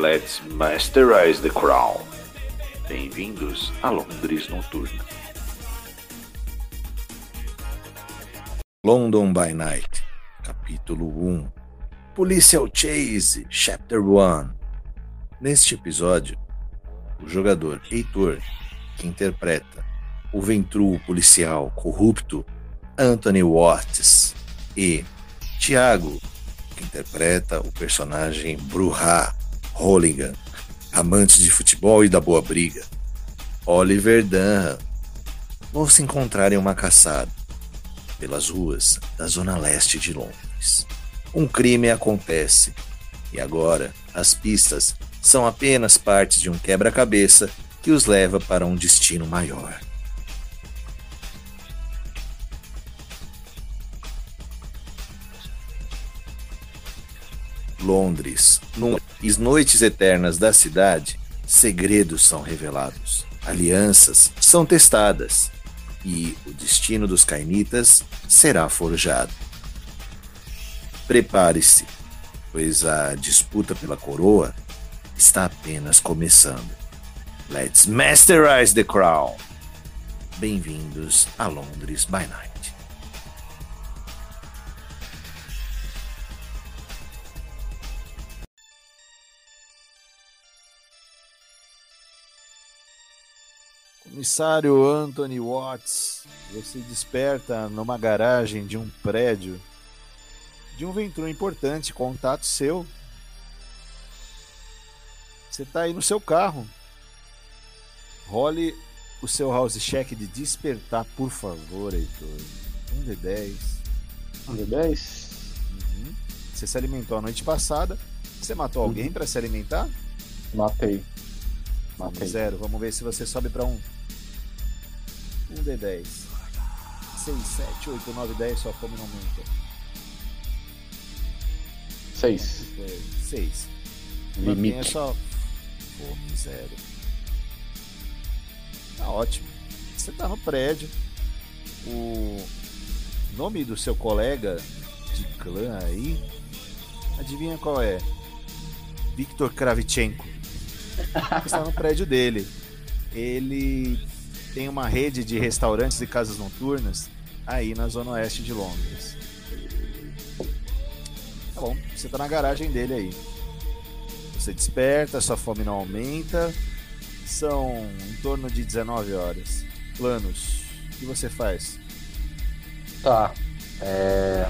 Let's masterize the crown. Bem-vindos a Londres Noturna. London by Night, capítulo 1. Policial Chase, Chapter 1. Neste episódio, o jogador Heitor, que interpreta o ventruo policial corrupto Anthony Watts, e Tiago, que interpreta o personagem Bruhá Holligan, amante de futebol e da boa briga, Oliver Dunham, vão se encontrar em uma caçada pelas ruas da zona leste de Londres. Um crime acontece e agora as pistas são apenas partes de um quebra-cabeça que os leva para um destino maior. Londres, nas noites eternas da cidade, segredos são revelados, alianças são testadas e o destino dos cainitas será forjado. Prepare-se, pois a disputa pela coroa está apenas começando. Let's masterize the crown! Bem-vindos a Londres by Night. Comissário Anthony Watts, você desperta numa garagem de um prédio de um ventru importante, contato seu. Você está aí no seu carro. Role o seu house check de despertar, por favor, Heitor. Um de 10. Um de 10? Uhum. Você se alimentou a noite passada. Você matou alguém uhum. para se alimentar? Matei. Matei. Zero. Vamos ver se você sobe para um. Um D10. 6, 7, 8, 9, 10. Sua fome não aumenta. 6. 6. Limite. É só fome zero. Tá ótimo. Você tá no prédio. O nome do seu colega de clã aí. Adivinha qual é? Viktor Kravchenko. Está no prédio dele. Ele tem uma rede de restaurantes e casas noturnas aí na zona oeste de Londres. Tá bom, você tá na garagem dele aí. Você desperta, sua fome não aumenta. São em torno de 19 horas. Planos. O que você faz? Tá. É...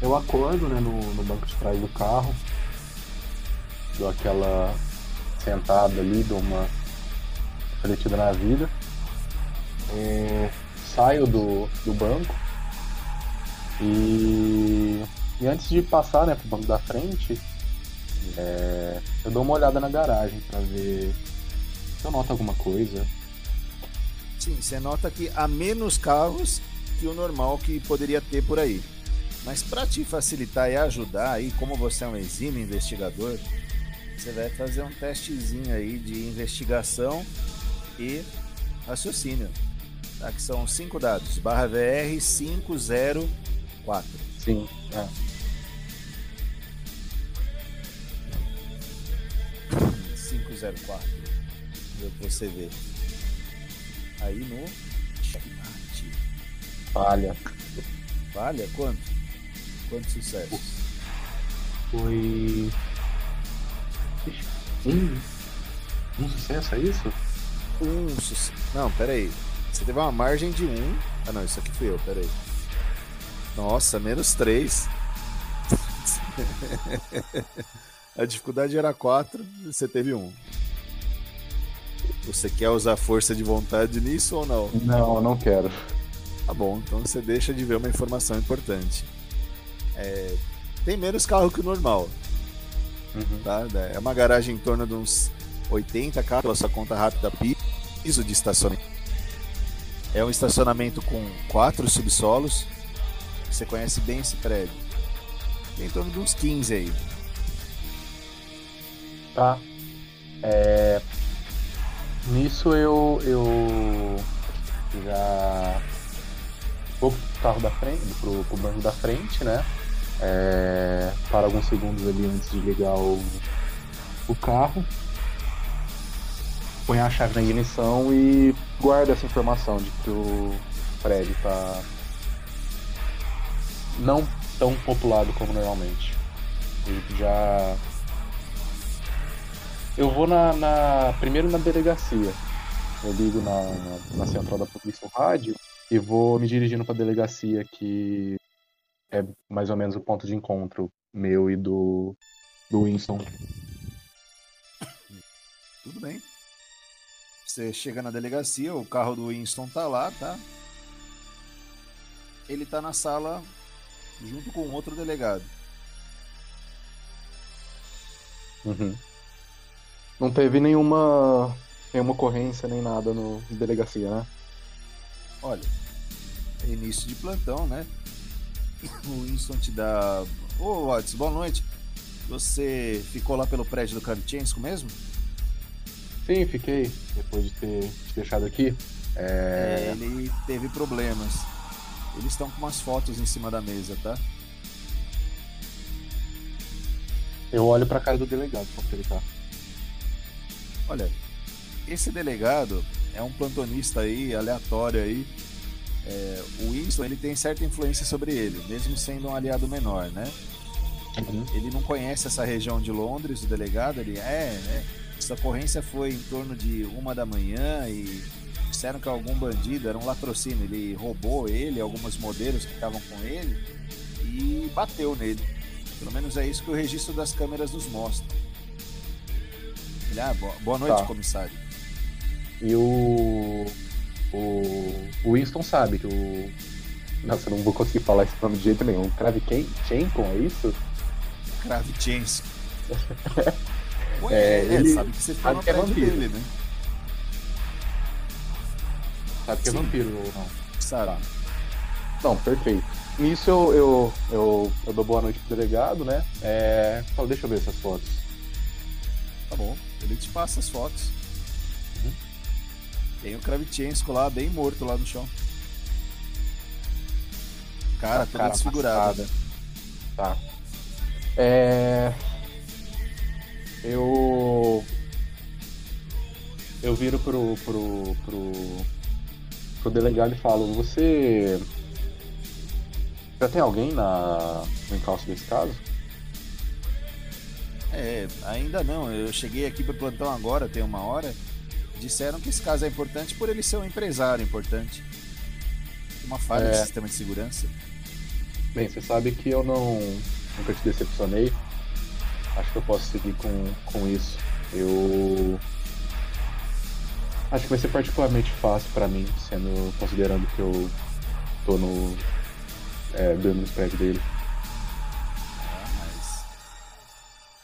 Eu acordo né, no, no banco de trás do carro. Dou aquela sentada ali, dou uma refletida na vida. É... Saio do, do banco. E... e antes de passar né, pro banco da frente, é, eu dou uma olhada na garagem para ver se eu noto alguma coisa. Sim, você nota que há menos carros que o normal que poderia ter por aí. Mas para te facilitar e ajudar aí, como você é um exímio investigador, você vai fazer um testezinho aí de investigação e raciocínio. Tá? Que são cinco dados. Barra VR 504. Sim, é. 504. Você vê. Aí no checkmate. Falha. Falha? Quanto? Quantos sucessos? Foi. Um. Um sucesso, é isso? Um sucesso. Não, peraí. Você teve uma margem de um. Ah não, isso aqui fui eu, peraí. Nossa, menos três. A dificuldade era 4, você teve 1. Você quer usar força de vontade nisso ou não? Não, não quero. Tá bom, então você deixa de ver uma informação importante. É, tem menos carro que o normal. Uhum. Tá? É uma garagem em torno de uns 80 carros, pela sua conta rápida, piso de estacionamento. É um estacionamento com quatro subsolos. Você conhece bem esse prédio. Tem em torno de uns 15 aí. Tá. É... Nisso eu, eu já vou pro carro da frente, pro, pro banco da frente, né? É... Para alguns segundos ali antes de ligar o, o carro. Põe a chave na ignição e guarda essa informação de que o prédio tá não tão populado como normalmente. Já eu vou na, na, primeiro na delegacia. Eu ligo na, na, na central da polícia no rádio e vou me dirigindo para a delegacia que é mais ou menos o ponto de encontro meu e do, do Winston. Tudo bem. Você chega na delegacia, o carro do Winston tá lá, tá? Ele tá na sala junto com outro delegado. Uhum. Não teve nenhuma, nenhuma ocorrência nem nada no delegacia, né? Olha, é início de plantão, né? O Winston te dá. Ô, oh, Watts, boa noite. Você ficou lá pelo prédio do Kravchenko mesmo? Sim, fiquei. Depois de ter te deixado aqui. É... é ele teve problemas. Eles estão com umas fotos em cima da mesa, tá? Eu olho pra cara do delegado, como ele tá. Olha, esse delegado é um plantonista aí, aleatório aí. É, o Winston ele tem certa influência sobre ele, mesmo sendo um aliado menor, né? Uhum. Ele não conhece essa região de Londres, o delegado, ele é, né? Essa ocorrência foi em torno de uma da manhã e disseram que algum bandido, era um latrocínio, ele roubou ele, alguns modelos que estavam com ele e bateu nele. Pelo menos é isso que o registro das câmeras nos mostra. Ele, ah, boa noite, tá. comissário. E o, o. O Winston sabe que o. Nossa, eu não vou conseguir falar esse nome de jeito nenhum. Kravchenko, é isso? Kravchenko. é, é, ele sabe que você sabe que é vampiro. Dele, né? Sabe que é Sim. é vampiro ou não? Sabe. Não, perfeito. Nisso eu, eu, eu, eu, dou boa noite pro delegado, né? É... Fala, deixa eu ver essas fotos. Tá bom, ele te passa as fotos. Uhum. Tem o Kravchenko lá, bem morto lá no chão. Cara, toda desfigurada. Tá. É... Eu. Eu viro pro, pro, pro, pro delegado e falo: Você. Já tem alguém na, no encalço desse caso? É, ainda não. Eu cheguei aqui para plantão agora, tem uma hora. Disseram que esse caso é importante por ele ser um empresário importante. Uma falha é... sistema de segurança. Bem, você sabe que eu não nunca te decepcionei acho que eu posso seguir com, com isso. Eu acho que vai ser particularmente fácil para mim, sendo considerando que eu tô no é, dando no prédio dele. Ah, mas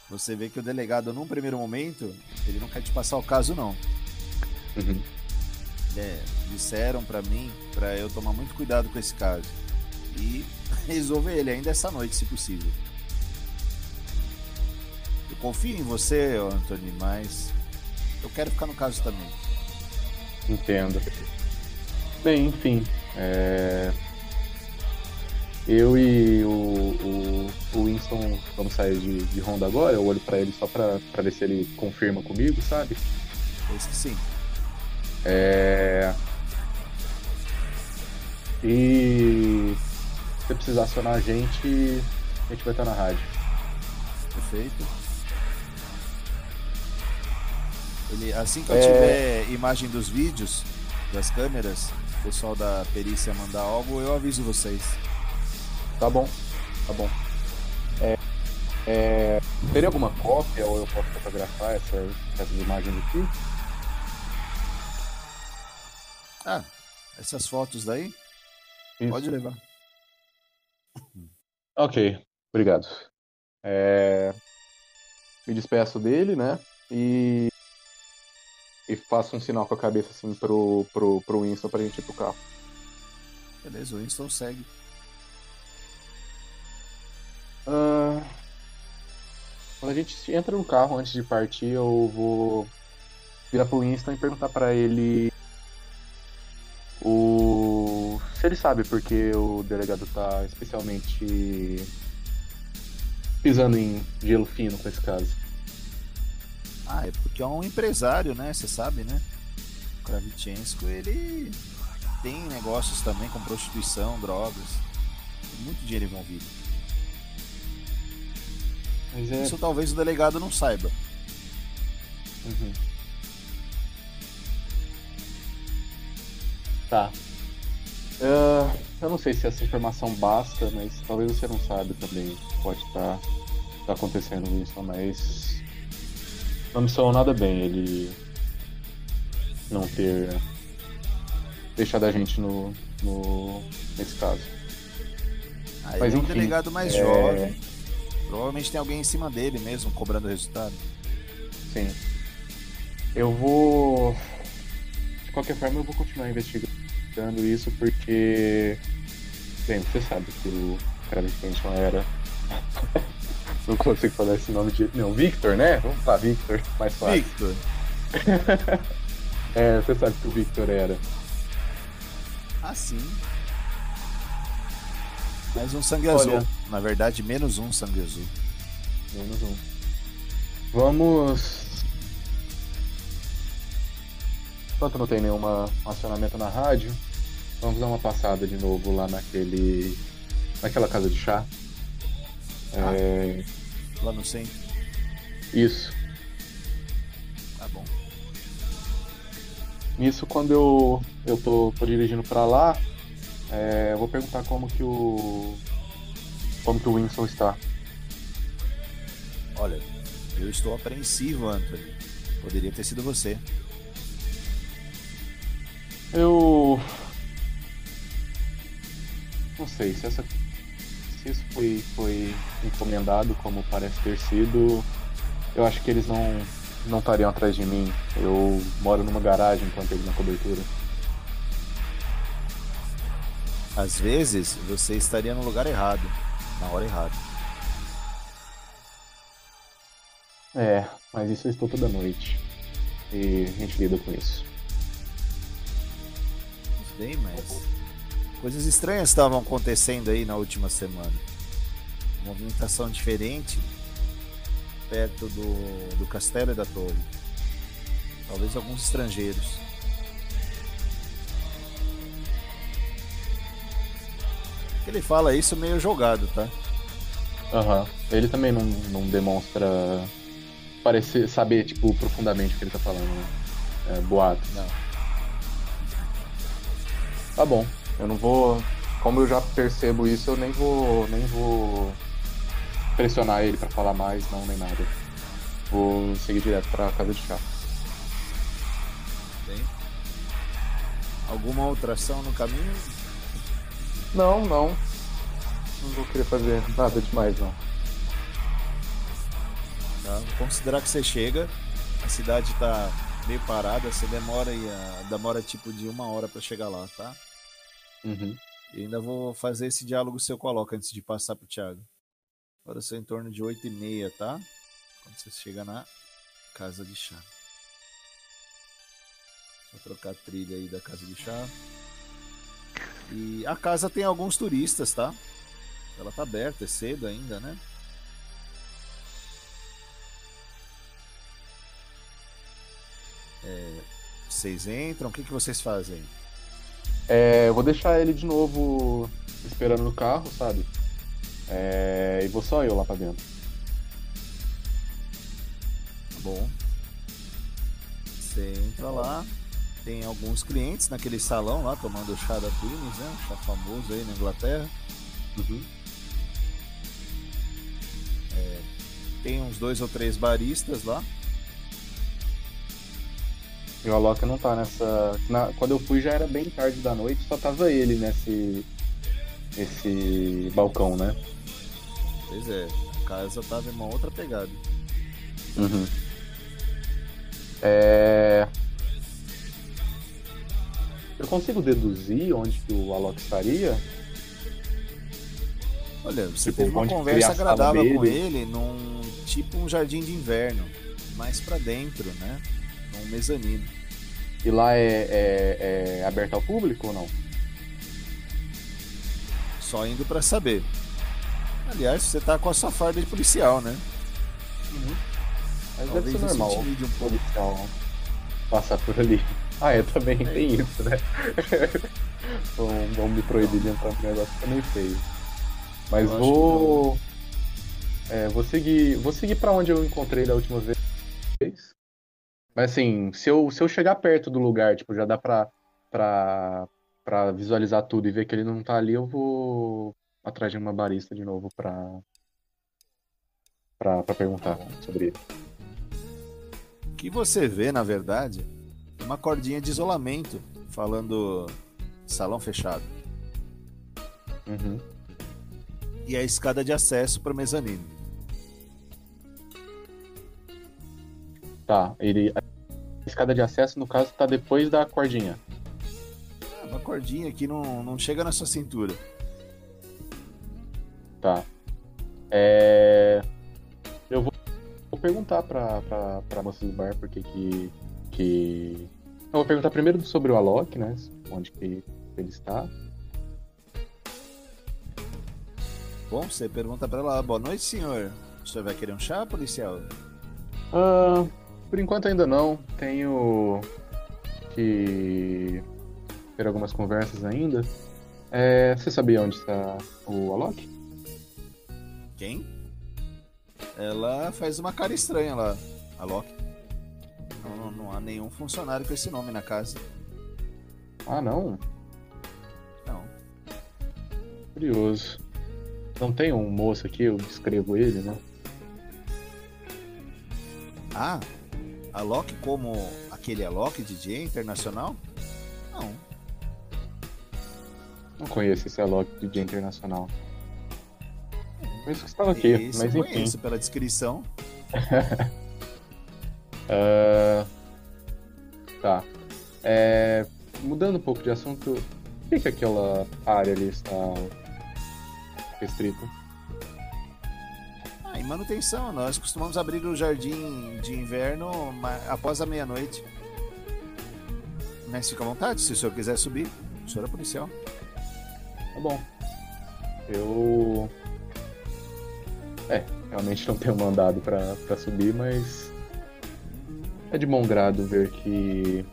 você vê que o delegado, num primeiro momento, ele não quer te passar o caso não. Uhum. É, disseram para mim para eu tomar muito cuidado com esse caso e resolver ele ainda essa noite, se possível confio em você, Anthony, mas eu quero ficar no caso também. Entendo. Bem, enfim. É... Eu e o, o, o, Winston vamos sair de, de ronda agora. Eu olho para ele só pra, pra ver se ele confirma comigo, sabe? Penso que sim. É... E se você precisar acionar a gente, a gente vai estar na rádio. Perfeito. Ele, assim que eu é... tiver imagem dos vídeos, das câmeras, o pessoal da perícia mandar algo, eu aviso vocês. Tá bom, tá bom. É, é, teria alguma cópia ou eu posso fotografar essas, essas imagens aqui? Ah, essas fotos daí? Isso. Pode levar. Ok, obrigado. É... me despeço dele, né? E. E faço um sinal com a cabeça assim pro, pro, pro Winston pra gente ir pro carro. Beleza, o Winston segue. Ah, quando a gente entra no carro antes de partir, eu vou virar pro Winston e perguntar pra ele o se ele sabe porque o delegado tá especialmente pisando em gelo fino com esse caso. Ah, é porque é um empresário, né? Você sabe, né? O Kravchenko, ele tem negócios também com prostituição, drogas. Tem muito dinheiro envolvido. Mas é. Isso talvez o delegado não saiba. Uhum. Tá. Ah, eu não sei se essa informação basta, mas talvez você não saiba também. Pode estar tá acontecendo isso, mas. Não me soou nada bem ele não ter deixado a gente no, no nesse caso. Aí Mas é um enfim, delegado mais é- jovem. Provavelmente tem alguém em cima dele mesmo, cobrando resultado. Sim. Eu vou. De qualquer forma, eu vou continuar investigando isso porque. Bem, você sabe que o cara de Kenton era. Não consigo falar esse nome de. Não, Victor, né? Vamos falar Victor, mais fácil. Victor, É, você sabe que o Victor era. assim. Mais um sangue Olha. azul. Na verdade, menos um sangue azul. Menos um. Vamos. Enquanto não tem nenhum acionamento na rádio, vamos dar uma passada de novo lá naquele. naquela casa de chá. Ah. É, Lá no centro. Isso. Tá bom. Nisso, quando eu, eu tô, tô dirigindo pra lá, é, eu vou perguntar como que o. como que o Winston está. Olha, eu estou apreensivo, Anthony. Poderia ter sido você. Eu. Não sei, se, essa, se isso foi, foi encomendado como parece ter sido, eu acho que eles não não estariam atrás de mim. Eu moro numa garagem enquanto eles na cobertura. Às vezes, você estaria no lugar errado, na hora errada. É, mas isso eu estou toda noite. E a gente lida com isso. Bem, mas. Coisas estranhas estavam acontecendo aí na última semana. Movimentação diferente perto do, do castelo e da torre. Talvez alguns estrangeiros. Ele fala isso meio jogado, tá? Aham. Ele também não, não demonstra parecer saber, tipo, profundamente o que ele tá falando, né? É, boato. Não. Tá bom. Eu não vou. Como eu já percebo isso, eu nem vou. nem vou pressionar ele pra falar mais, não, nem nada. Vou seguir direto pra casa de chá. Bem. Alguma outra ação no caminho? Não, não. Não vou querer fazer nada demais, não. Tá? Vou considerar que você chega, a cidade tá meio parada, você demora e a- demora tipo de uma hora pra chegar lá, tá? Uhum. E ainda vou fazer esse diálogo seu com a Loca antes de passar pro Thiago. Agora são em torno de 8 e meia, tá? Quando você chega na casa de chá. Vou trocar a trilha aí da casa de chá. E a casa tem alguns turistas, tá? Ela tá aberta, é cedo ainda, né? É, vocês entram, o que, que vocês fazem? É, eu vou deixar ele de novo esperando no carro, sabe? É, e vou só eu lá pra dentro. Tá bom. Você entra lá, tem alguns clientes naquele salão lá tomando chá da Twinings, né? Um chá famoso aí na Inglaterra. Uhum. Tem uns dois ou três baristas lá. E o Alok não tá nessa. na- Quando eu fui já era bem tarde da noite, só tava ele nesse. nesse balcão, né? Pois é, a casa tava em uma outra pegada. Uhum. É... Eu consigo deduzir onde que o Alok estaria? Olha, você Tipo, teve uma conversa agradável com ele num tipo um jardim de inverno, mais pra dentro, né? Num mezanino. E lá é, é- é aberto ao público ou não? Só indo pra saber. Aliás, você tá com a sua farda de policial, né? Mas Talvez deve ser normal. um policial passar por ali. Ah, é, também tem isso, né? vão, vão me proibir de entrar no negócio que é meio feio. Mas Eu vou. É, vou seguir. Vou seguir pra onde eu encontrei ele a última vez. Mas assim, se eu, se eu chegar perto do lugar, tipo, já dá pra, pra, pra visualizar tudo e ver que ele não tá ali, eu vou atrás de uma barista de novo pra. pra, pra perguntar sobre ele. O que você vê, na verdade, é uma cordinha de isolamento falando salão fechado. Uhum. E a escada de acesso para mezanino. Tá, ele. Escada de acesso, no caso, tá depois da cordinha. É Uma cordinha que não, não chega na sua cintura. Tá. É. Eu vou, vou perguntar pra, pra, pra moça do bar porque que. que... Eu vou perguntar primeiro sobre o Alok, né? Onde que ele está. Bom, você pergunta para ela, boa noite, senhor. O senhor vai querer um chá, policial? Ah, por enquanto ainda não. Tenho que ter algumas conversas ainda. É, você sabia onde está o Alok? Quem? Ela faz uma cara estranha lá, a Loki. Não, não há nenhum funcionário com esse nome na casa. Ah, não. Não. Curioso. Não tem um moço aqui, eu descrevo ele, né? Ah, a Loki como aquele Alok DJ internacional? Não. Não conheço esse Alok Dia Internacional. Mas que estava aqui, Esse mas eu enfim. conheço pela descrição. Ah, Tá. É, Mudando um pouco de assunto, por que, que aquela área ali está restrita? Manutenção, nós costumamos abrir o jardim de inverno após a meia-noite. Mas fica à vontade, se o senhor quiser subir. O senhor é policial. Tá bom. Eu. É, realmente não tenho mandado pra, pra subir, mas. É de bom grado ver que.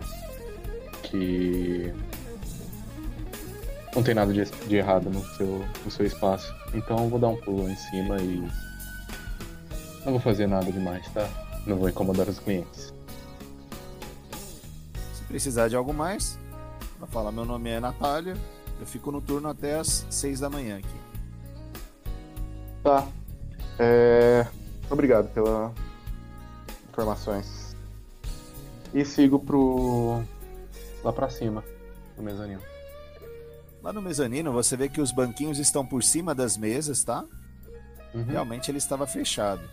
que. Não tem nada de, de errado no seu, no seu espaço. Então eu vou dar um pulo em cima e. Não vou fazer nada demais, tá? Não vou incomodar os clientes. Se precisar de algo mais, pra falar meu nome é Natália. Eu fico no turno até as seis da manhã aqui. Tá. É... Obrigado pelas informações. E sigo pro. lá pra cima, no mezanino. Lá no mezanino você vê que os banquinhos estão por cima das mesas, tá? Uhum. Realmente ele estava fechado.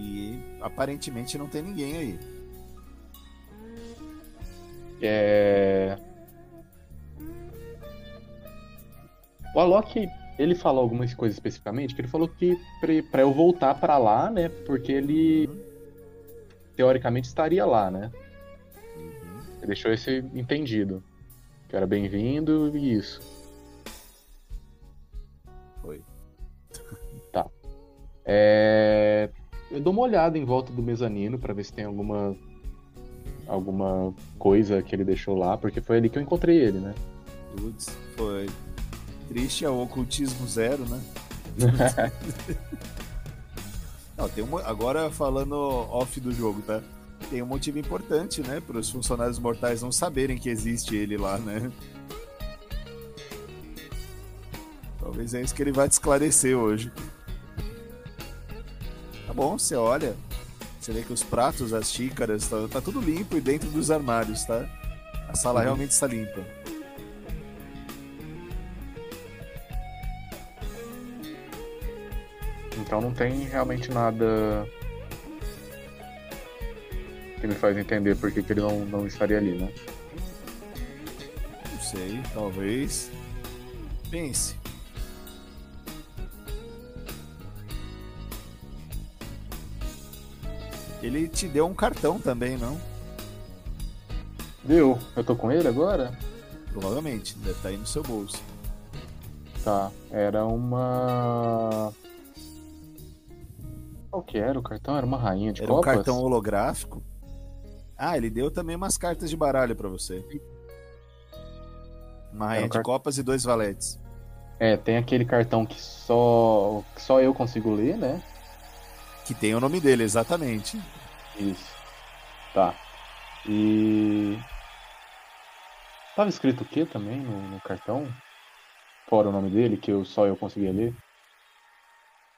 E aparentemente não tem ninguém aí. É... O Alok, ele falou algumas coisas especificamente, que ele falou que pra eu voltar pra lá, né, porque ele teoricamente estaria lá, né? Ele deixou esse entendido. Que era bem-vindo e isso. Foi. É, Eu dou uma olhada em volta do mezanino pra ver se tem alguma alguma coisa que ele deixou lá, porque foi ali que eu encontrei ele, né? Putz, foi. Triste é o ocultismo zero, né? Não, tem um, agora falando off do jogo, tá? Tem um motivo importante, né? Para os funcionários mortais não saberem que existe ele lá, né? Talvez é isso que ele vai te esclarecer hoje. Tá bom, você olha. Você vê que os pratos, as xícaras, tá, tá tudo limpo e dentro dos armários, tá? A sala Uhum. realmente está limpa. então não tem realmente nada que me faz entender por que, que ele não, não estaria ali, né? Não sei, talvez. Pense. Ele te deu um cartão também, não? Deu. Eu tô com ele agora? Provavelmente, deve estar aí no seu bolso. Tá. Era uma. Qual que era o cartão? Era uma rainha de Era um copas? cartão holográfico. Ah, ele deu também umas cartas de baralho pra você. Uma rainha um de car- copas e dois valetes. É, tem aquele cartão que só, que só eu consigo ler, né? Que tem o nome dele, exatamente. Isso. Tá. E. Tava escrito o que também no, no cartão? Fora o nome dele, que eu, só eu conseguia ler?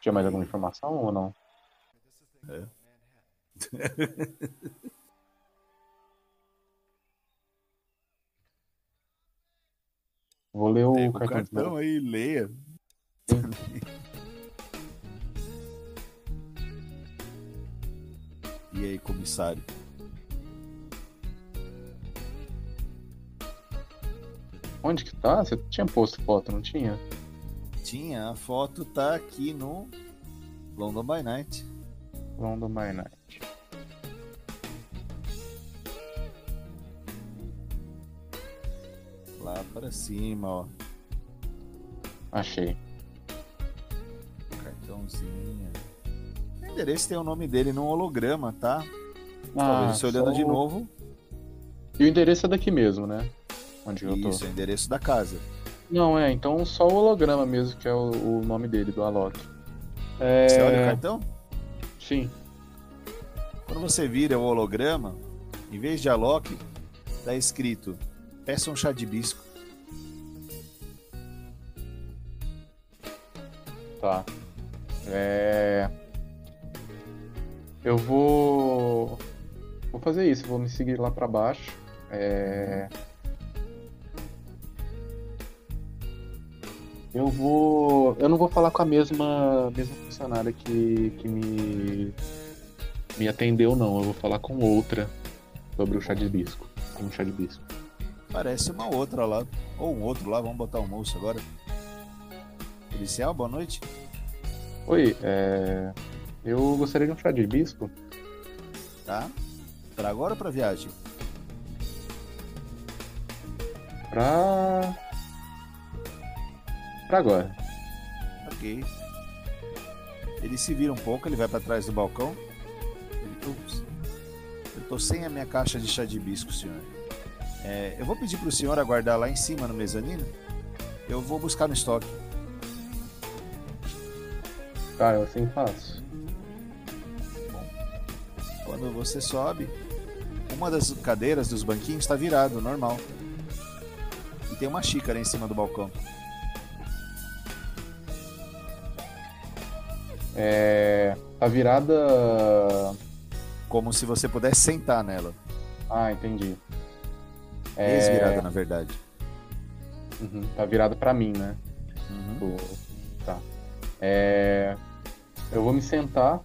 Tinha mais alguma informação ou não? Vou ler o Pega o cartão. cartão aí, leia. e aí, comissário? Onde que tá? Você tinha posto foto, não tinha? Tinha, a foto tá aqui no London by Night. London by Night. Lá pra cima, ó. Achei. Endereço tem o nome dele num holograma, tá? Ah, Talvez você olhando só de novo. E o endereço é daqui mesmo, né? Onde eu tô. Isso, é o endereço da casa. Não, é, então só o holograma mesmo, que é o, o nome dele, do Alok. É... Você olha o cartão? Sim. Quando você vira o holograma, em vez de Alok, tá escrito: peça um chá de bisco. Tá. É... Eu vou. Vou fazer isso, vou me seguir lá pra baixo. É... Eu vou. Eu não vou falar com a mesma, mesma funcionária que, que me, me atendeu, não. Eu vou falar com outra sobre o chá de bisco. Com o chá de bisco. Parece uma outra lá. Ou um outro lá, vamos botar o moço agora. Policial, boa noite. Oi, é... eu gostaria de um chá de bisco. Tá? Pra agora ou pra viagem? Pra. Pra agora. Ok. Ele se vira um pouco, ele vai pra trás do balcão. Ele, ups, eu tô sem a minha caixa de chá de bisco, senhor. É, eu vou pedir pro senhor aguardar lá em cima no mezanino. Eu vou buscar no estoque. Tá, eu assim faço. Quando você sobe, uma das cadeiras dos banquinhos está virado, normal. E tem uma xícara em cima do balcão. É. Tá virada. Como se você pudesse sentar nela. Ah, entendi. É... Ex-virada, na verdade. Uhum, Tá virada pra mim, né? Uhum. Tipo, Tá. É. Eu vou me sentar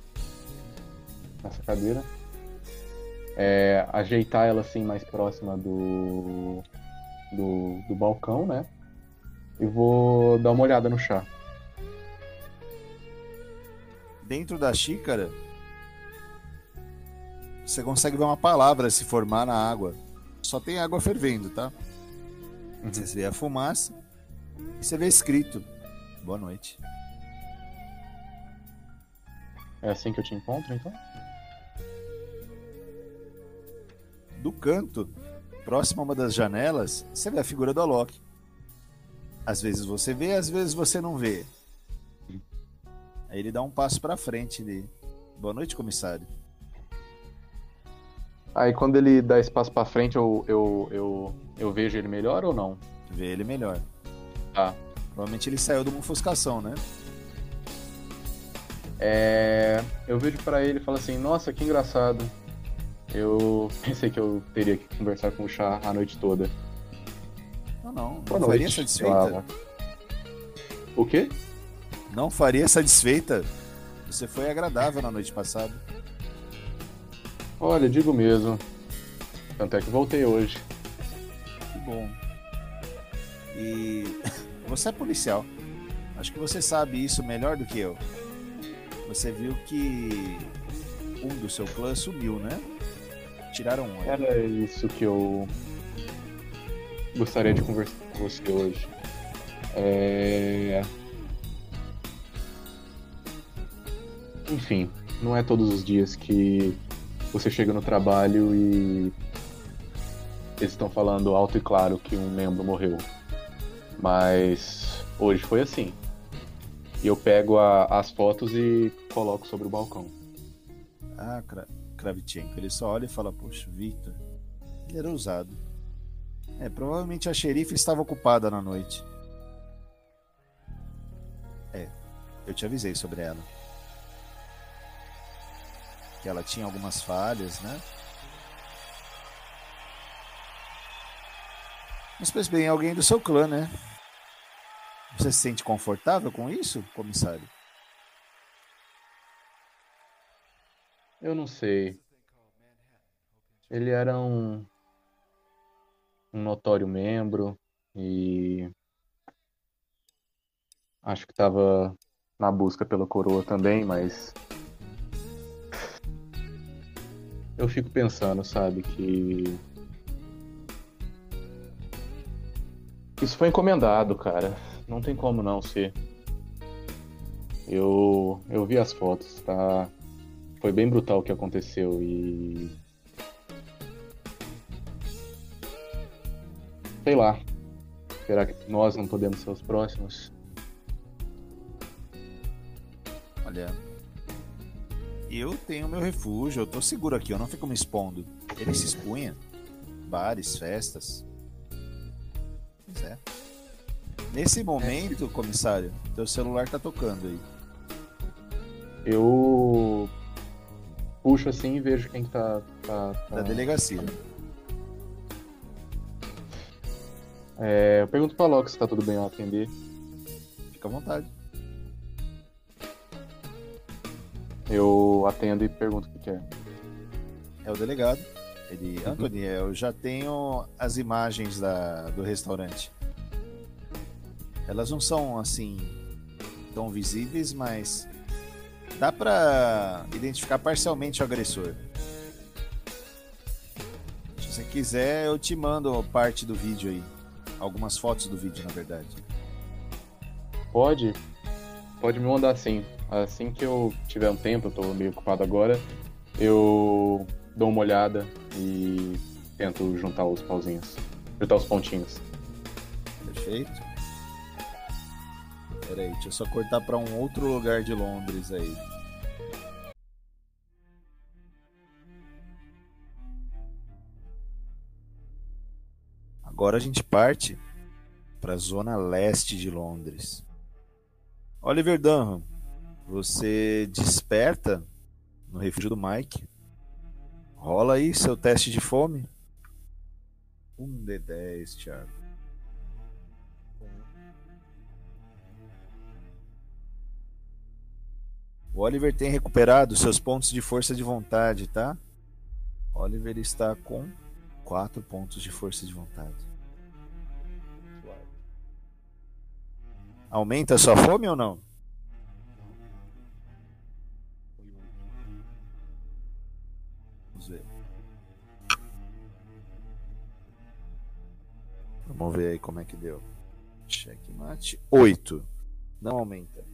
nessa cadeira. É, ajeitar ela assim mais próxima do, do. do balcão, né? E vou dar uma olhada no chá. Dentro da xícara, você consegue ver uma palavra se formar na água. Só tem água fervendo, tá? Você vê a fumaça e você vê escrito: Boa noite. É assim que eu te encontro, então? Do canto, próximo a uma das janelas, você vê a figura do Alok. Às vezes você vê, às vezes você não vê. Aí ele dá um passo pra frente Boa noite, comissário. Aí quando ele dá espaço pra frente, eu, eu, eu, eu vejo ele melhor ou não? Vê ele melhor. Tá. Provavelmente ele saiu de uma ofuscação, né? É, eu vejo pra ele e falo assim, nossa, que engraçado. Eu pensei que eu teria que conversar com o chá a noite toda. Não, não. Não Boa faria noite. satisfeita? Ela- O quê? Não faria satisfeita? Você foi agradável na noite passada. Olha, digo mesmo. Tanto é que voltei hoje. Que bom. E você é policial. Acho que você sabe isso melhor do que eu. Você viu que um do seu clã sumiu, né? Tiraram aí. Era isso que eu gostaria de conversar com você hoje. É... Enfim, não é todos os dias que você chega no trabalho e eles estão falando alto e claro que um membro morreu. Mas hoje foi assim. E eu pego a- as fotos e coloco sobre o balcão. Ah, Kra Kravchenko. Ele só olha e fala: Poxa, Victor. Ele era ousado. É, provavelmente a xerife estava ocupada na noite. É, eu te avisei sobre ela. Que ela tinha algumas falhas, né? Mas pois bem, alguém do seu clã, né? Você se sente confortável com isso, comissário? Eu não sei. Ele era um, um notório membro e acho que estava na busca pela coroa também, mas eu fico pensando, sabe, que isso foi encomendado, cara. Não tem como não ser. Eu eu vi as fotos, tá? Foi bem brutal o que aconteceu e. Sei lá. Será que nós não podemos ser os próximos? Olha, eu tenho meu refúgio, eu tô seguro aqui, eu não fico me expondo. Ele se expunha. Bares, festas. Pois é. Nesse momento, comissário, teu celular tá tocando aí. Eu puxo assim e vejo quem que tá. tá, tá- Da delegacia. É, eu pergunto pra Loki se tá tudo bem eu atender. Fica à vontade. Eu atendo e pergunto o que, que é. É o delegado. Ele. Anthony, eu já tenho as imagens da, do restaurante. Elas não são assim tão visíveis, mas dá pra identificar parcialmente o agressor. Se você quiser, eu te mando parte do vídeo aí. Algumas fotos do vídeo, na verdade. Pode? Pode me mandar sim. Assim que eu tiver um tempo, eu tô meio ocupado agora, eu dou uma olhada e tento juntar os pauzinhos. Juntar os pontinhos. Perfeito. Pera aí, deixa eu só cortar pra um outro lugar de Londres aí. Agora a gente parte para a zona leste de Londres. Oliver Dunham, você desperta no refúgio do Mike. Rola aí seu teste de fome. Um D10, Thiago. O Oliver tem recuperado seus pontos de força de vontade, tá? Oliver está com 4 pontos de força de vontade. Aumenta sua fome ou não? Vamos ver. Vamos ver aí como é que deu. Checkmate. 8. Não aumenta.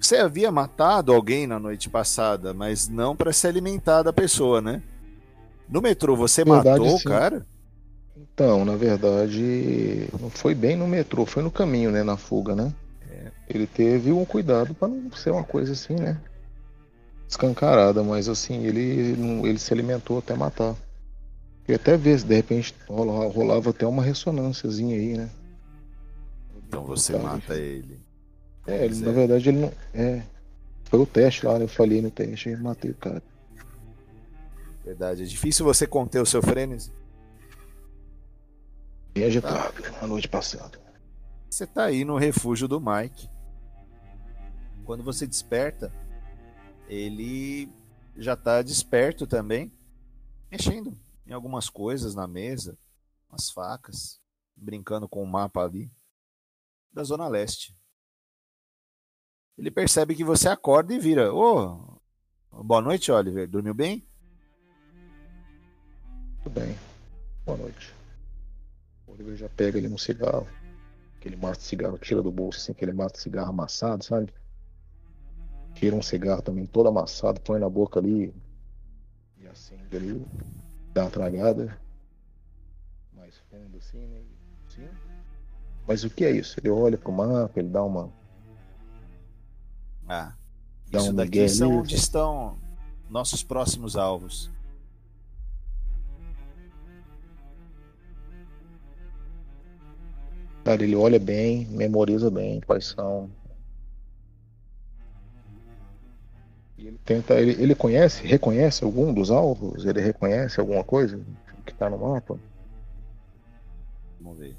Você havia matado alguém na noite passada, mas não para se alimentar da pessoa, né? No metrô você Verdade, matou o cara? Então, na verdade, não foi bem no metrô, foi no caminho, né, na fuga, né? É. Ele teve um cuidado pra não ser uma coisa assim, né? Escancarada, mas assim, ele, ele se alimentou até matar. E até ver se de repente rola- rolava até uma ressonânciazinha aí, né? Então você mata ele. É, ele, na é. verdade ele não. É. Foi o teste lá, né? Eu falhei no teste e matei o cara. Verdade. É difícil você conter o seu frenesi. Bem agitado, a noite passada. Você tá aí no refúgio do Mike. Quando você desperta, ele já tá desperto também, mexendo em algumas coisas na mesa, umas facas, brincando com o mapa ali da Zona Leste. Ele percebe que você acorda e vira: Ô, oh, boa noite, Oliver. Dormiu bem? Tudo bem. Boa noite. O Oliver já pega ele um cigarro. Aquele de cigarro, tira do bolso, assim, aquele maço de cigarro amassado, sabe? Tira um cigarro também todo amassado, põe na boca ali e acende ali, dá uma tragada. Mais fundo assim, né? Sim. Mas o que é isso? Ele olha pro mapa, ele dá uma. Ah. Dá isso um daqui são ali, onde estão nossos próximos alvos. Cara, ele olha bem, memoriza bem quais são. Ele tenta. Ele, ele conhece, reconhece algum dos alvos? Ele reconhece alguma coisa que está no mapa? Vamos ver.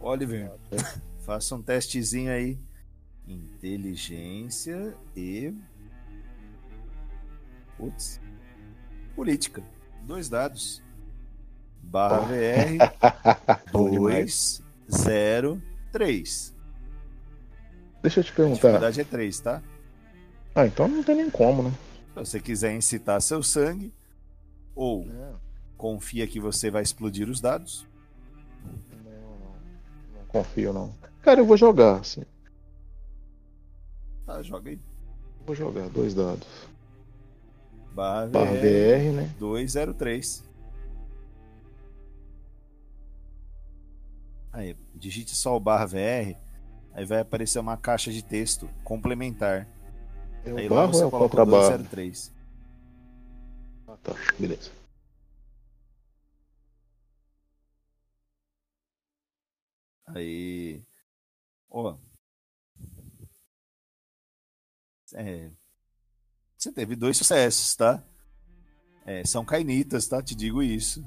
Oliver, faça um testezinho aí. Inteligência e. Putz. Política. Dois dados. Barra oh. VR 203. Deixa eu te perguntar. A dificuldade é 3, tá? Ah, então não tem nem como, né? Se você quiser incitar seu sangue, ou é. confia que você vai explodir os dados, confio, não. Cara, eu vou jogar, assim. Tá, joga aí. Vou jogar dois dados. Barra, barra VR, VR, né? 203. Aí, digite só o barra VR. Aí vai aparecer uma caixa de texto complementar. É o aí barra lá você é coloca o 203. Ah, tá. Beleza. Aí. Ó. É, você teve dois sucessos, tá? É, são cainitas, tá? Te digo isso.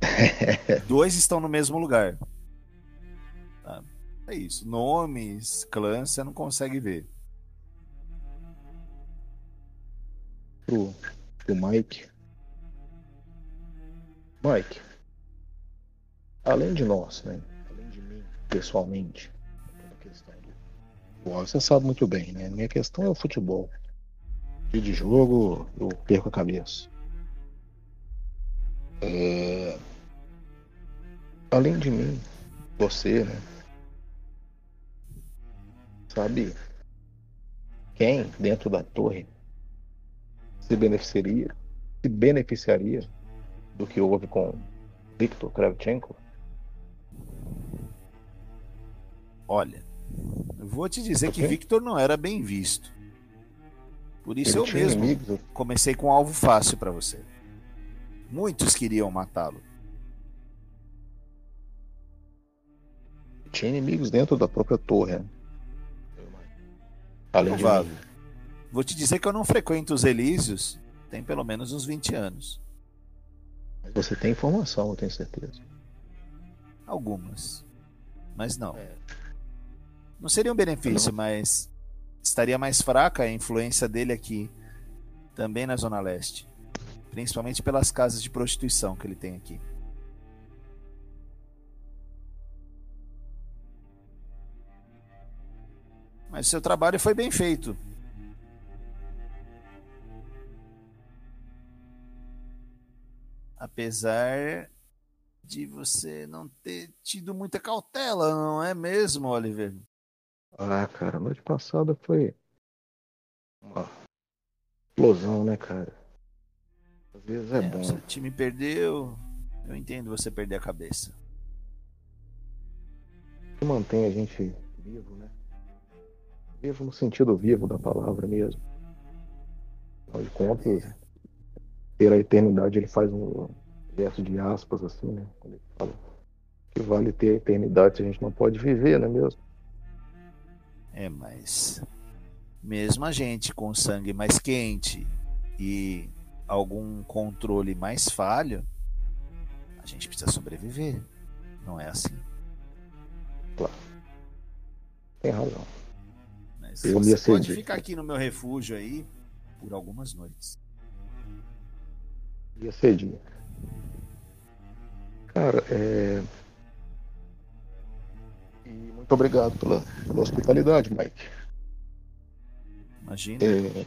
dois estão no mesmo lugar. Tá? É isso. Nomes, clãs, você não consegue ver. Pro, pro Mike. Mike. Além de nós, né? pessoalmente. Você sabe muito bem, né? Minha questão é o futebol. Dia de jogo, eu perco a cabeça. É... Além de mim, você, né? Sabe quem dentro da torre se beneficiaria, se beneficiaria do que houve com Viktor Kravchenko? Olha, vou te dizer que Victor não era bem visto. Por isso Ele eu mesmo inimigos. comecei com um alvo fácil para você. Muitos queriam matá-lo. Tinha inimigos dentro da própria torre. Né? Além Provável. De Vou te dizer que eu não frequento os Elísios tem pelo menos uns 20 anos. Mas você tem informação, eu tenho certeza. Algumas. Mas não. É. Não seria um benefício, mas estaria mais fraca a influência dele aqui, também na Zona Leste. Principalmente pelas casas de prostituição que ele tem aqui. Mas seu trabalho foi bem feito. Apesar de você não ter tido muita cautela, não é mesmo, Oliver? Ah, cara, a noite passada foi uma explosão, né, cara? Às vezes é, é bom. O time perdeu, eu entendo você perder a cabeça. O que mantém a gente vivo, né? Vivo no sentido vivo da palavra mesmo. Afinal de contas, ter a eternidade, ele faz um gesto de aspas assim, né? Quando ele fala que vale ter a eternidade se a gente não pode viver, não é mesmo? É, mas mesmo a gente com sangue mais quente e algum controle mais falho, a gente precisa sobreviver. Não é assim. Claro. Tem razão. Mas Eu você pode ficar aqui no meu refúgio aí por algumas noites. Ia ser dia. Cara, é. E muito obrigado pela, pela hospitalidade, Mike. Imagina. É,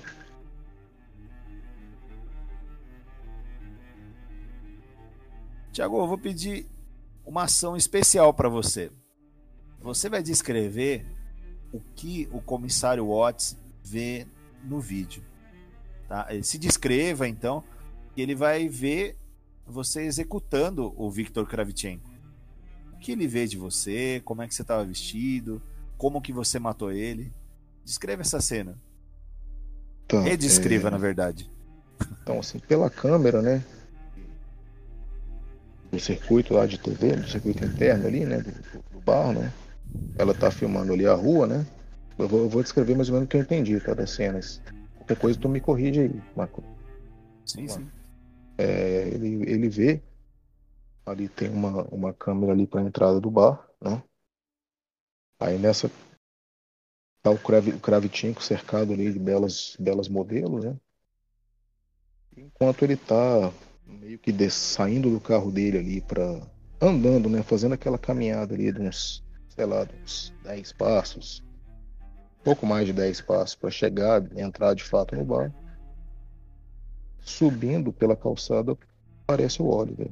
Tiago, eu vou pedir uma ação especial para você. Você vai descrever o que o comissário Watts vê no vídeo. Tá? Ele Se descreva, então, e ele vai ver você executando o Viktor Kravchenko. O que ele vê de você, como é que você estava vestido, como que você matou ele. Descreva essa cena. tá, Redescreva, é, na verdade. Então, assim, pela câmera, né? Do circuito lá de TV, do circuito interno ali, né? Do, do bar, né? Ela tá filmando ali a rua, né? Eu vou, eu vou descrever mais ou menos o que eu entendi, tá? Das cenas. Qualquer coisa tu me corrige aí, Marco. Sim, sim. É, ele, ele vê ali tem uma, uma câmera ali para entrada do bar, né? Aí nessa tá o, Krav, o cercado ali de belas, belas modelos, né? Enquanto ele tá meio que des- saindo do carro dele ali para andando, né? Fazendo aquela caminhada ali de uns, sei lá, de uns 10 passos, pouco mais de 10 passos para chegar, entrar de fato no bar subindo pela calçada aparece o Oliver.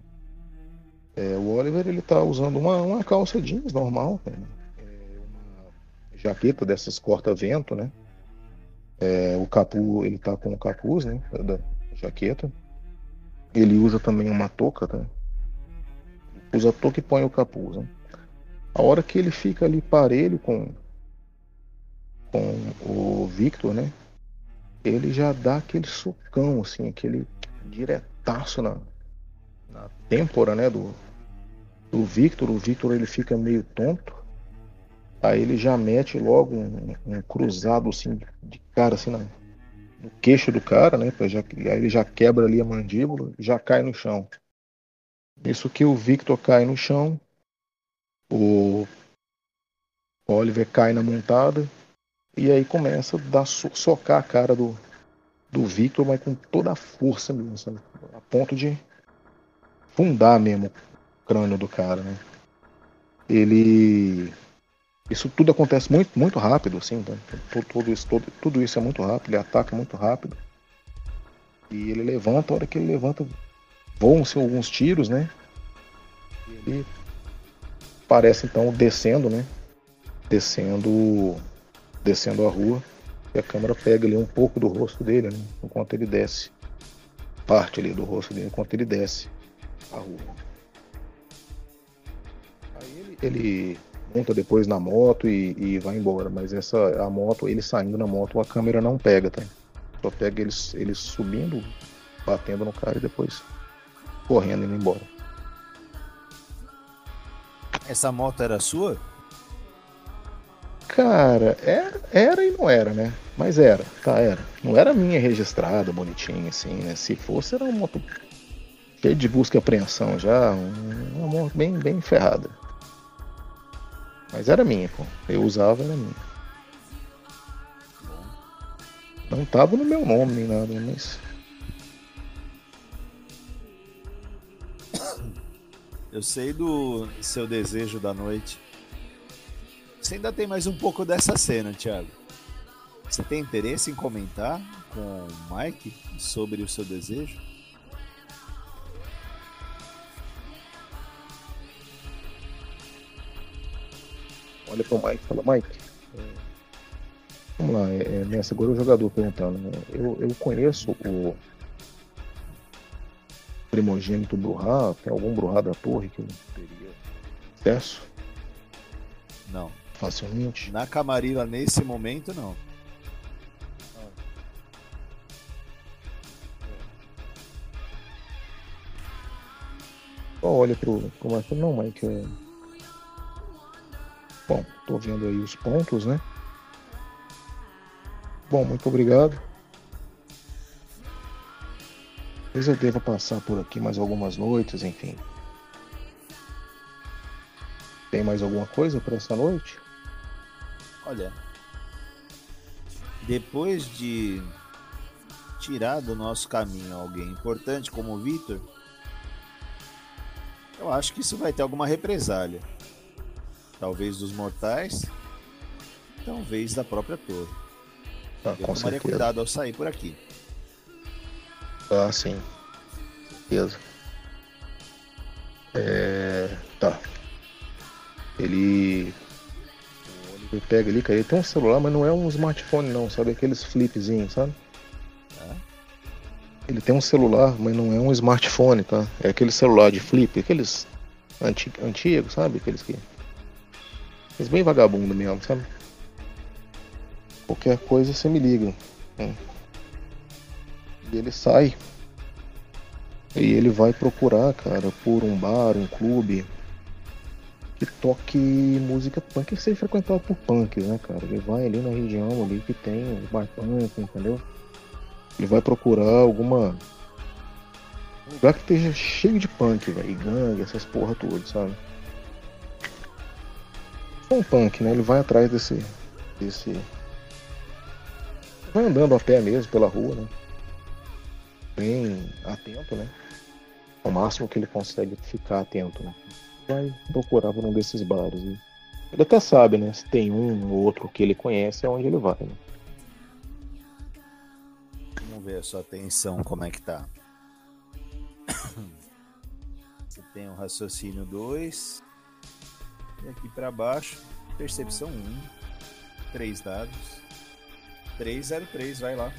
É, o Oliver ele tá usando uma, uma calça jeans normal, cara. É, uma jaqueta dessas corta-vento, né? É, o capu, ele tá com o capuz, né? Da jaqueta. Ele usa também uma touca, tá? Usa a touca e põe o capuz, né? A hora que ele fica ali parelho com com o Victor, né? ele já dá aquele socão, assim, aquele diretaço na, na têmpora, né, do, do Victor. O Victor ele fica meio tonto. Aí ele já mete logo um, um cruzado, assim, de cara, assim, na, no queixo do cara, né, já, aí ele já quebra ali a mandíbula, já cai no chão. Isso que o Victor cai no chão, o Oliver cai na montada, e aí começa a dar, so- socar a cara do, do Victor, mas com toda a força mesmo, sabe? A ponto de fundar mesmo o crânio do cara, né? Ele. Isso tudo acontece muito, muito rápido, assim, tá? tudo, tudo isso, tudo, tudo isso é muito rápido, ele ataca muito rápido. E ele levanta, a hora que ele levanta, voam-se alguns tiros, né? E ele parece então descendo, né? Descendo descendo a rua e a câmera pega ali um pouco do rosto dele, né, enquanto ele desce. Parte ali do rosto dele enquanto ele desce a rua. Aí ele, ele monta depois na moto e, e vai embora, mas essa a moto, ele saindo na moto, a câmera não pega, tá? Só pega ele, ele subindo, batendo no cara e depois correndo indo embora. Essa moto era sua? Cara, era, era e não era, né? Mas era, tá, era. Não era minha registrada, bonitinha, assim, né? Se fosse, era uma moto cheia de busca e apreensão já, um- uma moto bem, bem ferrada. Mas era minha, pô. Eu usava, era minha. Não tava no meu nome nem nada, mas. Eu sei do seu desejo da noite. Você ainda tem mais um pouco dessa cena, Thiago. Você tem interesse em comentar com o Mike sobre o seu desejo? Olha pro Mike e fala, Mike, é, vamos lá, é, é, nessa agora o jogador perguntando, né? eu, eu conheço o primogênito Bruhá, tem algum Bruhá da torre que eu teria acesso Não. facilmente? Na Camarilla, nesse momento, não. Só olha pro, pro Mike, não Mike, é... Bom, tô vendo aí os pontos, né? Bom, muito obrigado. Talvez eu deva passar por aqui mais algumas noites, enfim. Tem mais alguma coisa para essa noite? Olha, depois de tirar do nosso caminho alguém importante como o Victor, eu acho que isso vai ter alguma represália. Talvez dos mortais, talvez da própria torre. Ah, eu com tomaria certeza. cuidado ao sair por aqui. Ah, sim. Certeza. É. Tá. Ele. Oliver pega ali, cara. Ele tem um celular, mas não é um smartphone, não, sabe? Aqueles flipzinhos, sabe? Tá? Ele tem um celular, mas não é um smartphone, tá? É aquele celular de flip, aqueles anti... antigos, sabe? Aqueles que. Aqueles bem vagabundo mesmo, sabe? Qualquer coisa você me liga. né? E ele sai. E ele vai procurar, cara, por um bar, um clube que toque música punk que seja frequentado por punks, né, cara? Ele vai ali na região ali que tem um bar punk, entendeu? Ele vai procurar alguma. Um lugar que esteja cheio de punk, velho. Gangue, essas porra todas, sabe? Um punk, né? Ele vai atrás desse. desse. Vai andando a pé mesmo pela rua, né? Bem atento, né? Ao máximo que ele consegue ficar atento, né? Vai procurar por um desses bares. né? Ele até sabe, né? Se tem um ou outro que ele conhece, é onde ele vai, né? Vamos ver a sua atenção como é que tá. Você tem o raciocínio 2. E aqui pra baixo, percepção 1. 3 dados. 303, vai lá.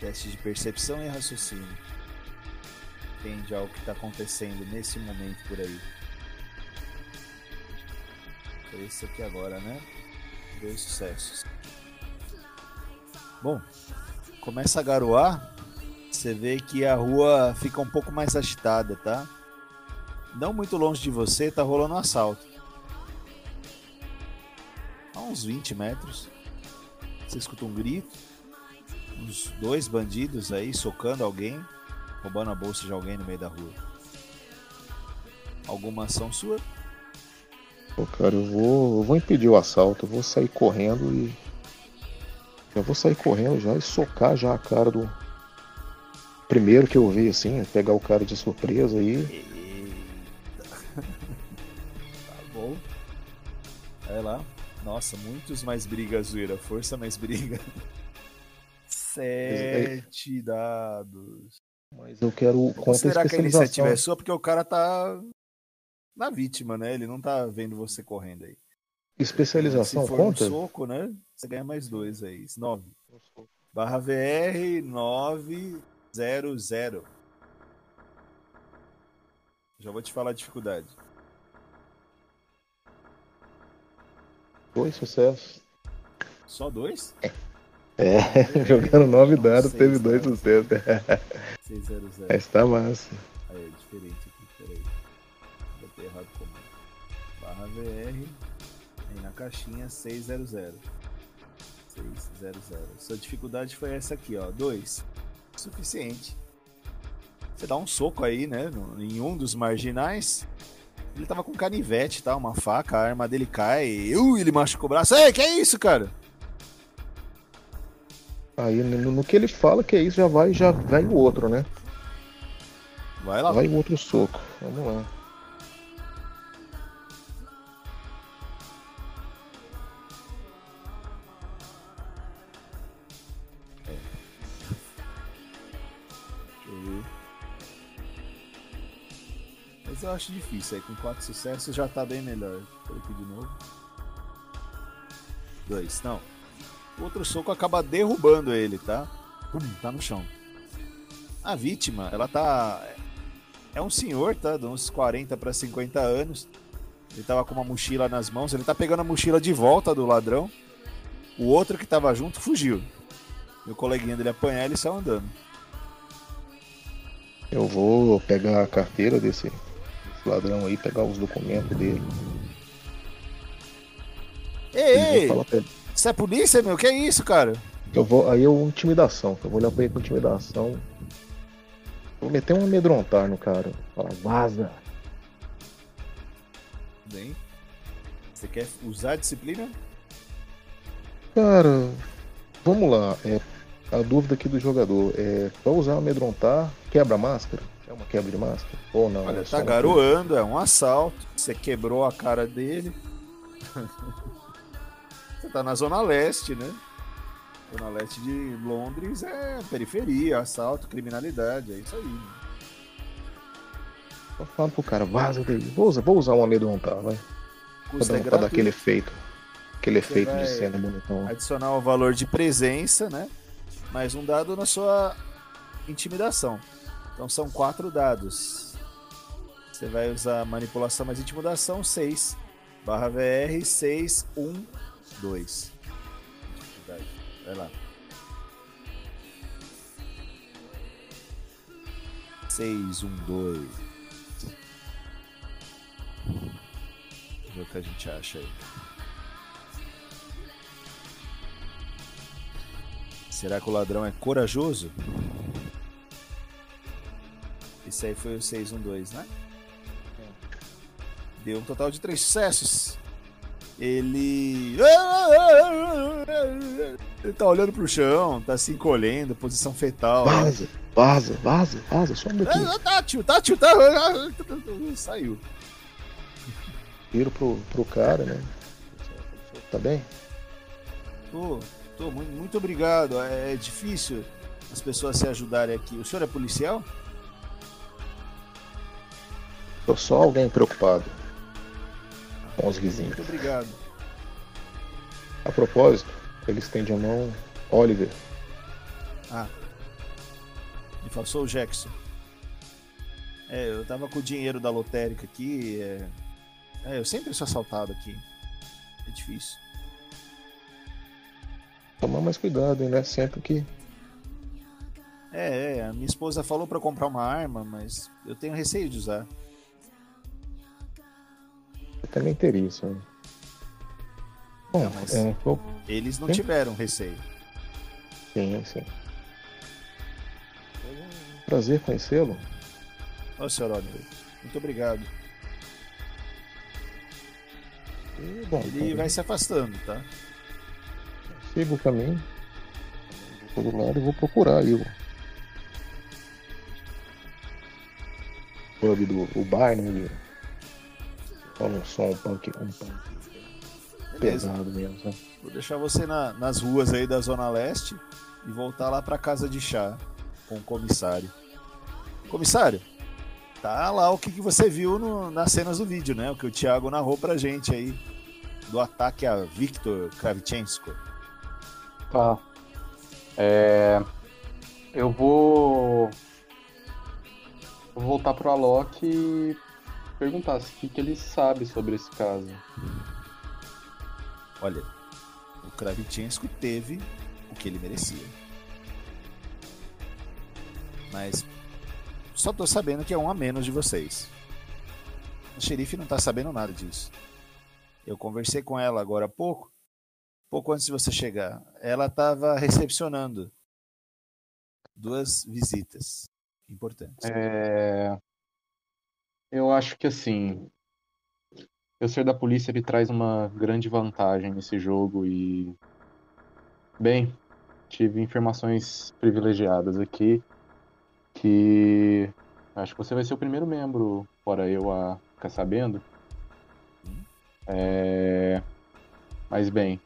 Teste de percepção e raciocínio. Entende algo que está acontecendo nesse momento por aí. Esse aqui agora, né? Dois sucessos. Bom, começa a garoar. Você vê que a rua fica um pouco mais agitada, tá? Não muito longe de você, tá rolando um assalto. A uns 20 metros. Você escuta um grito. Uns dois bandidos aí socando alguém, roubando a bolsa de alguém no meio da rua. Alguma ação sua? Pô, cara, eu vou, eu vou impedir o assalto, eu vou sair correndo e. Já vou sair correndo já e socar já a cara do. Primeiro que eu vi, assim, pegar o cara de surpresa aí. Eita. tá bom. Vai lá. Nossa, muitos mais briga, zoeira. Força mais briga. Sete dados. Mas eu quero contra considerar que a iniciativa é sua porque o cara tá na vítima, né? Ele não tá vendo você correndo aí. Especialização Se for conta? um soco, né? Você ganha mais dois aí. Nove. Barra VR 900. Já vou te falar a dificuldade. Dois sucessos. Só dois? É, jogando nove dados, Seis teve dois dados. sucessos. 600. Mas tá massa. Aí, é diferente aqui, peraí. Botei errado como. Barra VR. Aí na caixinha 600. 600. Sua dificuldade foi essa aqui, ó. 2. Suficiente. Você dá um soco aí, né? Em um dos marginais. Ele tava com canivete, tá? Uma faca, a arma dele cai. Uh, ele machucou o braço. Ei, que é isso, cara? Aí no, no que ele fala que é isso, já vai, já vai o outro, né? Vai lá. Vai o outro soco. Vamos lá. Eu acho difícil aí, com quatro sucessos já tá bem melhor. Por aqui de novo. Dois, não. O outro soco acaba derrubando ele, tá? Pum, tá no chão. A vítima, ela tá. É um senhor, tá? De uns 40 para 50 anos. Ele tava com uma mochila nas mãos. Ele tá pegando a mochila de volta do ladrão. O outro que tava junto fugiu. E o coleguinha dele apanhar, ele saiu andando. Eu vou pegar a carteira desse ladrão aí, pegar os documentos dele. Ei, ei! Você é polícia, meu? Que é isso, cara? Eu vou, aí eu intimidação, eu vou olhar pra ele com intimidação. Vou meter um amedrontar no cara. Falar, vaza. Bem. Você quer usar a disciplina? Cara, vamos lá. É, a dúvida aqui do jogador é: pra usar amedrontar, quebra a máscara? Uma quebra de máscara? Ou não? Olha, tá garoando, é um assalto. Você quebrou a cara dele. Você tá na Zona Leste, né? Zona Leste de Londres é periferia, assalto, criminalidade, é isso aí. né? Falo pro cara, vaza daí. Vou usar, vou usar um amedrontar, vai. Pra Custa dar, é pra dar aquele efeito. Aquele Você efeito de cena bonitão. adicionar o valor de presença, né? Mais um dado na sua intimidação. Então são quatro dados. Você vai usar manipulação mais intimidação 6 barra VR 6 1 2. Vai lá. 6 1 2. Vamos ver o que a gente acha aí. Será que o ladrão é corajoso? Esse aí foi o 612, né? Deu um total de três sucessos. Ele. Ele tá olhando pro chão, tá se encolhendo, posição fetal. Vaza, vaza, vaza, vaza, some daqui. Ah, Tá, tio, tá, tio, tá. Saiu. Viro pro, pro cara, né? Tá bem? Tô, tô, muito, muito obrigado. É, é difícil as pessoas se ajudarem aqui. O senhor é policial? Tô só alguém preocupado com os vizinhos. Muito obrigado. A propósito, ele estende a mão. Oliver, Ah. Me passou o Jackson. É, eu tava com o dinheiro da lotérica aqui. É... é, eu sempre sou assaltado aqui. É difícil. tomar mais cuidado, hein, né? Sempre que. É, é, a minha esposa falou pra eu comprar uma arma, mas eu tenho receio de usar. Também teria isso. Né? Bom, Não, é. Eles não Sim. tiveram receio. sim, sim. Prazer conhecê-lo. Ó, senhor Oliver. Muito obrigado. E, bom, Ele então, vai se afastando, tá? sigo o caminho. Vou todo lado e vou procurar aí o. pub do o bar, né? Rola um som, um punk, um punk Beleza. pesado mesmo, né? Vou deixar você na- nas ruas aí da Zona Leste e voltar lá pra casa de chá com o comissário. Comissário, tá lá o que, que você viu no- nas cenas do vídeo, né? O que o Thiago narrou pra gente aí do ataque a Victor Kravchenko. Tá. É... Eu vou. Vou voltar pro Alok e perguntar o que, que ele sabe sobre esse caso. Olha, o Kravchenko teve o que ele merecia. Mas só tô sabendo que é um a menos de vocês. O xerife não tá sabendo nada disso. Eu conversei com ela agora há pouco, pouco antes de você chegar. Ela estava recepcionando duas visitas importantes. É... Eu acho que assim. Eu ser da polícia ele traz uma grande vantagem nesse jogo e. Bem, tive informações privilegiadas aqui que acho que você vai ser o primeiro membro, fora eu, a ficar sabendo. É... Mas bem.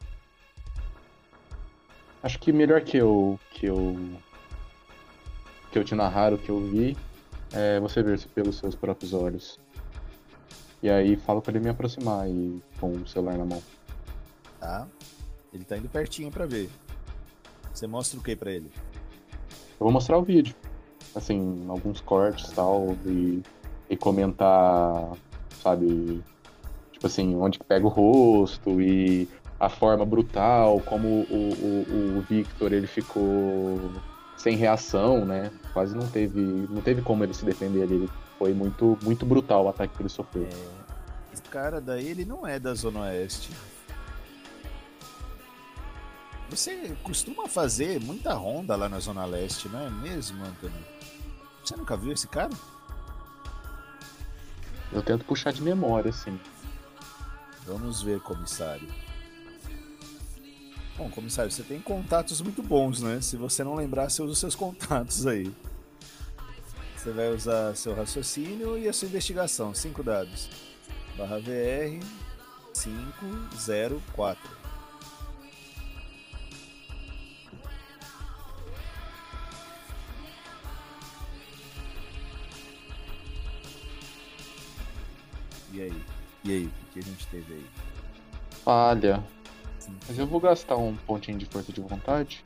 Acho que melhor que eu que eu que eu te narrar o que eu vi é você ver pelos seus próprios olhos. E aí falo pra ele me aproximar e com o celular na mão. Tá? Ele tá indo pertinho pra ver. Você mostra o que pra ele? Eu vou mostrar o vídeo. Assim, alguns cortes e tal, e, e comentar, sabe, tipo assim, onde que pega o rosto e a forma brutal, como o, o, o Victor ele ficou sem reação, né? Quase não teve, não teve como ele se defender ali. Foi muito, muito brutal o ataque que ele sofreu. Esse cara daí, ele não é da Zona Oeste. Você costuma fazer muita ronda lá na Zona Leste, não é mesmo, Antônio? Você nunca viu esse cara? Eu tento puxar de memória, assim. Vamos ver, comissário. Bom, comissário, você tem contatos muito bons, né? Se você não lembrar, você usa os seus contatos aí. Você vai usar seu raciocínio e a sua investigação. Cinco dados. Barra VR 504. E aí? E aí, o que a gente teve aí? Falha. Mas eu vou gastar um pontinho de força de vontade.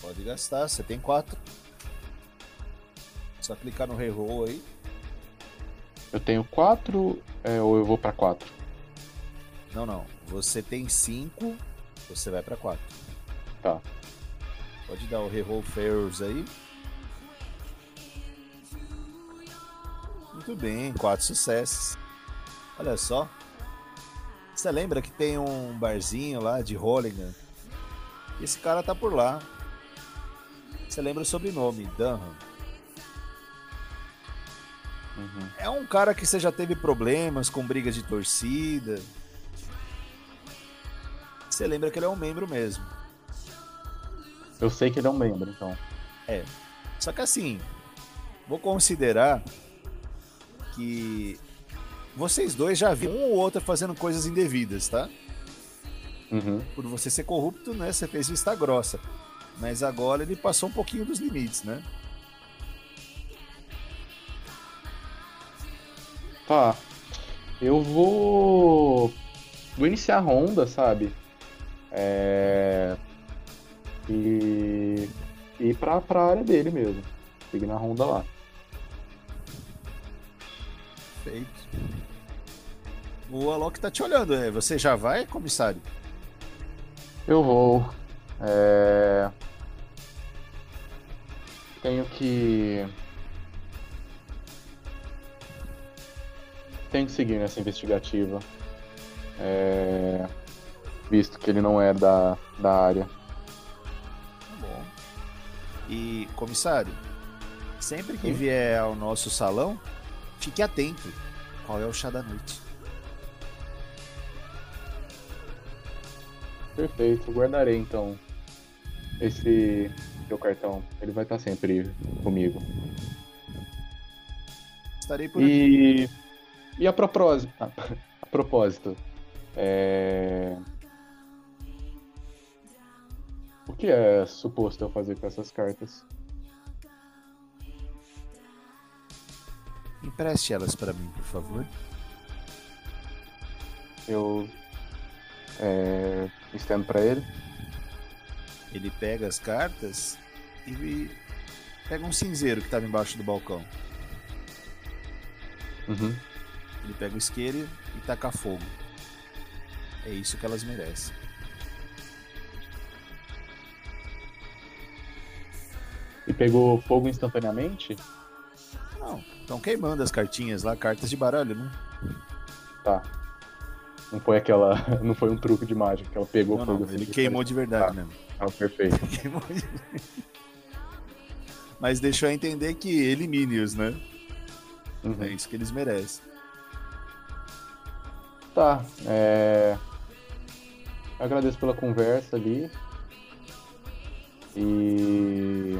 Pode gastar, você tem quatro. Só clicar no reroll aí. Eu tenho quatro é, ou eu vou pra quatro? Não, não. Você tem cinco, você vai pra quatro. Tá. Pode dar o reroll fails aí. Muito bem, quatro sucessos. Olha só. Você lembra que tem um barzinho lá de Holligan? Esse cara tá por lá. Você lembra o sobrenome, Dunham. Uhum. É um cara que você já teve problemas com brigas de torcida. Você lembra que ele é um membro mesmo. Eu sei que ele é um membro, então. É. Só que assim, vou considerar que vocês dois já viram um ou outro fazendo coisas indevidas, tá? Uhum. Por você ser corrupto, né? Você fez vista grossa. Mas agora ele passou um pouquinho dos limites, né? Tá. Eu vou. Vou iniciar a ronda, sabe? É. E. Ir pra, pra área dele mesmo. Seguir na ronda lá. Feito. O Alok tá te olhando, é. Você já vai, comissário? Eu vou. É... Tenho que. Tenho que seguir nessa investigativa. É... Visto que ele não é da, da área. Tá bom. E, comissário, sempre que Sim. vier ao nosso salão, fique atento. Qual é o chá da noite? Perfeito, guardarei então esse seu cartão. Ele vai estar sempre comigo. Estarei por aqui. E, e a propósito, a, a propósito, é... o que é suposto eu fazer com essas cartas? Empreste elas para mim, por favor. Eu é, estendo para ele. Ele pega as cartas e pega um cinzeiro que estava embaixo do balcão. Uhum. Ele pega o isqueiro e taca fogo. É isso que elas merecem. E pegou fogo instantaneamente? Não, estão queimando as cartinhas lá, cartas de baralho, né? Tá. Não foi aquela. Não foi um truque de mágica que ela pegou Não, fogo não, assim, ele queimou de verdade Tá. mesmo. Ah, perfeito. Queimou de- Mas deixou a entender que elimine-os, né? Uhum. É isso que eles merecem. Tá, é... agradeço pela conversa ali. E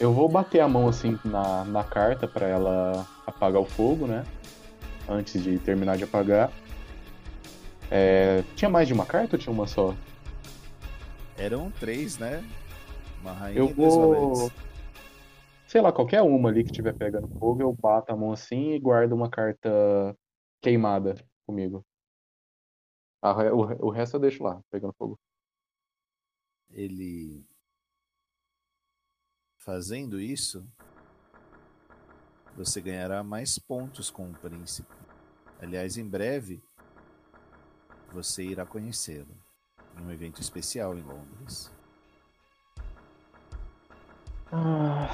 eu vou bater a mão assim na, na carta pra ela apagar o fogo, né? Antes de terminar de apagar. É, Tinha mais de uma carta ou tinha uma só? Eram três, né? Uma rainha Eu e dois vou. valentes. Sei lá, qualquer uma ali que tiver pegando fogo, eu bato a mão assim e guardo uma carta queimada comigo. Ah, o, o resto eu deixo lá, pegando fogo. Ele. Fazendo isso, você ganhará mais pontos com o príncipe. Aliás, em breve, você irá conhecê-lo em um evento especial em Londres. Ah,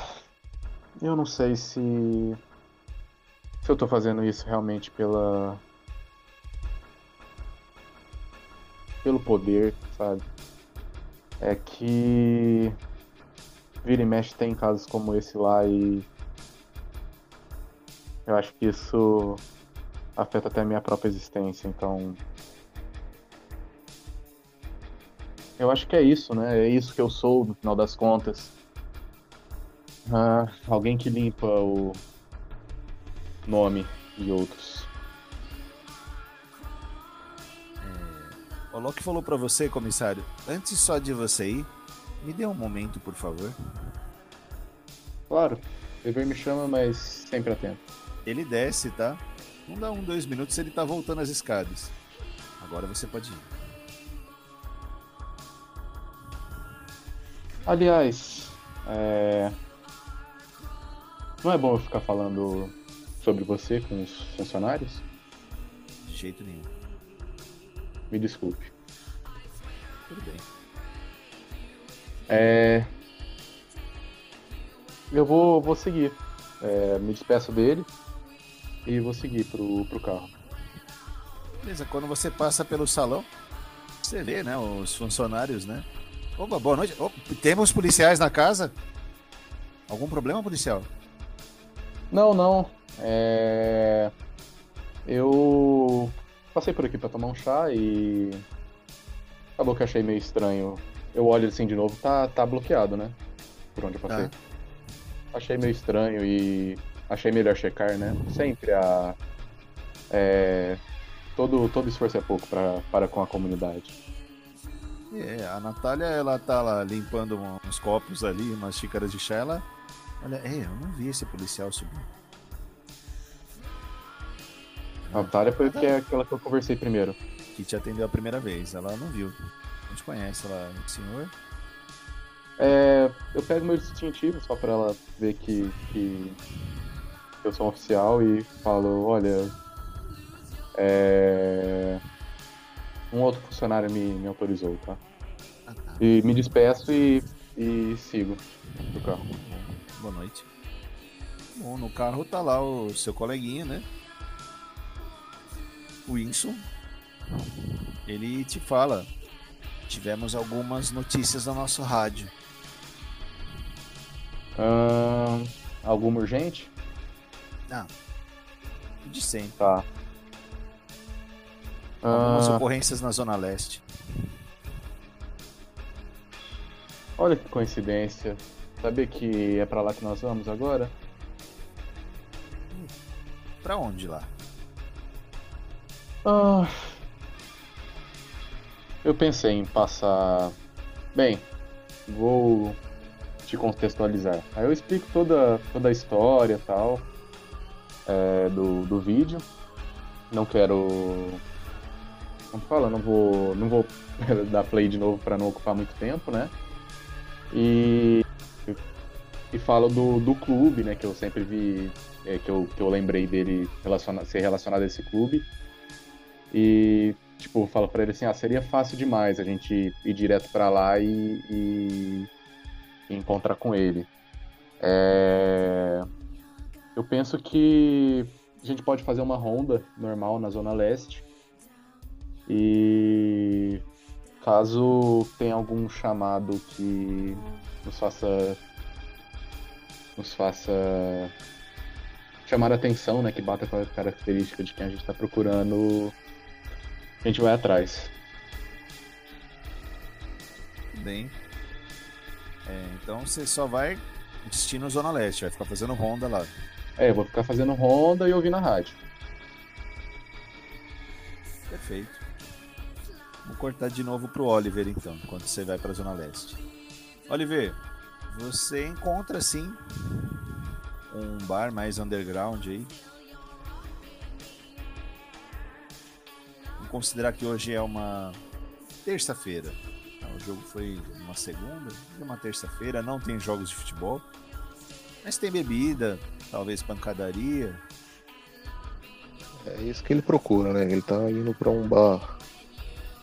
eu não sei se. Se eu tô fazendo isso realmente pela. Pelo poder, sabe? É que. Vira e mexe tem casos como esse lá e. Eu acho que isso afeta até a minha própria existência, então. Eu acho que é isso, né? É isso que eu sou, no final das contas. Ah, alguém que limpa o nome e outros. O Loki falou pra você, comissário, antes só de você ir, me dê um momento, por favor. Claro, dever me chama, mas sempre atento. Ele desce, tá? Não dá um, dois minutos, ele tá voltando as escadas. Agora você pode ir. Aliás, é... não é bom eu ficar falando sobre você com os funcionários? De jeito nenhum. Me desculpe. Tudo bem. É... Eu vou, vou seguir. É, me despeço dele e vou seguir pro, pro carro. Beleza, quando você passa pelo salão, você vê, né, os funcionários, né? Opa, boa noite. Opa, temos policiais na casa? Algum problema, policial? Não, não. É... Eu passei por aqui pra tomar um chá e. Acabou que achei meio estranho. Eu olho assim de novo, tá, tá bloqueado, né? Por onde eu passei. Tá. Achei meio estranho e achei melhor checar, né? Sempre a. É... Todo, todo esforço é pouco pra, para com a comunidade. É, a Natália, ela tá lá limpando uns copos ali, umas xícaras de chá, ela... Olha, é, eu não vi esse policial subir. A Natália foi que é aquela que eu conversei primeiro. Que te atendeu a primeira vez, ela não viu. Não te conhece, ela, senhor? É, eu pego meu distintivo só pra ela ver que, que eu sou um oficial e falo, olha. É... Um outro funcionário me, me autorizou, tá? Ah, tá. E me despeço e, e sigo pro carro. Boa noite. Bom, no carro tá lá o seu coleguinha, né? O Winston. Ele te fala. Tivemos algumas notícias no nosso rádio. Ahn, alguma urgente? Ah, de sempre. Tá. Algumas Ah, ocorrências na Zona Leste. olha que coincidência. Sabia que é pra lá que nós vamos agora? Pra onde lá? Ah, eu pensei em passar. Bem, vou te contextualizar. Aí eu explico toda, toda a história e tal é, do, do vídeo. Não quero. Como fala? Não vou, não vou dar play de novo para não ocupar muito tempo, né? E, e falo do, do clube, né? Que eu sempre vi, é, que, eu, que eu lembrei dele relaciona, ser relacionado a esse clube. E, tipo, falo pra ele assim, ah, seria fácil demais a gente ir direto pra lá e, e, e encontrar com ele. É... Eu penso que a gente pode fazer uma ronda normal na Zona Leste. E caso tenha algum chamado que nos faça nos faça chamar a atenção, né, que bata com a característica de quem a gente está procurando, a gente vai atrás. Bem. É, então você só vai destino Zona Leste, vai ficar fazendo ronda lá. É, vou ficar fazendo ronda e ouvindo a rádio. Perfeito. Vou cortar de novo pro Oliver então, enquanto você vai pra Zona Leste. Oliver, você encontra sim um bar mais underground aí. Vamos considerar que hoje é uma terça-feira. O jogo foi uma segunda, uma terça-feira, não tem jogos de futebol. Mas tem bebida, talvez pancadaria. É isso que ele procura, né? Ele tá indo pra um bar.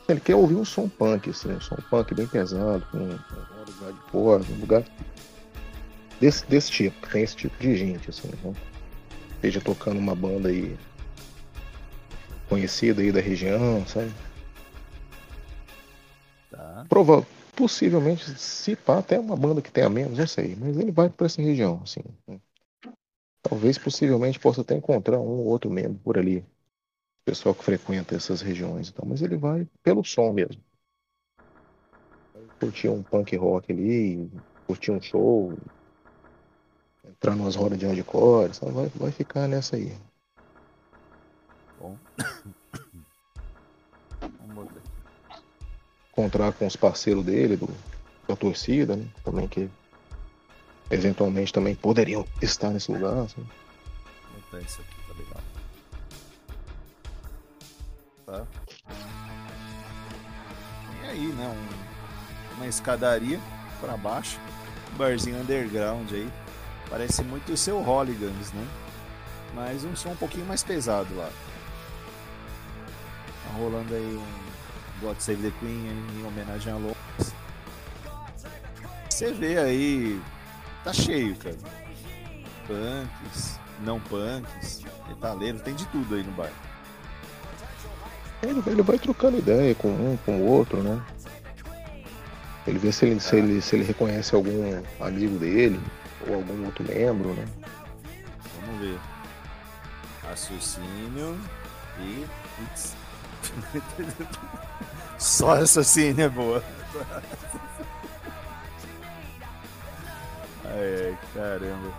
Ele quer ouvir um som punk, assim, um som punk bem pesado, com um lugar de porra, um lugar desse, desse tipo, tem esse tipo de gente, assim, né? Esteja tocando uma banda aí conhecida aí da região, sabe? Tá? Prova possivelmente, se pá, até uma banda que tenha menos, não sei, mas ele vai pra essa região, assim. Talvez, possivelmente, possa até encontrar um ou outro membro por ali. pessoal que frequenta essas regiões, então, mas ele vai pelo som mesmo. Curtir um punk rock ali, curtir um show, entrar numas rodas de hardcore? Vai, vai ficar nessa aí. Bom. Encontrar com os parceiros dele, do, da torcida, né? Também que eventualmente também poderiam estar nesse lugar. Sabe? Vou isso aqui, tá legal. Tá. E aí, né? um- uma escadaria pra baixo. Um barzinho underground aí. Parece muito o seu Hooligans, né? Mas um som um pouquinho mais pesado lá. Tá rolando aí um God Save the Queen em homenagem a Lopes. Você vê aí. Tá cheio, cara. Punks, não punks, metaleiros, tem de tudo aí no bar. Ele, ele vai trocando ideia com um, com o outro, né? Ele vê se ele, se ele, se ele reconhece algum amigo dele ou algum outro membro, né? Vamos ver. Raciocínio e. Só raciocínio é boa. Ai, ai, caramba.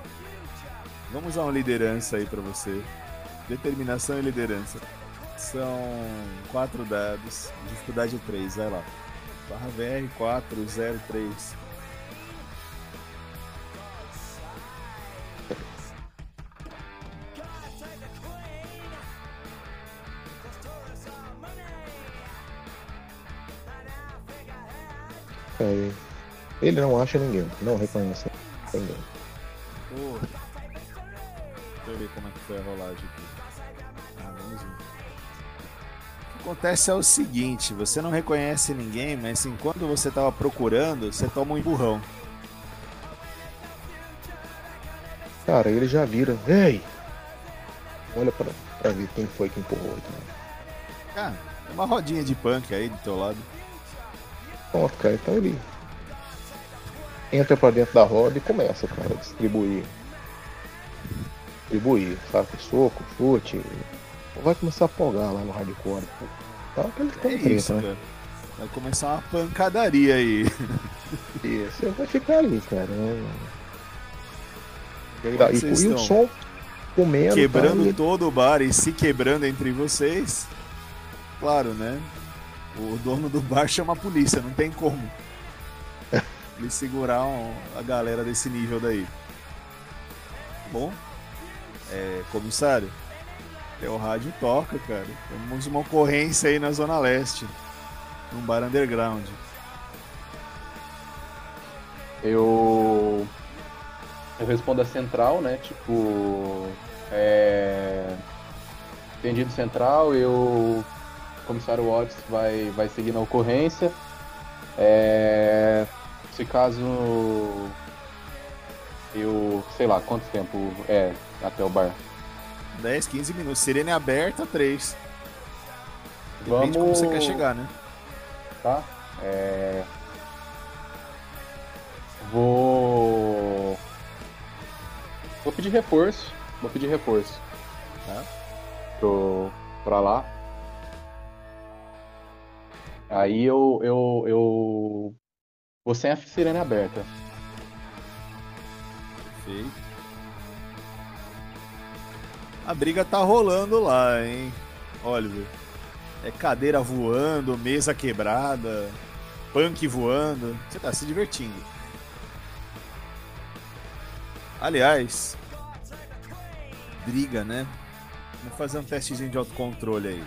Vamos a uma liderança aí pra você. Determinação e liderança. São quatro dados, dificuldade 3, vai lá. Barra VR 403. É, ele não acha ninguém, não reconhece ninguém. Deixa eu ver como é que foi a rolagem aqui. Ah, vamos ver. O que acontece é o seguinte, você não reconhece ninguém, mas enquanto você tava procurando, você toma um empurrão. Cara, ele já vira, ei! Olha pra, pra ver quem foi que empurrou. Então. Ah, tem uma rodinha de punk aí do teu lado. Pronto, cara, então ele entra pra dentro da roda e começa, cara, a distribuir. Distribuir, sabe? Soco, chute. Vai começar a folgar lá no hardcore. Tá aquele É tem treta, isso, né? cara. Vai começar uma pancadaria aí. E você vai ficar ali, cara. né? E, e, e o som comendo. Quebrando tá, e- todo o bar e se quebrando entre vocês. Claro, né? O dono do bar chama a polícia, não tem como. Ele segurar um- a galera desse nível daí. Bom, é, comissário, o rádio toca, cara. Temos uma ocorrência aí na Zona Leste, num bar underground. Eu. Eu respondo a central, né? Tipo. É. Entendido central, eu. Comissário Watts vai, vai seguir na ocorrência. É. Se caso. Eu. sei lá, quanto tempo é até o bar? 10, 15 minutos. Sirene aberta, 3. Depende Vamos. de como você quer chegar, né? tá? É... Vou. Vou pedir reforço. Vou pedir reforço. Tá. Pro... Pra lá. Aí eu. eu, eu... Vou sem a sirene aberta. Perfeito. A briga tá rolando lá, hein, Oliver? É cadeira voando, mesa quebrada, punk voando. Você tá se divertindo. Aliás, briga, né? Vamos fazer um testezinho de autocontrole aí.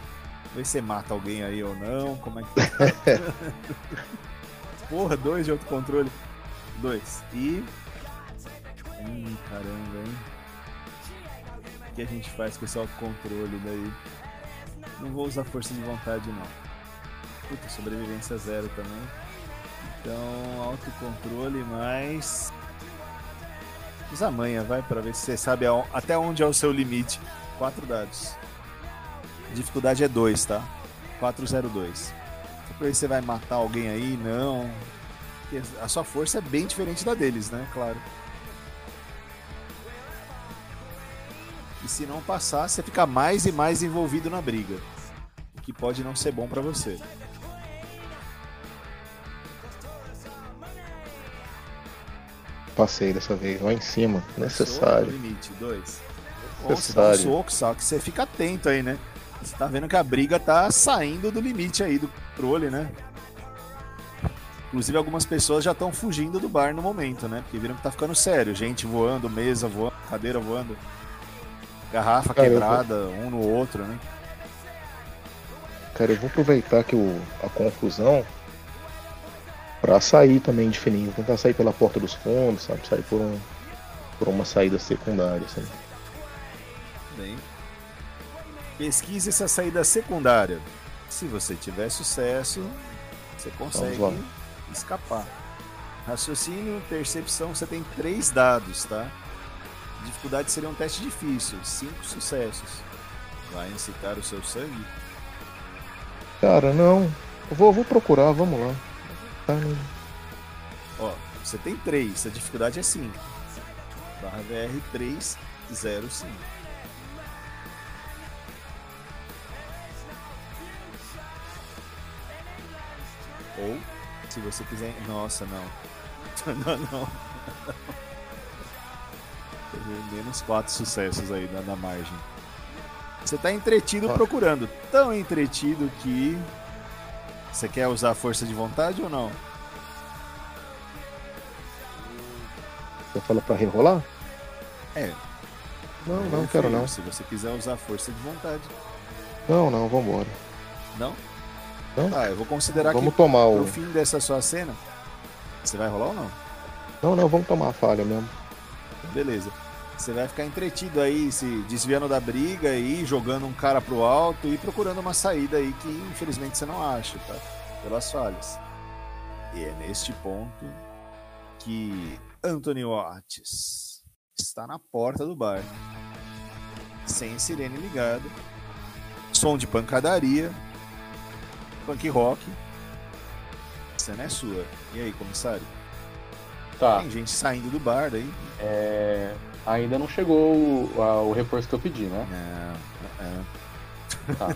Ver se você mata alguém aí ou não. Como é que tá? Porra, dois de autocontrole. Dois. E. Hum, caramba, hein? O que a gente faz com esse autocontrole daí? Não vou usar força de vontade, não. Puta, sobrevivência zero também. Então, autocontrole, mas. Usa manha, vai, pra ver se você sabe até onde é o seu limite. Quatro dados. Dificuldade é 2, tá? 402. Só pra ver se você vai matar alguém aí, não. Porque a sua força é bem diferente da deles, né? Claro. E se não passar, você fica mais e mais envolvido na briga. O que pode não ser bom pra você. Passei dessa vez, lá em cima. Necessário. o limite, dois. Você dá um Necessário. soco, que você fica atento aí, né? Você tá vendo que a briga tá saindo do limite aí do controle, né? Inclusive, algumas pessoas já estão fugindo do bar no momento, né? Porque viram que tá ficando sério. Gente voando, mesa voando, cadeira voando, garrafa Cara, quebrada, um no outro, né? Cara, eu vou aproveitar que o, a confusão pra sair também de fininho. Tentar sair pela porta dos fundos, sabe? Sair por, um, por uma saída secundária, assim. Bem. Pesquise essa saída secundária. Se você tiver sucesso, você consegue escapar. Raciocínio, percepção, você tem três dados, tá? Dificuldade seria um teste difícil, cinco sucessos. Vai incitar o seu sangue? Cara, não. Eu vou, vou procurar, vamos lá. Tá, né? Ó, você tem três, a dificuldade é 5. Barra VR 305. Ou, se você quiser. Nossa, não. não, não. Teve Menos quatro sucessos aí na, na margem. Você tá entretido procurando. Tão entretido que. Você quer usar a força de vontade ou não? Você fala pra rerolar? É, Não, não quero não. Se você quiser usar a força de vontade. Não, não, vambora. Não? Não. Tá, eu vou considerar Vamos que tomar o. fim dessa sua cena. Você vai rolar ou não? Não, não, vamos tomar a falha mesmo. Beleza. Você vai ficar entretido aí, se desviando da briga e jogando um cara pro alto e procurando uma saída aí que infelizmente você não acha, tá? Pelas falhas. E é neste ponto que Anthony Watts está na porta do bar. Sem sirene ligada. Som de pancadaria. Punk rock. A cena é sua. E aí, comissário? Tá. Tem gente saindo do bar daí? É, ainda não chegou o, a- o reforço que eu pedi, né? Não, não, não.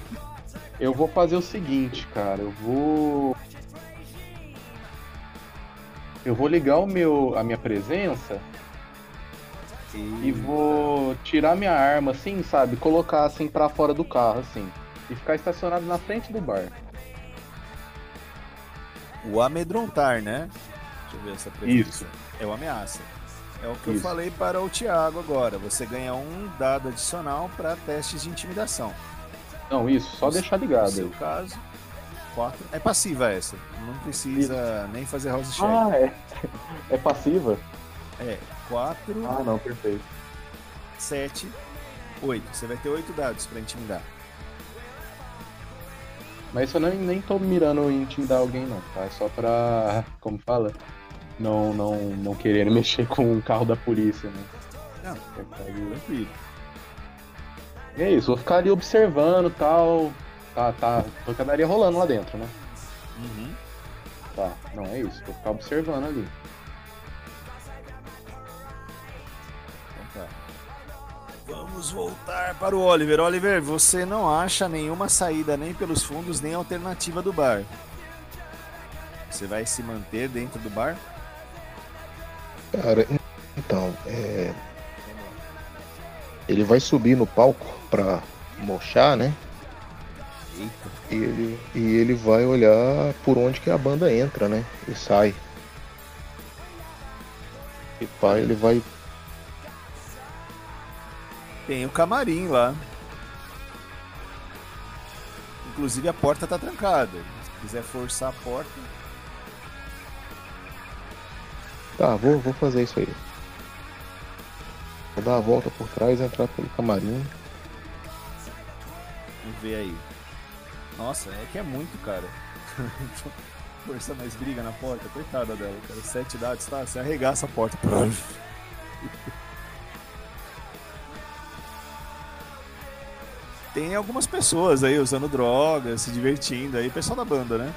Eu vou fazer o seguinte, cara. Eu vou. Eu vou ligar o meu, a minha presença e vou tirar minha arma, assim, sabe? Colocar assim pra fora do carro, assim. E ficar estacionado na frente do bar. O amedrontar, né? Deixa eu ver essa preferência. Isso. É o ameaça. É o que eu Isso. falei para o Thiago agora. Você ganha um dado adicional para testes de intimidação. Não, isso, só No- deixar No ligado. seu caso, quatro. É passiva essa. Não precisa nem fazer house check. Ah, é. É passiva? É 4, Ah, não, perfeito. 7, 8. Você vai ter 8 dados para intimidar. Mas isso eu nem, nem tô mirando em intimidar alguém, não, tá? É só pra. Como fala? Não, não, não querer mexer com o carro da polícia, né? Não. É, tá. E é isso, vou ficar ali observando e tal. Tá, tá. Pancadaria rolando lá dentro, né? Uhum. Tá, não é isso, vou ficar observando ali. Vamos voltar para o Oliver. Oliver, você não acha nenhuma saída nem pelos fundos, nem alternativa do bar. Você vai se manter dentro do bar? Cara, então, é. Ele vai subir no palco pra mochar, né? Eita. E ele, e ele vai olhar por onde que a banda entra, né? E sai. E pá, ele vai. Tem o camarim lá. Inclusive a porta tá trancada. Se quiser forçar a porta. Tá, vou, vou fazer isso aí. Vou dar a volta por trás, entrar pelo camarim. Vamos ver aí. Nossa, é que é muito, cara. Força mais briga na porta. Coitada dela, cara. Sete dados, tá? Você arregaça a porta. Tem algumas pessoas aí usando drogas, se divertindo aí. Pessoal da banda, né?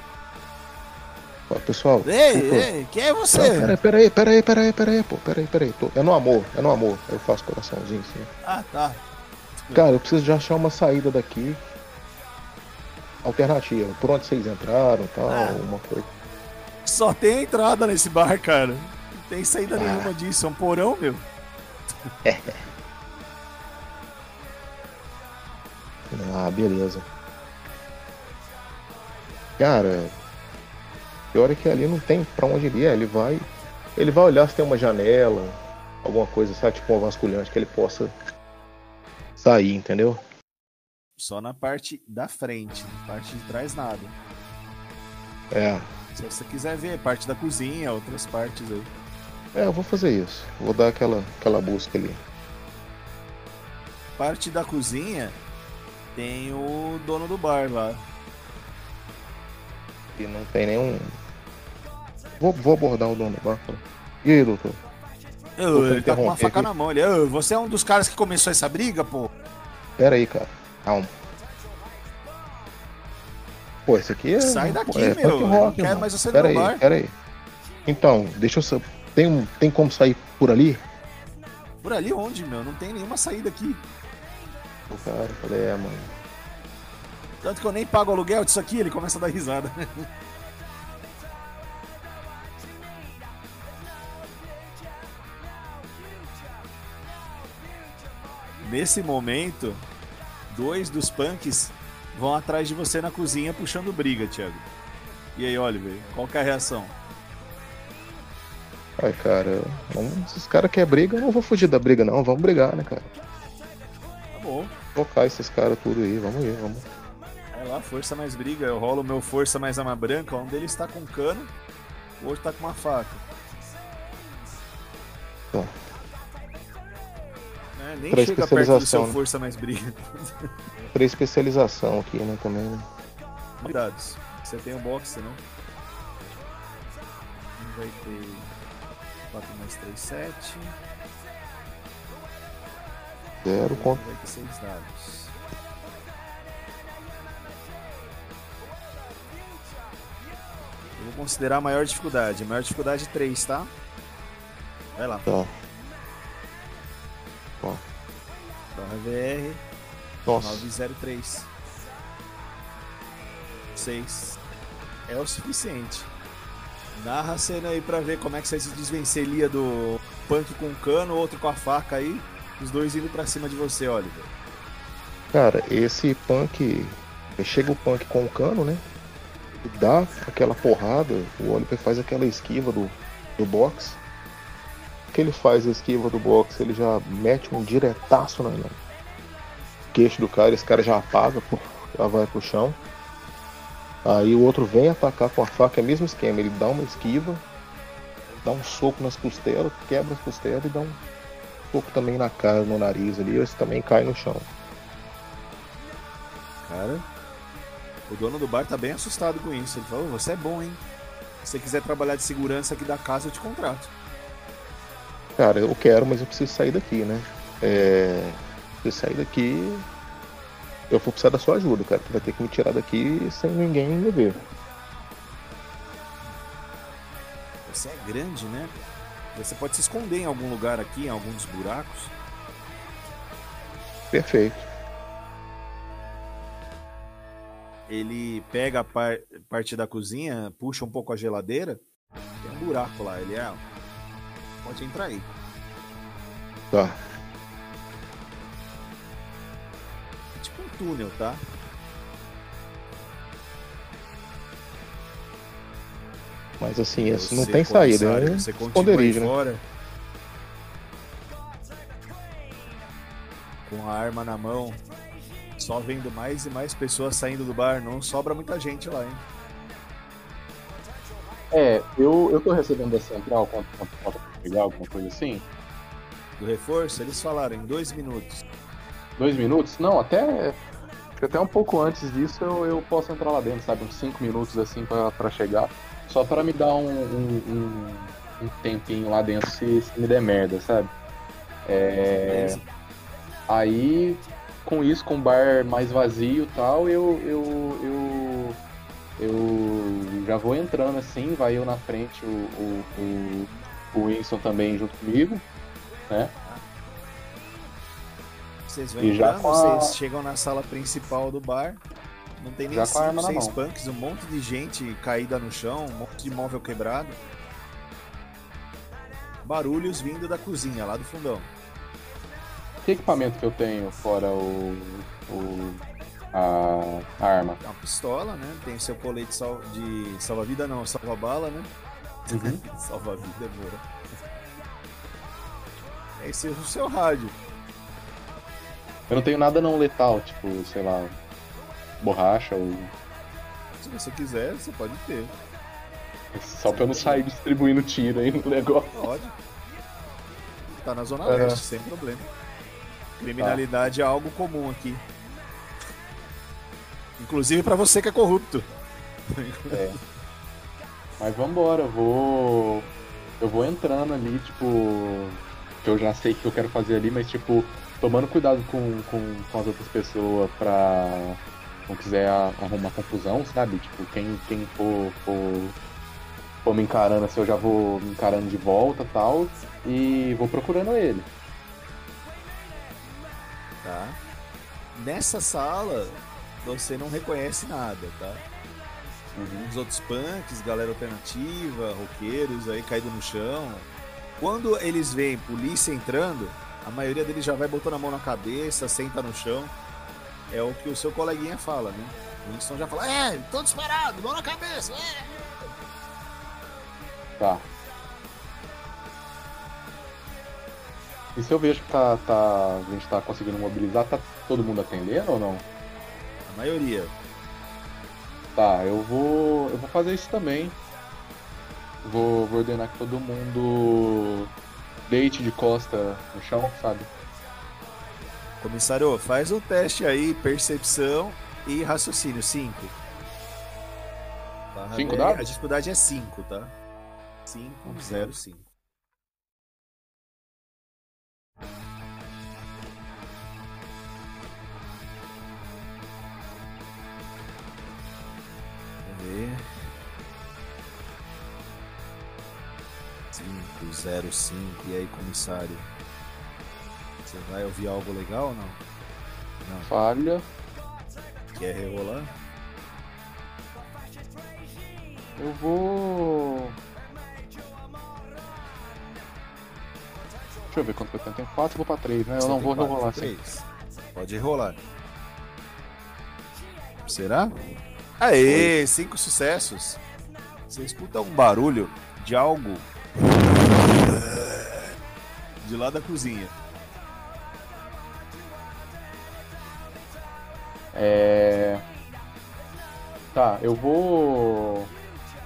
Ó, pessoal. Ei, desculpa. ei, quem é Não, você? peraí, peraí, peraí, peraí, peraí, pô, peraí, peraí. Tô... É no amor, é no amor. Eu faço coraçãozinho assim. Ah, tá. Cara, eu preciso de achar uma saída daqui. Alternativa. Por onde vocês entraram tal, Ah. uma coisa. Só tem entrada nesse bar, cara. Não tem saída Ah. nenhuma disso. É um porão, meu. Ah, beleza. Cara, pior é que ali não tem pra onde ele ir. Ele vai. Ele vai olhar se tem uma janela, alguma coisa, sabe? Tipo uma vasculhante que ele possa sair, entendeu? Só na parte da frente. Na parte de trás, nada. É. Se você quiser ver, parte da cozinha, outras partes aí. É, eu vou fazer isso. Vou dar aquela, aquela busca ali. Parte da cozinha tem o dono do bar lá. E não tem nenhum. Vou, vou abordar o dono do bar. E aí, doutor? Ô, ele tá com uma faca aqui. na mão. Ele, "Ô, você é um dos caras que começou essa briga, pô? Pera aí, cara. Calma. Pô, esse aqui é. Sai daqui, é meu. Eu rock, não quero irmão. mais você no Pera meu aí, bar. pera aí. Então, deixa eu. Tem, tem como sair por ali? Por ali onde, meu? Não tem nenhuma saída aqui. O cara, falei, é, mano. Tanto que eu nem pago aluguel disso aqui, ele começa a dar risada. Nesse momento, dois dos punks vão atrás de você na cozinha puxando briga, Thiago. E aí, Oliver, qual que é a reação? Ai, cara, os caras querem briga, eu não vou fugir da briga, não. Vamos brigar, né, cara? Tocar esses caras tudo aí, vamos ir, vamos. Vai lá, força mais briga. Eu rolo o meu força mais arma branca. Um deles tá com um cano, o outro tá com uma faca. Tá. É, nem Pra chega perto do seu né? força mais briga. Três especialização aqui, né, também, né? Cuidados. Você tem um boxe? Um vai ter 4 mais 3, 7. Zero contra. Vai ter 6 dados. Eu vou considerar a maior dificuldade. A maior dificuldade 3, tá? Vai lá. Tá. Barra VR Nossa. 903. 6. É o suficiente. Narra a cena aí pra ver como é que você se desvenceria do punk com o cano, outro com a faca aí. Os dois indo pra cima de você, Oliver. Cara, esse punk. Chega o punk com o cano, né? Dá aquela porrada, o Oliver faz aquela esquiva do, do box. que ele faz a esquiva do box, ele já mete um diretaço na queixo do cara, esse cara já apaga, pô, já vai pro chão. Aí o outro vem atacar com a faca, é o mesmo esquema, ele dá uma esquiva, dá um soco nas costelas, quebra as costelas e dá um soco também na cara, no nariz ali, esse também cai no chão. Cara, o dono do bar tá bem assustado com isso. Ele falou: Você é bom, hein? Se você quiser trabalhar de segurança aqui da casa, eu te contrato. Cara, eu quero, mas eu preciso sair daqui, né? É. Preciso sair daqui. Eu vou precisar da sua ajuda, cara. Tu vai ter que me tirar daqui sem ninguém me ver. Você é grande, né? Você pode se esconder em algum lugar aqui, em algum dos buracos. Perfeito. Ele pega a par- parte da cozinha, puxa um pouco a geladeira. Tem um buraco lá. Ele é. Pode entrar aí. Tá. É tipo um túnel, tá? Mas assim, isso não tem saída. comissário, É um Você esconderijo, né? fora. Com a arma na mão. Só vendo mais e mais pessoas saindo do bar. Não sobra muita gente lá, hein? É, eu, eu tô recebendo da central quanto quanto falta pra pegar, alguma coisa assim? Do reforço, eles falaram em dois minutos. Dois minutos? Não, até. Até um pouco antes disso eu, eu posso entrar lá dentro, sabe? Uns cinco minutos assim pra, pra chegar. Só pra me dar um, um, um- um tempinho lá dentro se, se me der merda, sabe? É, aí, com isso, com o bar mais vazio e tal, eu, eu, eu, eu já vou entrando assim, vai eu na frente, o, o, o, o Winston também junto comigo, né? Vocês vão E já entrando, com a- vocês chegam na sala principal do bar. Não tem nem Já a arma cinco, na seis punks, um monte de gente caída no chão, um monte de móvel quebrado. Barulhos vindo da cozinha, lá do fundão. Que equipamento que eu tenho fora o. o a, a arma? É uma pistola, né? Tem seu colete sal- de salva-vida, não, salva-bala, né? Uhum. Salva-vida, boa. Esse é o seu rádio. Eu não tenho nada não letal, tipo, sei lá, borracha ou. Se você quiser, você pode ter. Só pra eu não sair distribuindo tiro aí no negócio. Pode. Tá na Zona É. Leste, sem problema. Criminalidade é algo comum aqui. Inclusive pra você que é corrupto. É. Mas vambora, eu vou. Eu vou entrando ali, tipo. Que eu já sei o que eu quero fazer ali, mas tipo, tomando cuidado com, com, com as outras pessoas pra não quiser arrumar confusão, sabe? Tipo, quem, quem for, for, for me encarando assim, eu já vou me encarando de volta e tal. E vou procurando ele. Tá? Nessa sala, você não reconhece nada, tá? Uhum. Os outros punks, galera alternativa, roqueiros aí caído no chão. Quando eles veem polícia entrando, a maioria deles já vai botando a mão na cabeça, senta no chão. É o que o seu coleguinha fala, né? O Winston já fala, é, tô disparado, mão na cabeça, é. Tá. E se eu vejo que tá, tá, a gente tá conseguindo mobilizar, tá todo mundo atendendo ou não? A maioria. Tá, eu vou. Eu vou fazer isso também. Vou, vou ordenar que todo mundo deite de costa no chão, sabe? Comissário, faz o teste aí, percepção e raciocínio, 5. Cinco A dados? dificuldade é 5, tá? 5, 0, 5. Vamos ver. 5, 0, 5. E aí, comissário? Você vai ouvir algo legal ou não? Não. Falha. Quer rerolar? Eu vou. Deixa eu ver quanto que eu tenho. Tem 4, vou pra 3, né? Eu Você não tem vou rerolar assim. Pode rerolar. Será? Aê, cinco sucessos. Você escuta um barulho de algo de lá da cozinha. É. Tá, eu vou.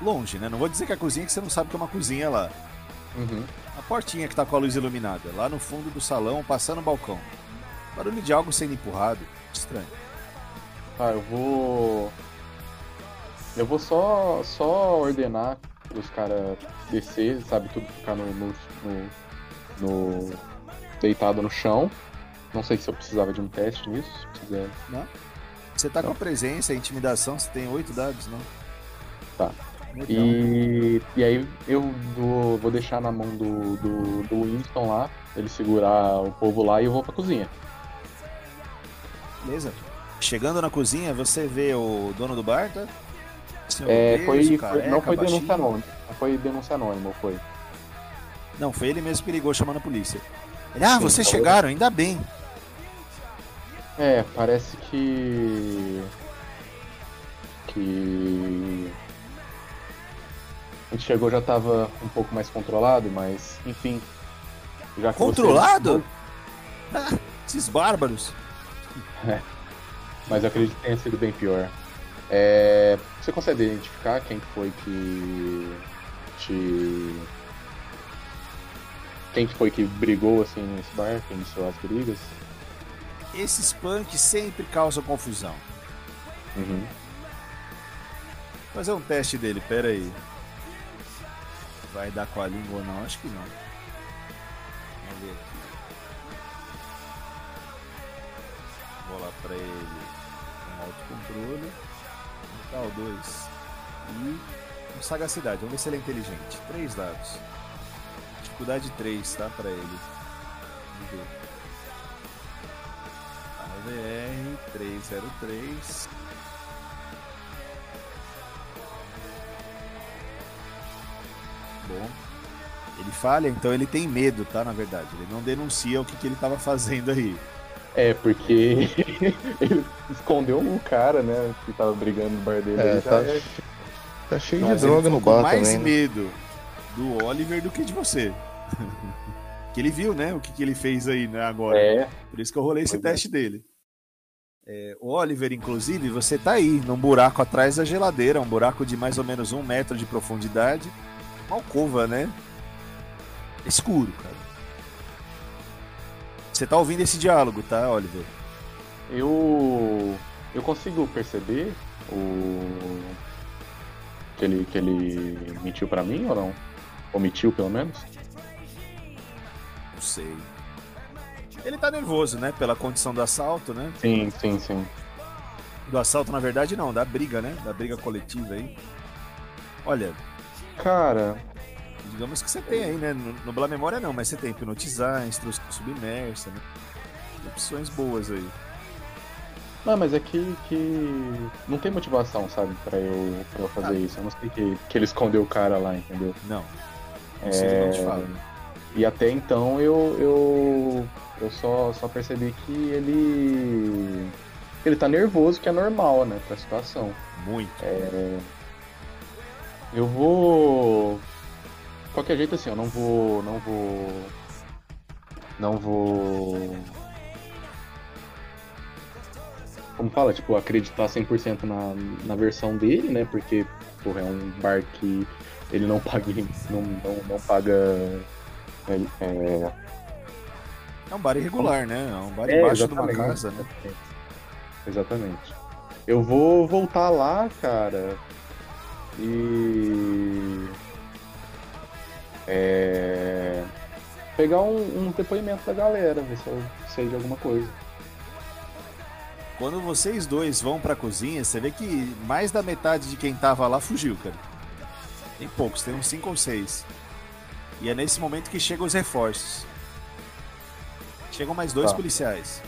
Longe, né? Não vou dizer que é a cozinha, que você não sabe que é uma cozinha lá. Uhum. A portinha que tá com a luz iluminada, lá no fundo do salão, passando o balcão. Barulho de algo sendo empurrado. Estranho. Tá, eu vou. Eu vou só, só ordenar os caras descer, sabe? Tudo ficar no, no, no- no- deitado no chão. Não sei se eu precisava de um teste nisso. Se quiser. Você tá com a presença, a intimidação, você tem oito dados, não? Tá. Legal. E, e aí eu vou, vou deixar na mão do, do, do Winston lá, ele segurar o povo lá e eu vou pra cozinha. Beleza. Chegando na cozinha, você vê o dono do bar, tá? Senhor É, foi, foi- careca, não foi denúncia anônima. Não foi denúncia anônima, foi. Não, foi ele mesmo que ligou chamando a polícia. Ele, ah, Sim, vocês tá chegaram, ainda bem. É, parece que. Que. A gente chegou já tava um pouco mais controlado, mas enfim. Já você- Controlado? Ah, esses bárbaros. Mas eu acredito que tenha sido bem pior. É, Você consegue identificar quem foi que te. Quem que foi que brigou assim nesse bar, quem iniciou as brigas? Esses punks sempre causam confusão. Uhum. Fazer um teste dele, pera aí. Vai dar com a língua ou não? Acho que não. Vamos ver aqui. Vou lá pra ele com autocontrole. Um tal, dois. E com sagacidade. Vamos ver se ele é inteligente. Três dados. Dificuldade 3, tá? Pra ele. Vamos ver. VR 303. Bom. Ele falha, então ele tem medo, tá? Na verdade. Ele não denuncia o que, que ele tava fazendo aí. É, porque ele escondeu um cara, né? Que tava brigando no bar dele. É, Ele tá, já é- tá cheio Mas de droga no bar mais também. né? medo do Oliver do que de você. que ele viu, né? O que, que ele fez aí, né? Agora. É, Por isso que eu rolei esse é. teste dele. É, o Oliver, inclusive, você tá aí, num buraco atrás da geladeira, um buraco de mais ou menos um metro de profundidade. Uma alcova, né? Escuro, cara. Você tá ouvindo esse diálogo, tá, Oliver? eu. Eu consigo perceber o. Que ele, que ele mentiu pra mim ou não? Omitiu, pelo menos? Não sei. Ele tá nervoso, né? Pela condição do assalto, né? Sim, sim, sim. Do assalto, na verdade, não, da briga, né? Da briga coletiva aí. Olha, Cara, digamos que você tem aí, né? No, Bla Memória não, mas você tem hipnotizar, instrução submersa, né? Opções boas aí. não, mas é que, que não tem motivação, sabe, pra eu, pra eu fazer Ah. isso. Eu não sei que, que ele escondeu o cara lá, entendeu? Não. Ele não te É, fala. E até então eu, eu, eu só, só percebi que ele. Ele tá nervoso, que é normal, né, pra situação. Muito. Eu vou. Qualquer jeito assim, eu não vou. Não vou. Não vou. Como fala, tipo, acreditar 100% na, na versão dele, né? Porque, porra, é um bar que ele não paga. Não, não, não paga. É, é, É um bar irregular, né? É um bar É, embaixo de uma casa, né? Exatamente. Eu vou voltar lá, cara, e. É, pegar um, um depoimento da galera, ver se eu sei de alguma coisa. Quando vocês dois vão pra cozinha, você vê que mais da metade de quem tava lá fugiu, cara. Tem poucos, tem uns 5 ou 6. E é nesse momento que chegam os reforços. Chegam mais dois Tá. policiais.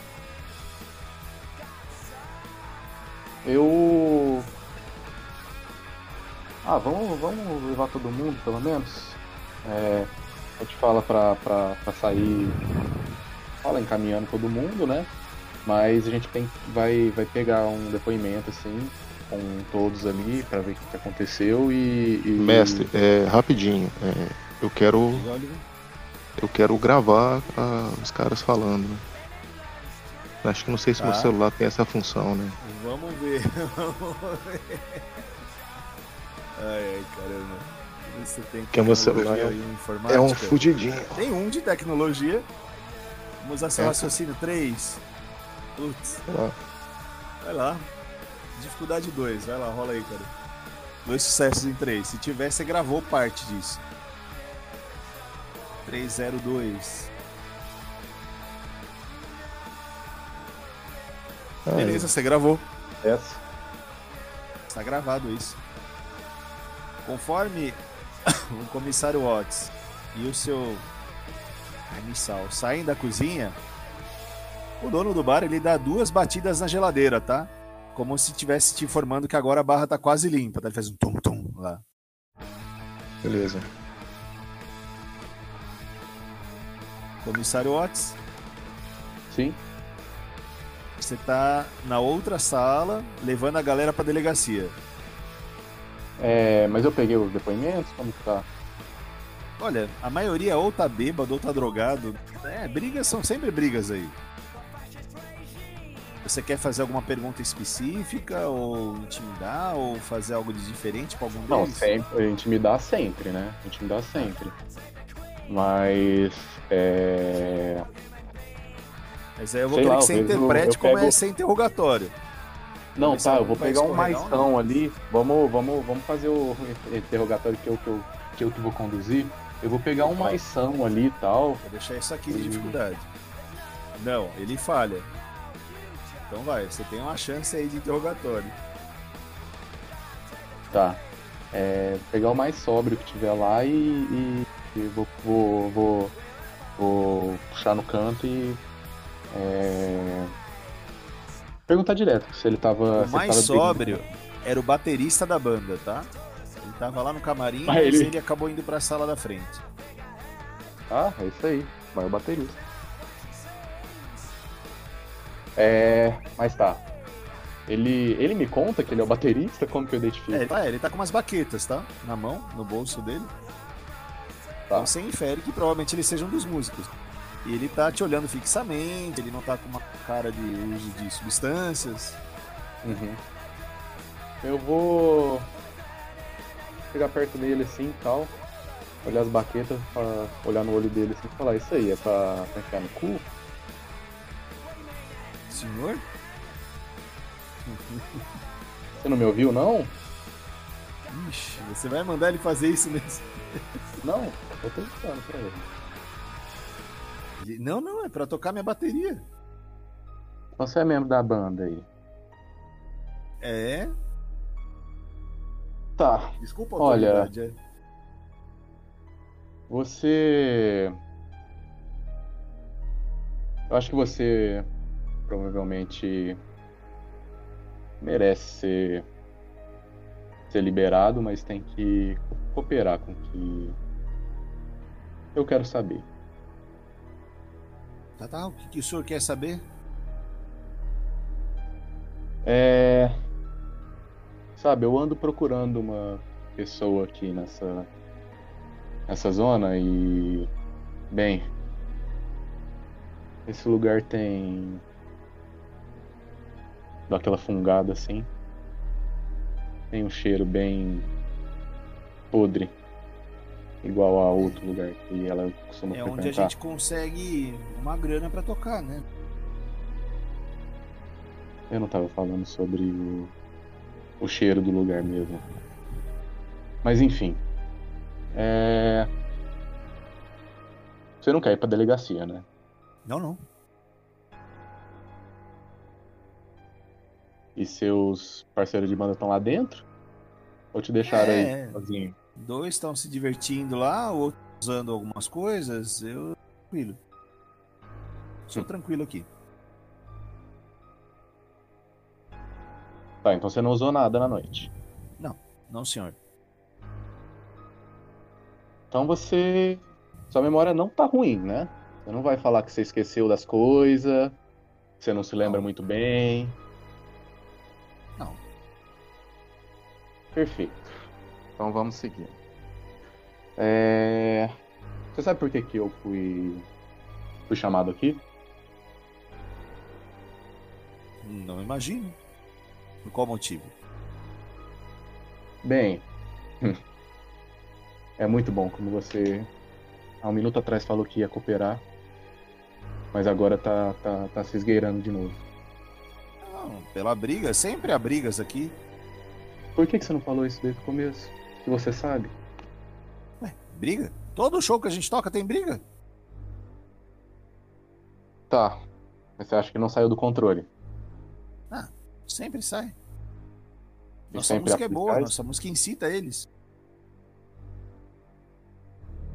Eu. Ah, vamos, vamos levar todo mundo, pelo menos. É, a gente fala pra, pra, pra sair. Fala encaminhando todo mundo, né? Mas a gente tem, vai, vai pegar um depoimento, assim, com todos ali, pra ver o que que aconteceu e. e- Mestre, é, rapidinho. é, eu quero. Eu quero gravar ah, os caras falando. né? Acho que não sei se Tá. meu celular tem essa função, né? Vamos ver. Vamos ver. Ai, ai, caramba. Você tem Que é meu celular, é um-? É um fudidinho. Tem um de tecnologia. Vamos usar seu É. raciocínio 3. Putz, Sei lá. vai lá. Dificuldade 2, vai lá, rola aí, cara. Dois sucessos em 3. Se tiver, você gravou parte disso. 302. Ah, Beleza, você gravou. Essa. Está gravado isso. Conforme o comissário Watts e o seu carniçal saem da cozinha, o dono do bar ele dá duas batidas na geladeira, tá? Como se estivesse te informando que agora a barra tá quase limpa, tá? Ele faz um tum-tum lá. Beleza. Comissário Watts, Sim. você tá na outra sala levando a galera pra delegacia. É, mas eu peguei os depoimentos, como que tá? Olha, a maioria ou tá bêbado ou tá drogado. É, brigas são sempre brigas aí. Você quer fazer alguma pergunta específica, ou intimidar, ou fazer algo de diferente com algum Não, deles? sempre, intimidar sempre, né? Intimidar sempre. Mas. É... Mas aí eu vou Sei querer lá, que você eu interprete eu como pego- é ser interrogatório. Não, se tá, eu vou pegar um maisão ali. Vamos, vamos, vamos fazer o interrogatório que eu, que, eu, que eu que vou conduzir. Eu vou pegar um maição ali e tal. Vou deixar isso aqui de dificuldade. Não, ele falha. Então vai, você tem uma chance aí de interrogatório. Tá. É, pegar o mais sóbrio que tiver lá e, e- e vou, vou, vou, vou puxar no canto e. é, Perguntar direto se ele tava. O mais tava sóbrio era o baterista da banda, tá? Ele tava lá no camarim, Ah, mas ele- ele acabou indo pra sala da frente. Ah, é isso aí. Vai o baterista. É. Mas tá. Ele, ele me conta que ele é o baterista? Como que eu identifico? É, ele tá, ele tá com umas baquetas, tá? Na mão, no bolso dele. Tá. Então você infere que provavelmente ele seja um dos músicos. E ele tá te olhando fixamente, ele não tá com uma cara de uso de substâncias. Uhum. Eu vou chegar perto dele assim e tal, olhar as baquetas, pra olhar no olho dele assim e falar, isso aí é pra, pra enfiar no cu? Senhor? Você não me ouviu, não? Ixi, você vai mandar ele fazer isso mesmo? Não, tô ele. Ele, não, não, é pra tocar minha bateria. Então você é membro da banda aí. É. Tá, Desculpa a Olha, é. Você. Eu acho que você provavelmente merece ser, ser liberado, mas tem que cooperar com o que eu quero saber. Tá, tá, o que, que o senhor quer saber? É. Sabe, eu ando procurando uma pessoa aqui nessa. nessa zona e. Bem. Esse lugar tem. dá aquela fungada assim. Tem um cheiro bem. podre. Igual a outro lugar que ela costuma É onde a frequentar. gente consegue uma grana pra tocar, né? Eu não tava falando sobre o, o cheiro do lugar mesmo. Mas enfim. É... Você não quer ir pra delegacia, né? Não, não. E seus parceiros de banda estão lá dentro? Ou te deixaram É. aí sozinho? Dois estão se divertindo lá, o outro usando algumas coisas. Eu. Tranquilo. Sou tranquilo aqui. Tá, então você não usou nada na noite. Não, senhor. Então você. Sua memória não tá ruim, né? Você não vai falar que você esqueceu das coisas, você não se lembra Não. muito bem. Não. Perfeito. Então vamos seguir. É... Você sabe por que, que eu fui... fui chamado aqui? Não imagino. Por qual motivo? Bem, é muito bom como você há um minuto atrás falou que ia cooperar, mas agora tá, tá, tá se esgueirando de novo. Não, pela briga, sempre há brigas aqui. Por que, que você não falou isso desde o começo? Que você sabe? Briga? Todo show que a gente toca tem briga? Tá, mas você acha que não saiu do controle? Sempre sai. E Nossa sempre música é boa, nossa música incita eles.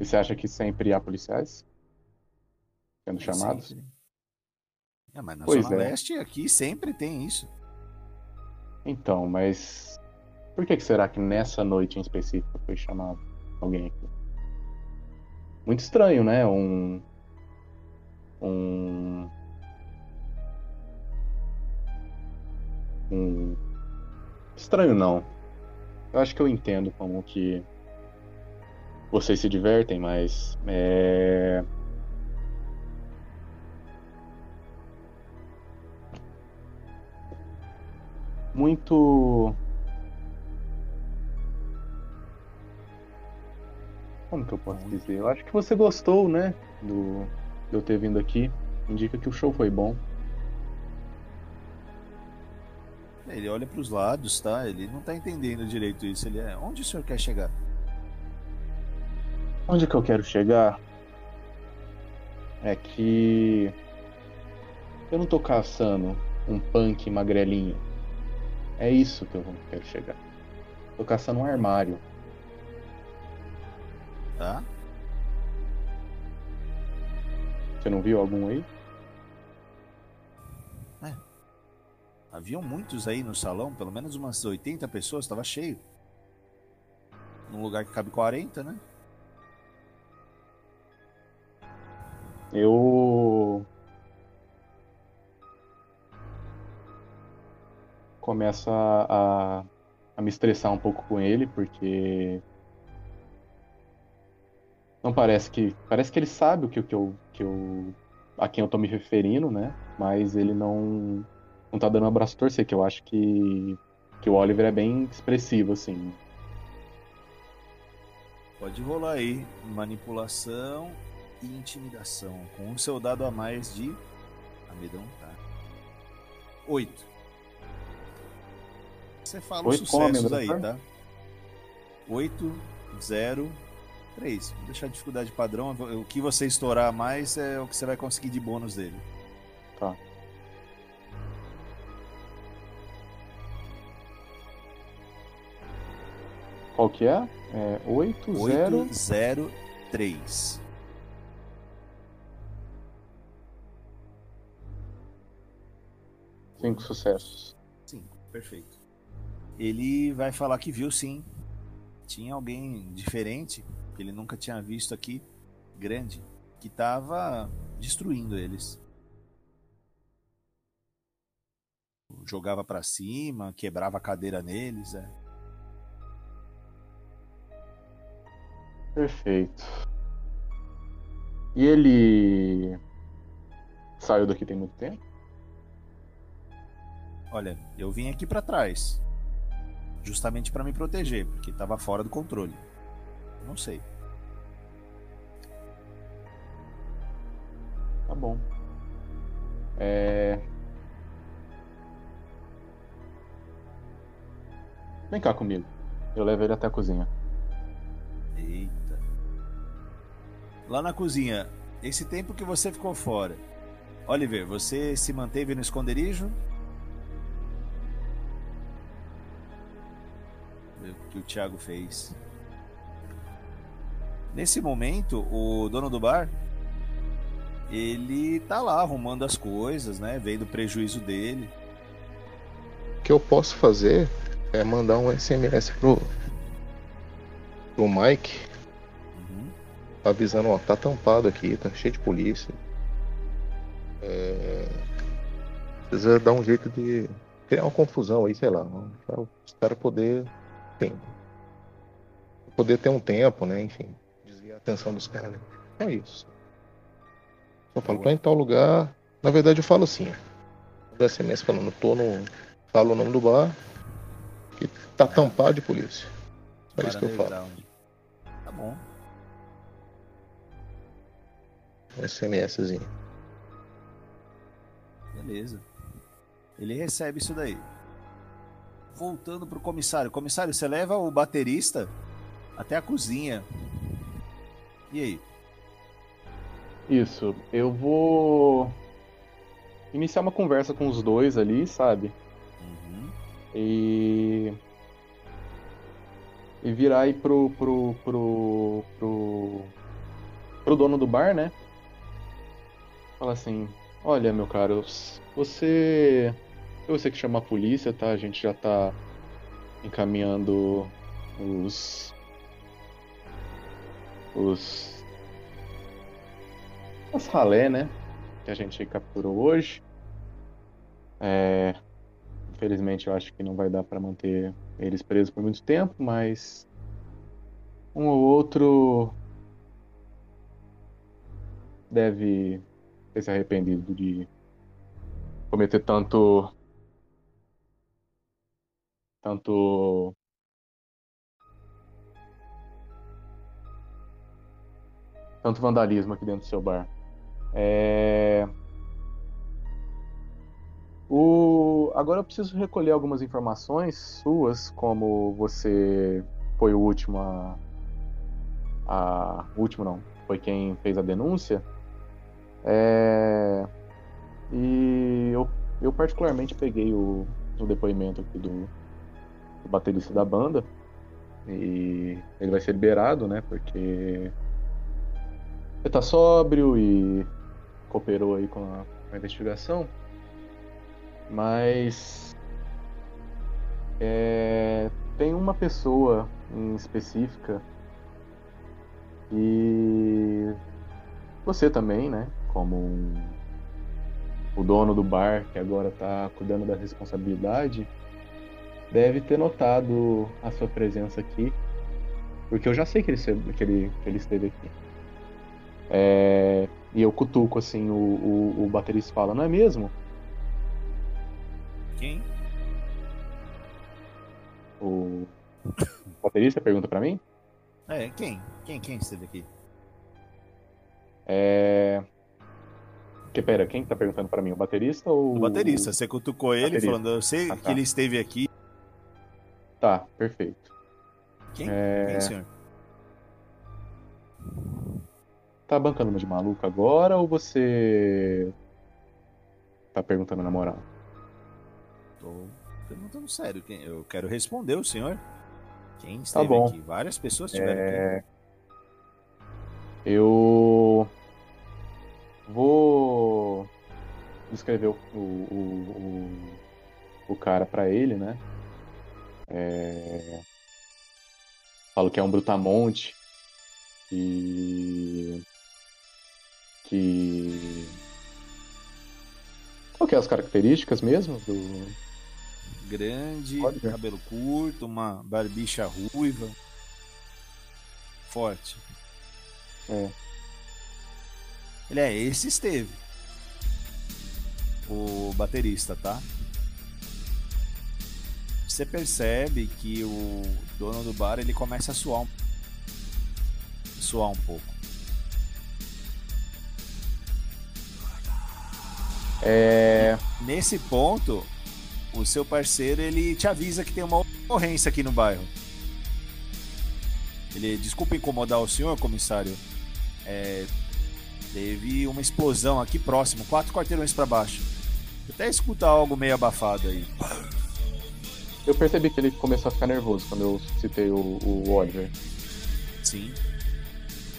E você acha que sempre há policiais? Sendo É, chamados? sempre. É, mas na Pois Zona é. Leste aqui sempre tem isso. Então, mas por que, que será que nessa noite em específico foi chamado alguém aqui? Muito estranho, né? Um. Um. Um. Estranho não. Eu acho que eu entendo como que vocês se divertem, mas é. muito. Como que eu posso dizer? Eu acho que você gostou, né? Do de eu ter vindo aqui. Indica que o show foi bom. Ele olha pros lados, tá? Ele não tá entendendo direito isso. Ele é. Onde o senhor quer chegar? Onde que eu quero chegar? É que. Eu não tô caçando um punk magrelinho. É isso que eu quero chegar. Tô caçando um armário. Tá? Você não viu algum aí? Haviam muitos aí no salão, pelo menos umas 80 pessoas, estava cheio. Num lugar que cabe 40, né? Eu começo a, a, a me estressar um pouco com ele, porque não parece que parece que ele sabe o que, que eu que eu a quem eu tô me referindo, né? Mas ele não não tá dando um abraço a torcer, que eu acho que que o Oliver é bem expressivo assim. Pode rolar aí manipulação e intimidação com o seu dado a mais de amedrontar. Oito. Você fala Oito os sucessos aí, amedrontar? tá? Oito, zero, três. Vou deixar a dificuldade padrão. O que você estourar mais é o que você vai conseguir de bônus dele. Tá. Qual que é? É 8, 0. Oito, zero, três. Cinco sucessos. Cinco, perfeito. Ele vai falar que viu sim. Tinha alguém diferente, que ele nunca tinha visto aqui, grande, que tava destruindo eles. Jogava pra cima, quebrava a cadeira neles, é. Perfeito. E ele saiu daqui tem muito tempo? Olha, eu vim aqui pra trás. Justamente pra me proteger, porque tava fora do controle. Não sei. Tá bom. É... Vem cá comigo. Eu levo ele até a cozinha. Eita. Lá na cozinha, esse tempo que você ficou fora. Oliver, você se manteve no esconderijo? O que o Thiago fez. Nesse momento, o dono do bar ele tá lá arrumando as coisas, né? Vendo o prejuízo dele. O que eu posso fazer é mandar um SMS pro, pro Mike Uhum. avisando, ó, tá tampado aqui, tá cheio de polícia. É... Precisa dar um jeito de criar uma confusão aí, sei lá, para os caras poder, enfim, poder ter um tempo, né, enfim, atenção dos caras. Né? É isso. Eu falo, tô em tal lugar, na verdade eu falo assim, do SMS falando, tô no, falo o nome do bar, que tá tampado de polícia. É isso que eu falo. Tá bom. SMSzinho. Beleza. Ele recebe isso daí. Voltando pro comissário. Comissário, você leva o baterista até a cozinha. E aí? Isso. Eu vou iniciar uma conversa com os dois ali, sabe? Uhum. E. E virar aí pro. pro. pro. pro. pro dono do bar, né? Fala assim: Olha, meu caro, você. Foi você que chama a polícia, tá? A gente já tá encaminhando os. Os. as ralé, né? Que a gente capturou hoje. É. Infelizmente, eu acho que não vai dar para manter eles presos por muito tempo, mas um ou outro deve ter se arrependido de cometer tanto tanto tanto vandalismo aqui dentro do seu bar. É... O... Agora eu preciso recolher algumas informações suas, como você foi o último a... a... O último não, foi quem fez a denúncia. É... E eu, eu particularmente peguei o, o depoimento aqui do, do baterista da banda. E ele vai ser liberado, né? Porque ele tá sóbrio e cooperou aí com a, com a investigação. Mas é, tem uma pessoa em específica e você também, né? Como um, o dono do bar que agora está cuidando da responsabilidade, deve ter notado a sua presença aqui, porque eu já sei que ele, que ele, que ele esteve aqui. É, e eu cutuco assim, o, o, o baterista fala, não é mesmo? Quem? O baterista pergunta para mim? É, quem? Quem? Quem esteve aqui? É. Que, pera, quem tá perguntando para mim? O baterista ou. O baterista. Você cutucou ele Baterista. falando, eu sei Ah, que tá. ele esteve aqui. Tá, perfeito. Quem? É. Quem, senhor? Tá bancando uma de maluco agora ou você. Tá perguntando na moral? Tô perguntando sério. Eu quero responder o senhor. Quem esteve Tá bom. aqui? Várias pessoas estiveram aqui. É... Eu vou descrever o, o, o, o, cara pra ele, né? É... Falo que é um brutamonte que que qual que é as características mesmo do Grande, Pode cabelo curto, uma barbicha ruiva. Forte. É. Ele é esse esteve. O baterista, tá? Você percebe que o dono do bar ele começa a suar um, suar um pouco. É, Nesse ponto, o seu parceiro ele te avisa que tem uma ocorrência aqui no bairro. Ele, desculpa incomodar o senhor, comissário. É, teve uma explosão aqui próximo, quatro quarteirões para baixo. Até escuta algo meio abafado aí. eu percebi que ele começou a ficar nervoso quando eu citei o, o Oliver. Sim.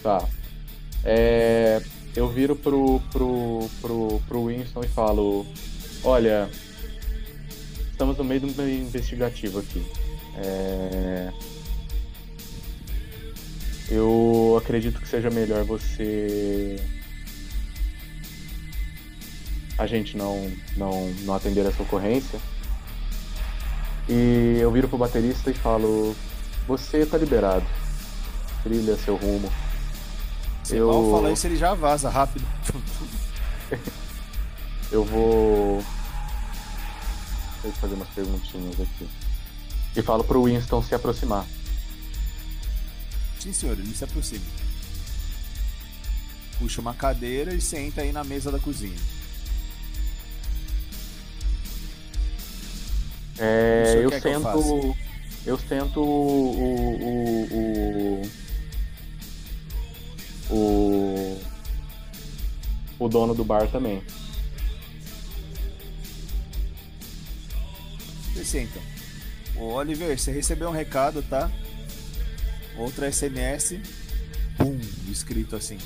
Tá. É, eu viro pro, pro, pro, pro Winston e falo: Olha, estamos no meio de uma investigativa aqui. É, eu acredito que seja melhor você. A gente não, não, não atender essa ocorrência. E eu viro pro baterista e falo: Você tá liberado. Trilha seu rumo. Se Eu- mal falar isso, ele já vaza rápido. Eu vou. Deixa eu fazer umas perguntinhas aqui. E falo pro Winston se aproximar. Sim, senhor, ele se aproxima. Puxa uma cadeira e senta aí na mesa da cozinha. É, eu que eu sento. Eu sento o. O. O. O, o dono do bar também. Você senta. Ô Oliver, você recebeu um recado, tá? Outra SMS. Pum, escrito assim.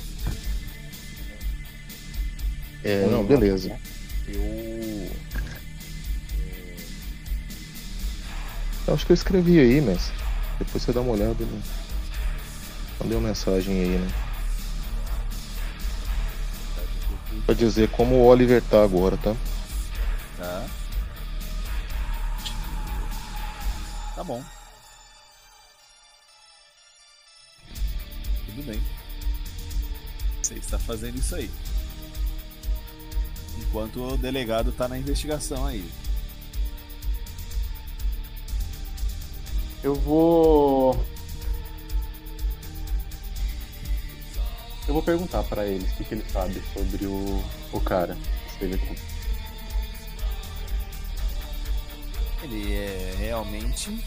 É, não, beleza. Eu. Eu acho que eu escrevi aí, mas depois você dá uma olhada. Né? Mandei uma mensagem aí, né? Pra dizer como o Oliver tá agora, tá? Tá. Tá bom. Tudo bem. Você está fazendo isso aí. Enquanto o delegado tá na investigação aí. Eu vou. Eu vou perguntar pra eles o que, que ele sabe sobre o, o cara que esteve aqui. Ele é realmente.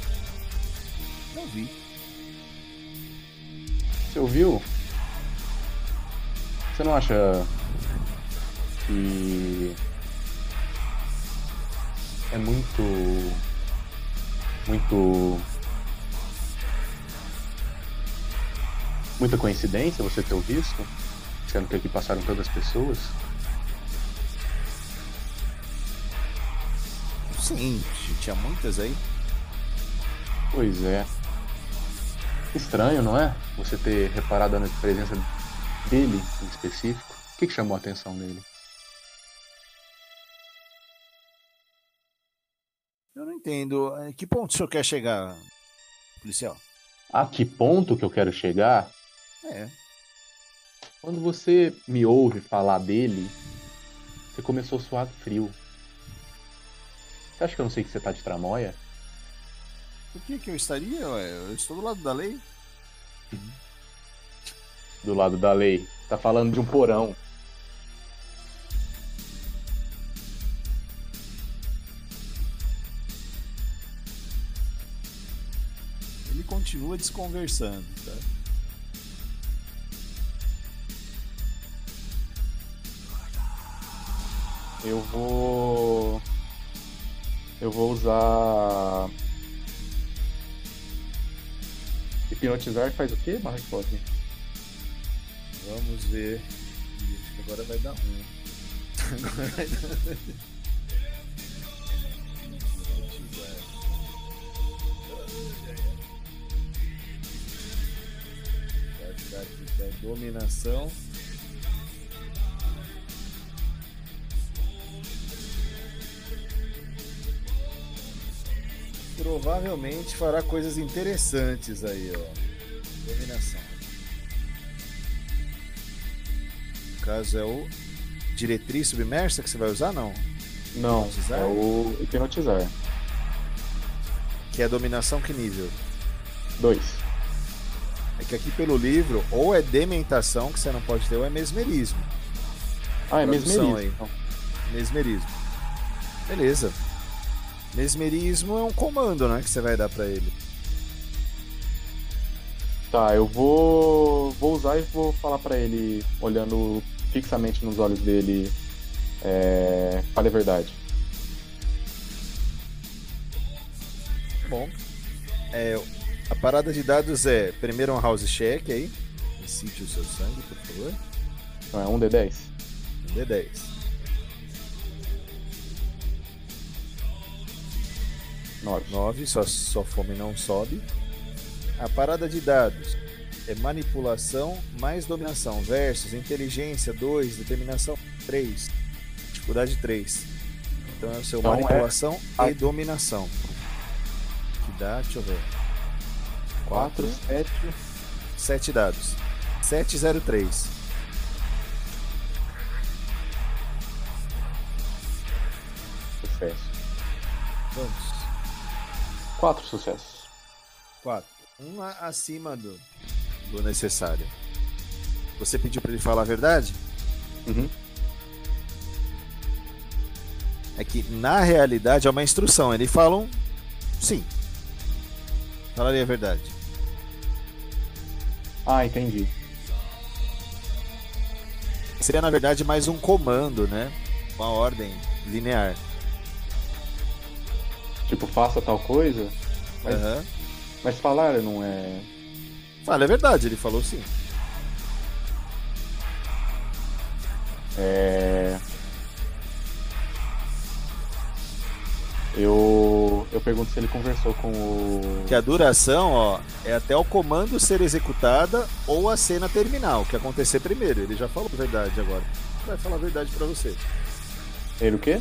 Não vi. Você ouviu? Você não acha que é muito muito muita coincidência você ter o visto, sendo que aqui passaram todas as pessoas? Sim, tinha muitas aí. Pois é. Estranho, não é? Você ter reparado na presença dele em específico. O que, que chamou a atenção dele? Eu não entendo. A que ponto o senhor quer chegar, policial? A que ponto que eu quero chegar? É. Quando você me ouve falar dele, você começou a suar frio. Você acha que eu não sei que você tá de tramóia? Por que, que eu estaria? Eu estou do lado da lei. Do lado da lei. Tá falando de um porão. Ele continua desconversando, tá? Eu vou. Eu vou usar. Hipnotizar faz o quê, Mark? Vamos ver. Acho que agora vai dar ruim. Agora vai dar Vai ficar aqui é dominação. Provavelmente fará coisas interessantes aí, ó. Dominação. No caso é o diretriz submersa que você vai usar, não? Não, Hipnotizar? é o hipnotizar. Que é dominação que nível? Dois. É que aqui pelo livro, ou é dementação que você não pode ter, ou é mesmerismo. Ah, é mesmerismo. aí. então. Mesmerismo. Beleza. Mesmerismo é um comando, né? Que você vai dar pra ele. Tá, eu vou vou usar e vou falar pra ele, olhando fixamente nos olhos dele, é, fale a verdade. Bom. É, a parada de dados é primeiro um house check aí. Incite o seu sangue, por favor. Então é um D10. Um D10. 9, sua, sua fome não sobe. A parada de dados é manipulação mais dominação versus inteligência 2, determinação 3, dificuldade 3. Então é o seu Então é- manipulação a- e dominação. Que dá, deixa eu ver. Quatro, sete. 7 dados. 703. Sucesso. Vamos. Quatro sucessos. 4. Um acima do, do necessário. Você pediu pra ele falar a verdade? Uhum. É que na realidade é uma instrução. Eles falam sim. Falaria a verdade. Ah, entendi. Seria na verdade mais um comando, né? Uma ordem linear. Tipo, faça tal coisa, Mas- Aham. mas falar não é. Fala a verdade, ele falou sim. É. Eu. Eu pergunto se ele conversou com o. Que a duração, ó, é até o comando ser executada ou a cena terminar, o que acontecer primeiro. Ele já falou a verdade agora. Vai falar a verdade pra você. Ele o quê?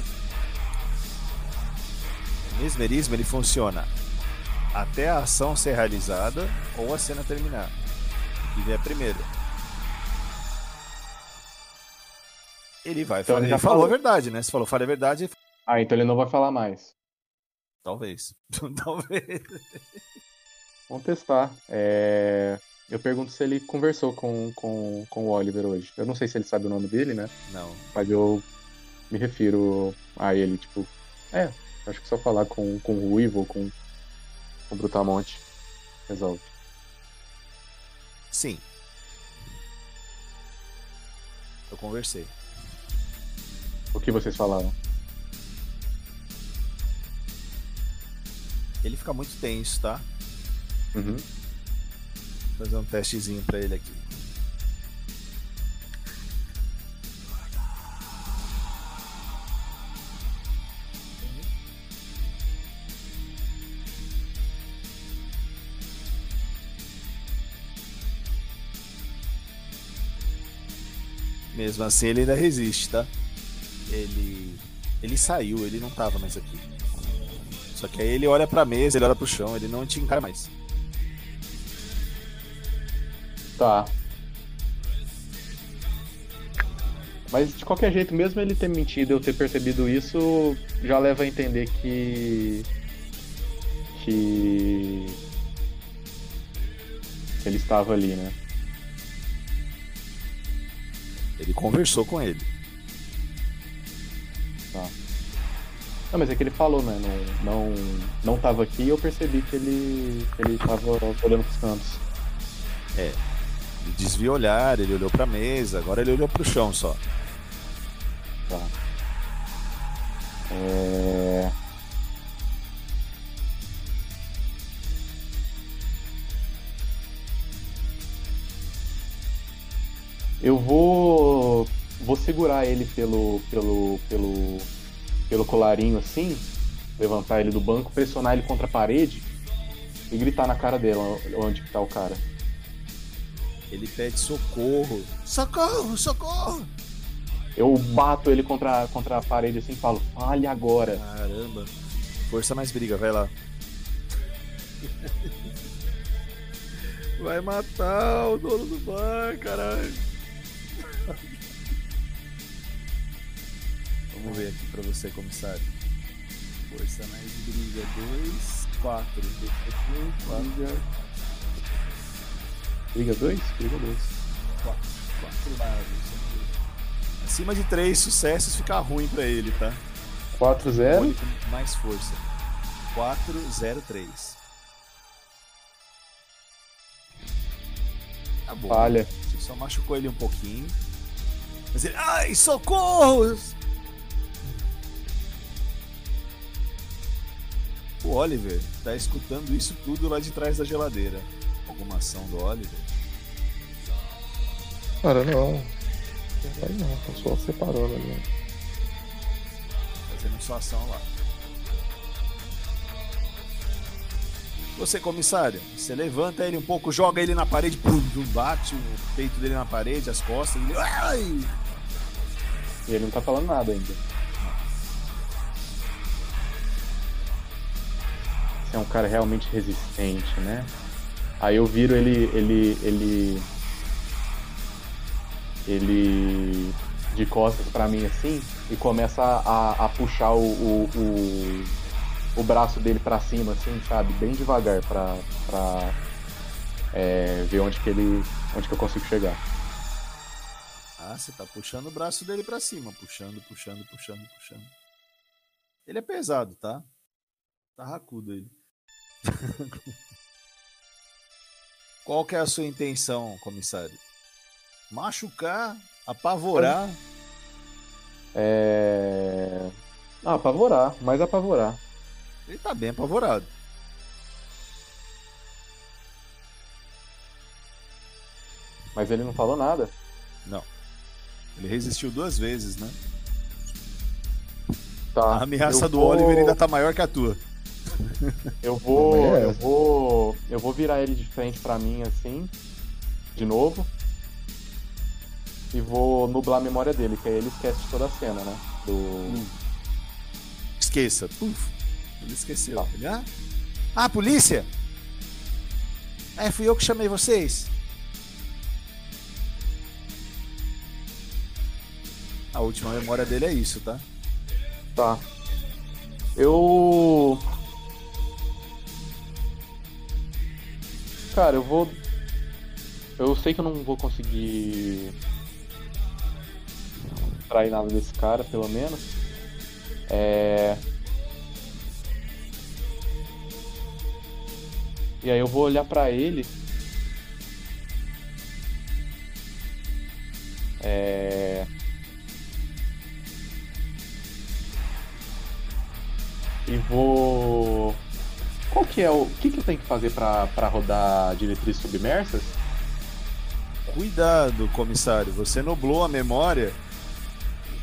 Mesmerismo ele funciona até a ação ser realizada ou a cena terminar. Que vier primeiro. Ele vai Então falar. ele já falou falou. a verdade, né? Se falou, fala a verdade, Ah, então ele não vai falar mais. talvez. talvez. Vamos testar. É, Eu pergunto se ele conversou com, com, com o Oliver hoje. Eu não sei se ele sabe o nome dele, né? Não. Mas eu me refiro a ele, tipo. É, acho que só falar com, com o Ruivo ou com, com o Brutamonte resolve. Sim. Eu conversei. O que vocês falaram? Ele fica muito tenso, tá? Uhum. Vou fazer um testezinho pra ele aqui. Mesmo assim, ele ainda resiste, tá? Ele. Ele saiu, ele não tava mais aqui. Só que aí ele olha pra mesa, ele olha pro chão, ele não te encara mais. Tá. Mas de qualquer jeito, mesmo ele ter mentido eu ter percebido isso, já leva a entender que. que. ele estava ali, né? Ele conversou com ele. Tá. Não, mas é que ele falou, né? Não, não, não tava aqui e eu percebi que ele, ele tava olhando pros cantos. É. Ele desviou o olhar, ele olhou pra mesa, agora ele olhou pro chão só. Tá. É... Eu vou vou segurar ele pelo pelo pelo pelo colarinho assim, levantar ele do banco, pressionar ele contra a parede e gritar na cara dela onde que tá o cara. Ele pede socorro. Socorro, socorro! Eu bato ele contra, contra a parede assim e falo, fale agora. Caramba. Força mais briga, vai lá. Vai matar o dono do bar, caralho. Vamos ver aqui pra você, comissário. Força mais briga, 2, 4. Briga. Briga 2? Briga 2. 4. 4 dados. Acima de 3 sucessos fica ruim pra ele, tá? 4, 0. Olhe com mais força. 4, 0, 3. Tá bom. Falha. Você só machucou ele um pouquinho. Mas ele. Ai, socorro! O Oliver tá escutando isso tudo lá de trás da geladeira. Alguma ação do Oliver? Cara, não. Vai não, tô só separando ali. Fazendo sua ação lá. Você, comissário, você levanta ele um pouco, joga ele na parede, pum, bate o peito dele na parede, as costas, ele. Ai! E ele não tá falando nada ainda. Você é um cara realmente resistente, né? Aí eu viro ele. ele. ele. ele de costas pra mim assim e começa a, a puxar o, o, o, o braço dele pra cima, assim, sabe? Bem devagar pra, pra é, ver onde que ele. onde que eu consigo chegar. Ah, você tá puxando o braço dele pra cima, puxando, puxando, puxando, puxando. Ele é pesado, tá? Tá racudo ele. Qual que é a sua intenção, comissário? Machucar, apavorar. É. Ah, apavorar, mais apavorar. Ele tá bem apavorado. Mas ele não falou nada. Não. Ele resistiu duas vezes, né? Tá. A ameaça do vou- Oliver ainda tá maior que a tua. Eu vou. É Eu vou. Eu vou virar ele de frente pra mim assim. De novo. E vou nublar a memória dele, que aí ele esquece de toda a cena, né? Do. Esqueça. Puf. Ele esqueceu. Tá. Ele, ah? ah, polícia? É, fui eu que chamei vocês. A última memória dele é isso, tá? Tá. Eu. Cara, eu vou. Eu sei que eu não vou conseguir. Trair nada desse cara, pelo menos. É. E aí eu vou olhar pra ele. É. E vou. Qual que é o. O que, que eu tenho que fazer pra rodar diretrizes submersas? Cuidado, comissário. Você nublou a memória.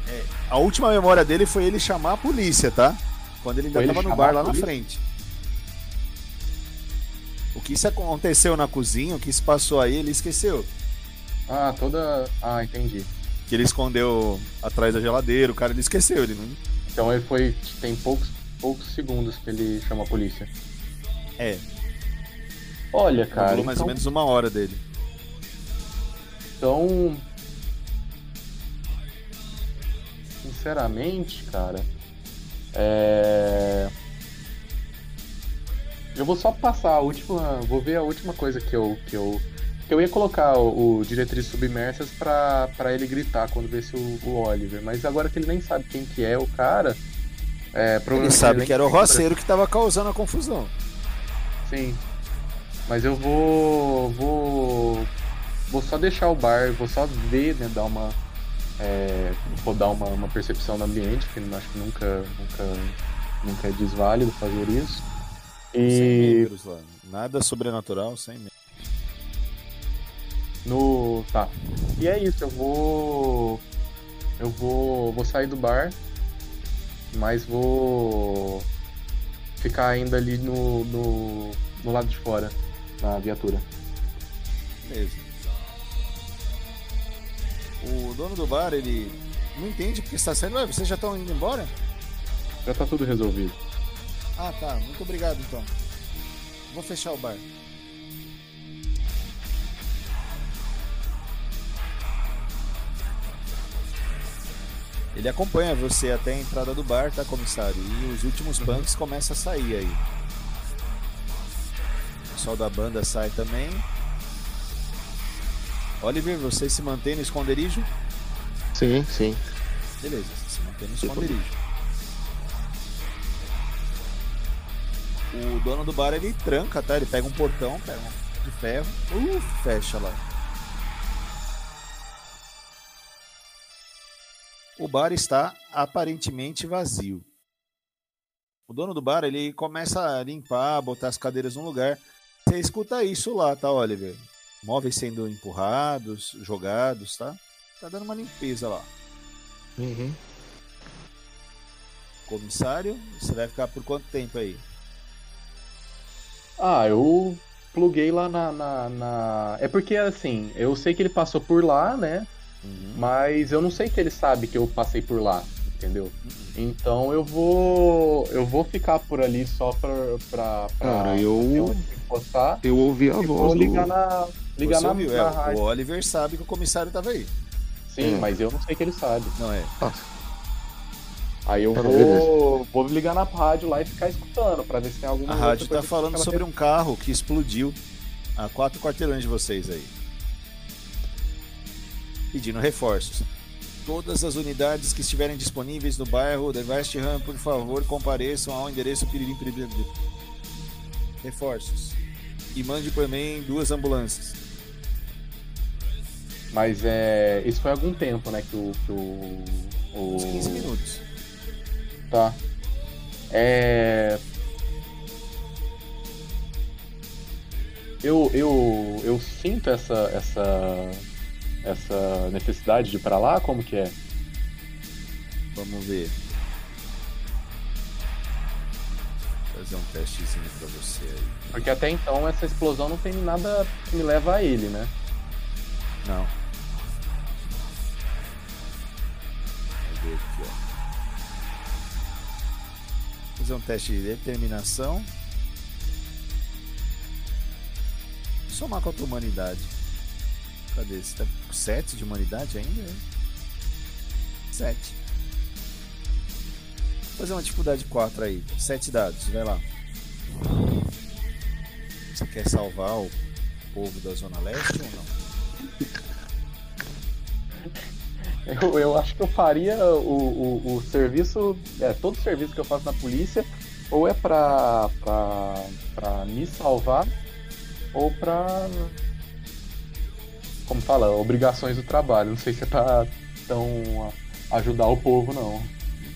É, a última memória dele foi ele chamar a polícia, tá? Quando ele ainda Foi ele tava no chamar bar lá na frente. O que isso aconteceu na cozinha, o que se passou aí, ele esqueceu. Ah, toda. Ah, entendi. Que ele escondeu atrás da geladeira, o cara ele esqueceu, ele não. Então ele foi. Tem poucos, poucos segundos que ele chama a polícia. É, Olha, cara. durou mais então, ou menos uma hora dele. Então. Sinceramente, cara. É. Eu vou só passar a última. Vou ver a última coisa que eu. Que eu, que eu ia colocar o, o Diretrizes Submersas pra, pra ele gritar quando vesse o, o Oliver. Mas agora que ele nem sabe quem que é o cara. É, Ele sabe que era o roceiro que tava causando a confusão. Sim. Mas eu vou. vou. Vou só deixar o bar, vou só ver, né? Dar uma. É, vou dar uma, uma percepção do ambiente, que acho que nunca, nunca, nunca é desválido fazer isso. Sem E membros lá. Nada sobrenatural, sem membros. no. Tá. E é isso, eu vou. Eu vou. Vou sair do bar. Mas vou. Ficar ainda ali no. no, no lado de fora, na viatura. Beleza. O dono do bar, ele não entende porque está saindo. Ué, vocês já estão indo embora? Já tá tudo resolvido. Ah, tá. Muito obrigado, então. Vou fechar o bar. Ele acompanha você até a entrada do bar, tá, comissário? E os últimos punks começam a sair aí. O pessoal da banda sai também. Oliver, você se mantém no esconderijo? Sim, sim. Beleza, você se mantém no esconderijo. O dono do bar ele tranca, tá? Ele pega um portão, pega um de ferro, uh, fecha lá. O bar está aparentemente vazio. O dono do bar ele começa a limpar, botar as cadeiras no lugar. Você escuta isso lá, tá, Oliver? Móveis sendo empurrados, jogados, tá? Tá dando uma limpeza lá. Uhum. Comissário, você vai ficar por quanto tempo aí? Ah, eu pluguei lá na, na, na- É porque assim, eu sei que ele passou por lá, né? Mas eu não sei que ele sabe que eu passei por lá, entendeu? Então eu vou. Eu vou ficar por ali só pra. pra, pra Cara, eu, encostar. eu ouvi a voz vou do... ligar na. Ligar Você na, ouviu? na É, rádio. o Oliver sabe que o comissário tava aí. Sim, É. mas eu não sei que ele sabe. Não é? Aí eu vou, vou ligar na rádio lá e ficar escutando pra ver se tem alguma A rádio tá falando sobre um carro que explodiu a quatro quarteirões de vocês aí. Pedindo reforços. Todas as unidades que estiverem disponíveis no bairro de West Ham, por favor, compareçam ao endereço piririm, piririm. Reforços. E mande por mim duas ambulâncias. Mas é. Isso foi algum tempo, né? Que o. Que o, o... Uns 15 minutos. Tá. É. Eu, eu, eu sinto essa, essa, essa necessidade de ir pra lá? Como que é? Vamos ver. Vou fazer um testezinho pra você aí. Porque até então essa explosão não tem nada que me leva a ele, né? Não. Vamos ver aqui, ó. Fazer um teste de determinação. Somar com a tua humanidade. Cadê? Você tá com 7 de humanidade ainda? 7. Fazer uma dificuldade 4 aí. 7 dados, vai lá. Você quer salvar o povo da Zona Leste ou não? Eu, eu acho que eu faria o, o, o serviço, é, todo serviço que eu faço na polícia, ou é pra, pra, pra me salvar, ou pra. Como fala? Obrigações do trabalho. Não sei se é pra tão ajudar o povo, não.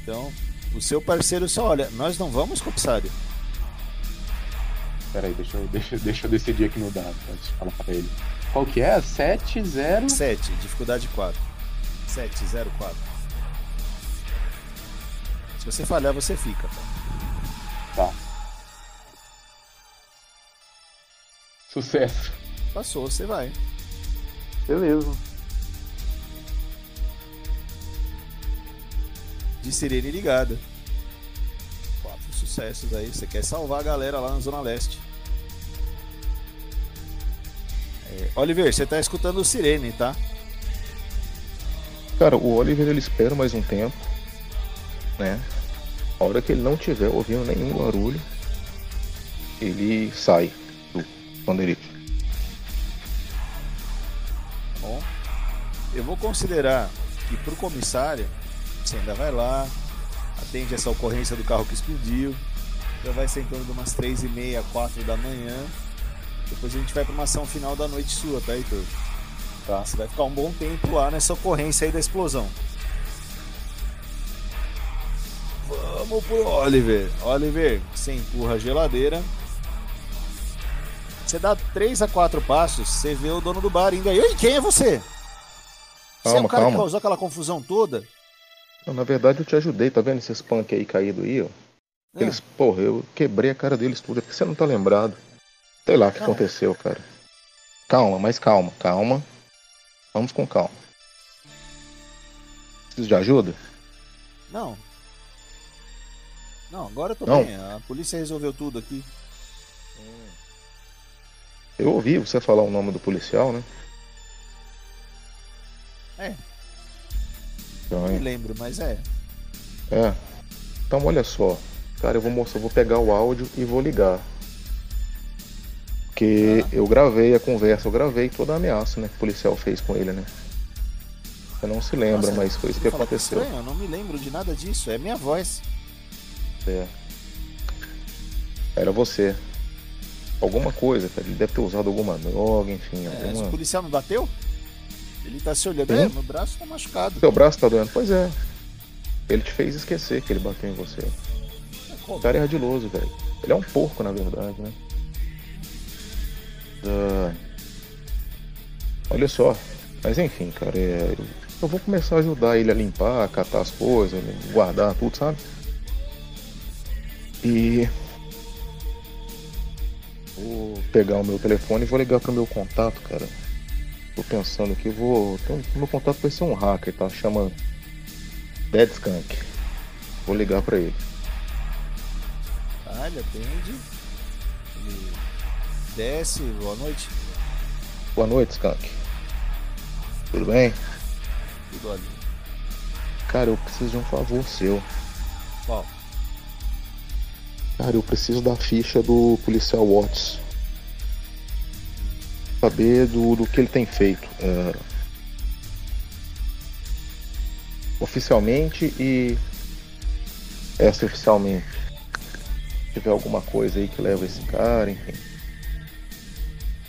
Então, o seu parceiro só olha, nós não vamos, comissário. Pera aí, deixa eu, deixa, deixa eu decidir aqui no dado antes de falar pra ele. Qual que é? 7, 0. 7, dificuldade 4. 7, 0, 4. Se você falhar, você fica. Tá. Sucesso. Passou, você vai. Beleza. de sirene ligada. Quatro sucessos aí. Você quer salvar a galera lá na Zona Leste. É, Oliver, você tá escutando o sirene, tá? Cara, o Oliver ele espera mais um tempo, né? A hora que ele não tiver ouvindo nenhum barulho, ele sai do esconderijo. Bom, eu vou considerar que pro comissário, você ainda vai lá, atende essa ocorrência do carro que explodiu, já vai ser em torno de umas 3 e meia, 4 da manhã. Depois a gente vai pra uma ação final da noite sua, tá, Heitor? Tá? Você vai ficar um bom tempo lá nessa ocorrência aí da explosão. Vamos pro Oliver. Oliver, você empurra a geladeira. Você dá 3 a 4 passos, você vê o dono do bar indo aí. Ei, quem é você? você é Calma, o cara que calma. causou aquela confusão toda? Não, na verdade eu te ajudei, tá vendo esses punk aí caído aí, ó? É. Eles, porra, eu quebrei a cara deles tudo, é porque você não tá lembrado. Sei lá o que Não. aconteceu, cara. Calma, mas calma, calma. Vamos com calma. Precisa de ajuda? Não. Não, agora eu tô Não. bem. A polícia resolveu tudo aqui. Eu ouvi você falar o nome do policial, né? É. Então, Não me é. lembro, mas é. É. Então olha só. Cara, eu vou mostrar, eu vou pegar o áudio e vou ligar. Porque Tá. eu gravei a conversa, eu gravei toda a ameaça, né? Que o policial fez com ele, né? Você não se lembra, Nossa, mas foi isso que falo, aconteceu. Estranho, eu não me lembro de nada disso. É minha voz. É. Era você. Alguma coisa, cara. Ele deve ter usado alguma droga, enfim. É, alguma... O policial não bateu? Ele tá se olhando. É, meu braço tá machucado. Seu braço tá doendo? Pois é. Ele te fez esquecer que ele bateu em você. O cara é ardiloso, velho. Ele é um porco, na verdade, né? Ah, Olha só. Mas enfim, cara, é, eu vou começar a ajudar ele a limpar, a catar as coisas, guardar tudo, sabe? E. Vou pegar o meu telefone e vou ligar pro meu contato, cara. Tô pensando aqui, vou. um- Meu contato vai ser um hacker, tá? Chama Dead Skunk. Vou ligar pra ele. Tá, ele atende. Ele desce. Boa noite. Boa noite, Skunk. Tudo bem? Tudo ali. Cara, eu preciso de um favor seu. Qual? Cara, eu preciso da ficha do policial Watts. Saber do, do que ele tem feito. é, Oficialmente e extraoficialmente. Se tiver alguma coisa aí que leva esse cara, enfim.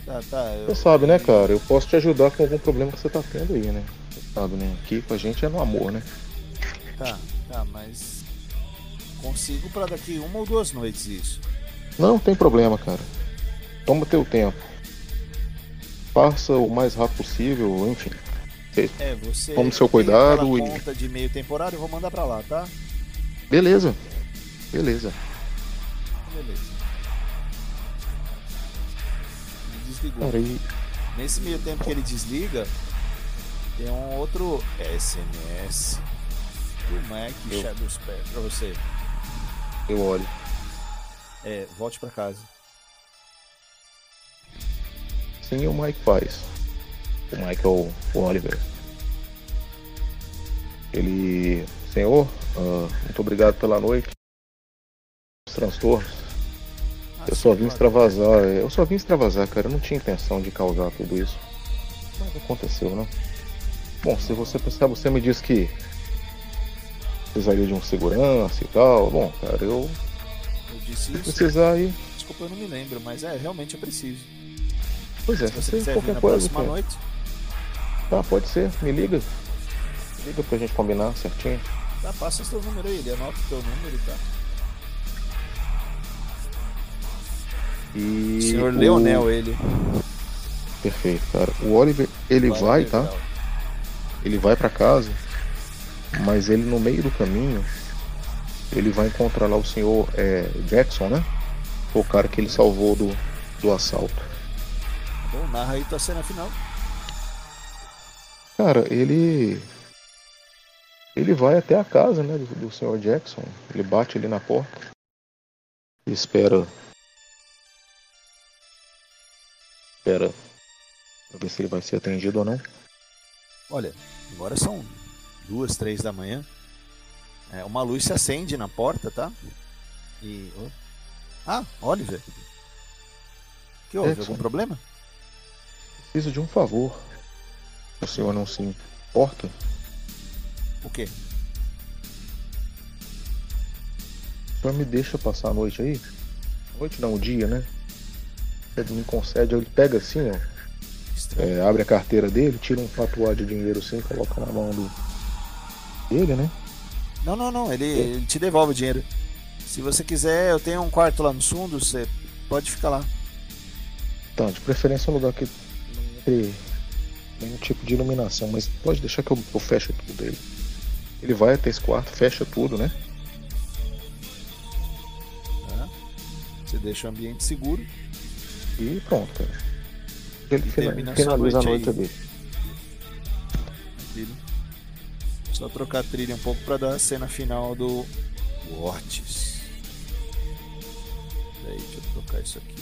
Tá, tá. Eu... Você sabe, né, cara? Eu posso te ajudar com algum problema que você tá tendo aí, né? Você sabe, né? Aqui com a gente é no amor, né? Tá, tá, mas. Consigo pra daqui uma ou duas noites isso. Não tem problema, cara. Toma teu tempo. Faça o mais rápido possível, enfim. É, você. Tome seu cuidado e- conta de meio temporário, eu vou mandar pra lá, tá? Beleza. Beleza. Beleza. Ele desligou. Nesse meio tempo que ele desliga, tem um outro SMS do Mac Eu- Shadows Pair pra você. Eu olho. É, volte pra casa. Sim, o Mike faz. O Michael o Oliver. Ele. Senhor, ah, muito obrigado pela noite. Os transtornos. Eu só vim extravasar. é, Eu só vim extravasar, cara. Eu não tinha intenção de causar tudo isso. Mas aconteceu, né? Bom, se você precisar, você me disse que precisaria de um segurança e tal. Bom, cara, eu Eu disse se isso. precisar aí. Desculpa, eu não me lembro, mas é, realmente eu preciso. Pois é, Se você se quiser vir qualquer na coisa. próxima cara. noite, Tá, pode ser. Me liga. Liga pra gente combinar certinho. tá, passa seu número aí, ele anota o teu número e tá. E Senhor o- Leonel, ele. Perfeito, cara. O Oliver, ele vai, tá? legal. Ele vai pra casa, mas ele no meio do caminho, ele vai encontrar lá o senhor é, Jackson, né? O cara que ele salvou do, do assalto. Bom, narra aí tua cena final. Cara, ele. Ele vai até a casa, né, do, do Sr. Jackson. Ele bate ali na porta. E espera. Espera. Pra ver se ele vai ser atendido ou não. Olha, agora são duas, três da manhã. É, uma luz se acende na porta, tá? E. oh. Ah, Oliver. Que houve? Algum problema? Preciso de um favor. O senhor não se importa? O quê? O senhor me deixa passar a noite aí? Noite não, o dia, né? Ele me concede, ele pega assim, ó. É, abre a carteira dele, tira um patuá de dinheiro assim, coloca na mão do dele, né? Não, não, não. Ele, ele te devolve o dinheiro. Se você quiser, eu tenho um quarto lá no fundo, você pode ficar lá. Tá, de preferência um lugar que não entre nenhum tipo de iluminação, mas pode deixar que eu, eu feche tudo ele. Ele vai até esse quarto, fecha tudo, né? tá? Você deixa o ambiente seguro. E pronto, cara. Ele E finaliza a noite noite aí. dele. Só trocar a trilha um pouco pra dar a cena final do Ortiz. Peraí, deixa eu trocar isso aqui.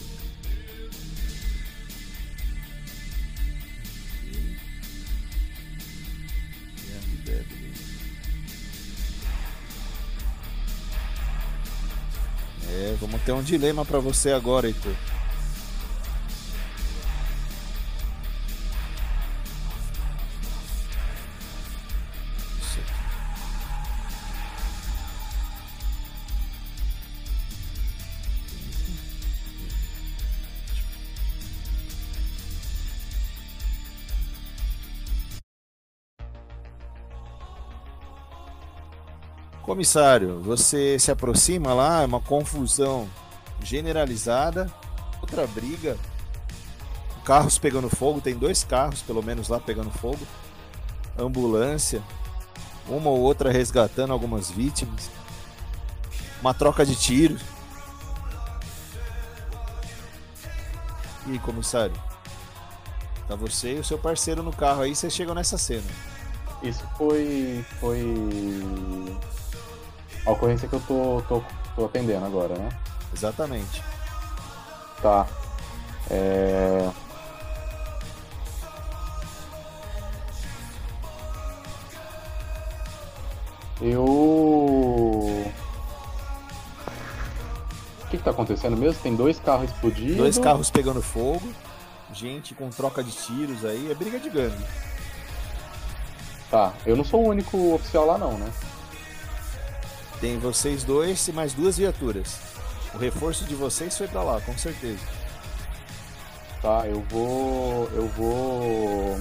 É, vamos ter um dilema pra você agora, Heitor. Comissário, você se aproxima lá, é uma confusão generalizada, outra briga, carros pegando fogo, tem dois carros pelo menos lá pegando fogo, ambulância, uma ou outra resgatando algumas vítimas, uma troca de tiros. E comissário? Tá você e o seu parceiro no carro aí, vocês chegam nessa cena. Isso foi. Foi. A ocorrência que eu tô, tô, tô atendendo agora, né? Exatamente. Tá. É. Eu. O que, que tá acontecendo mesmo? Tem dois carros explodindo. Dois carros pegando fogo, gente com troca de tiros aí, é briga de gangue. Tá, eu não sou o único oficial lá não, né? Tem vocês dois e mais duas viaturas. O reforço de vocês foi pra lá, com certeza. Tá, eu vou. Eu vou.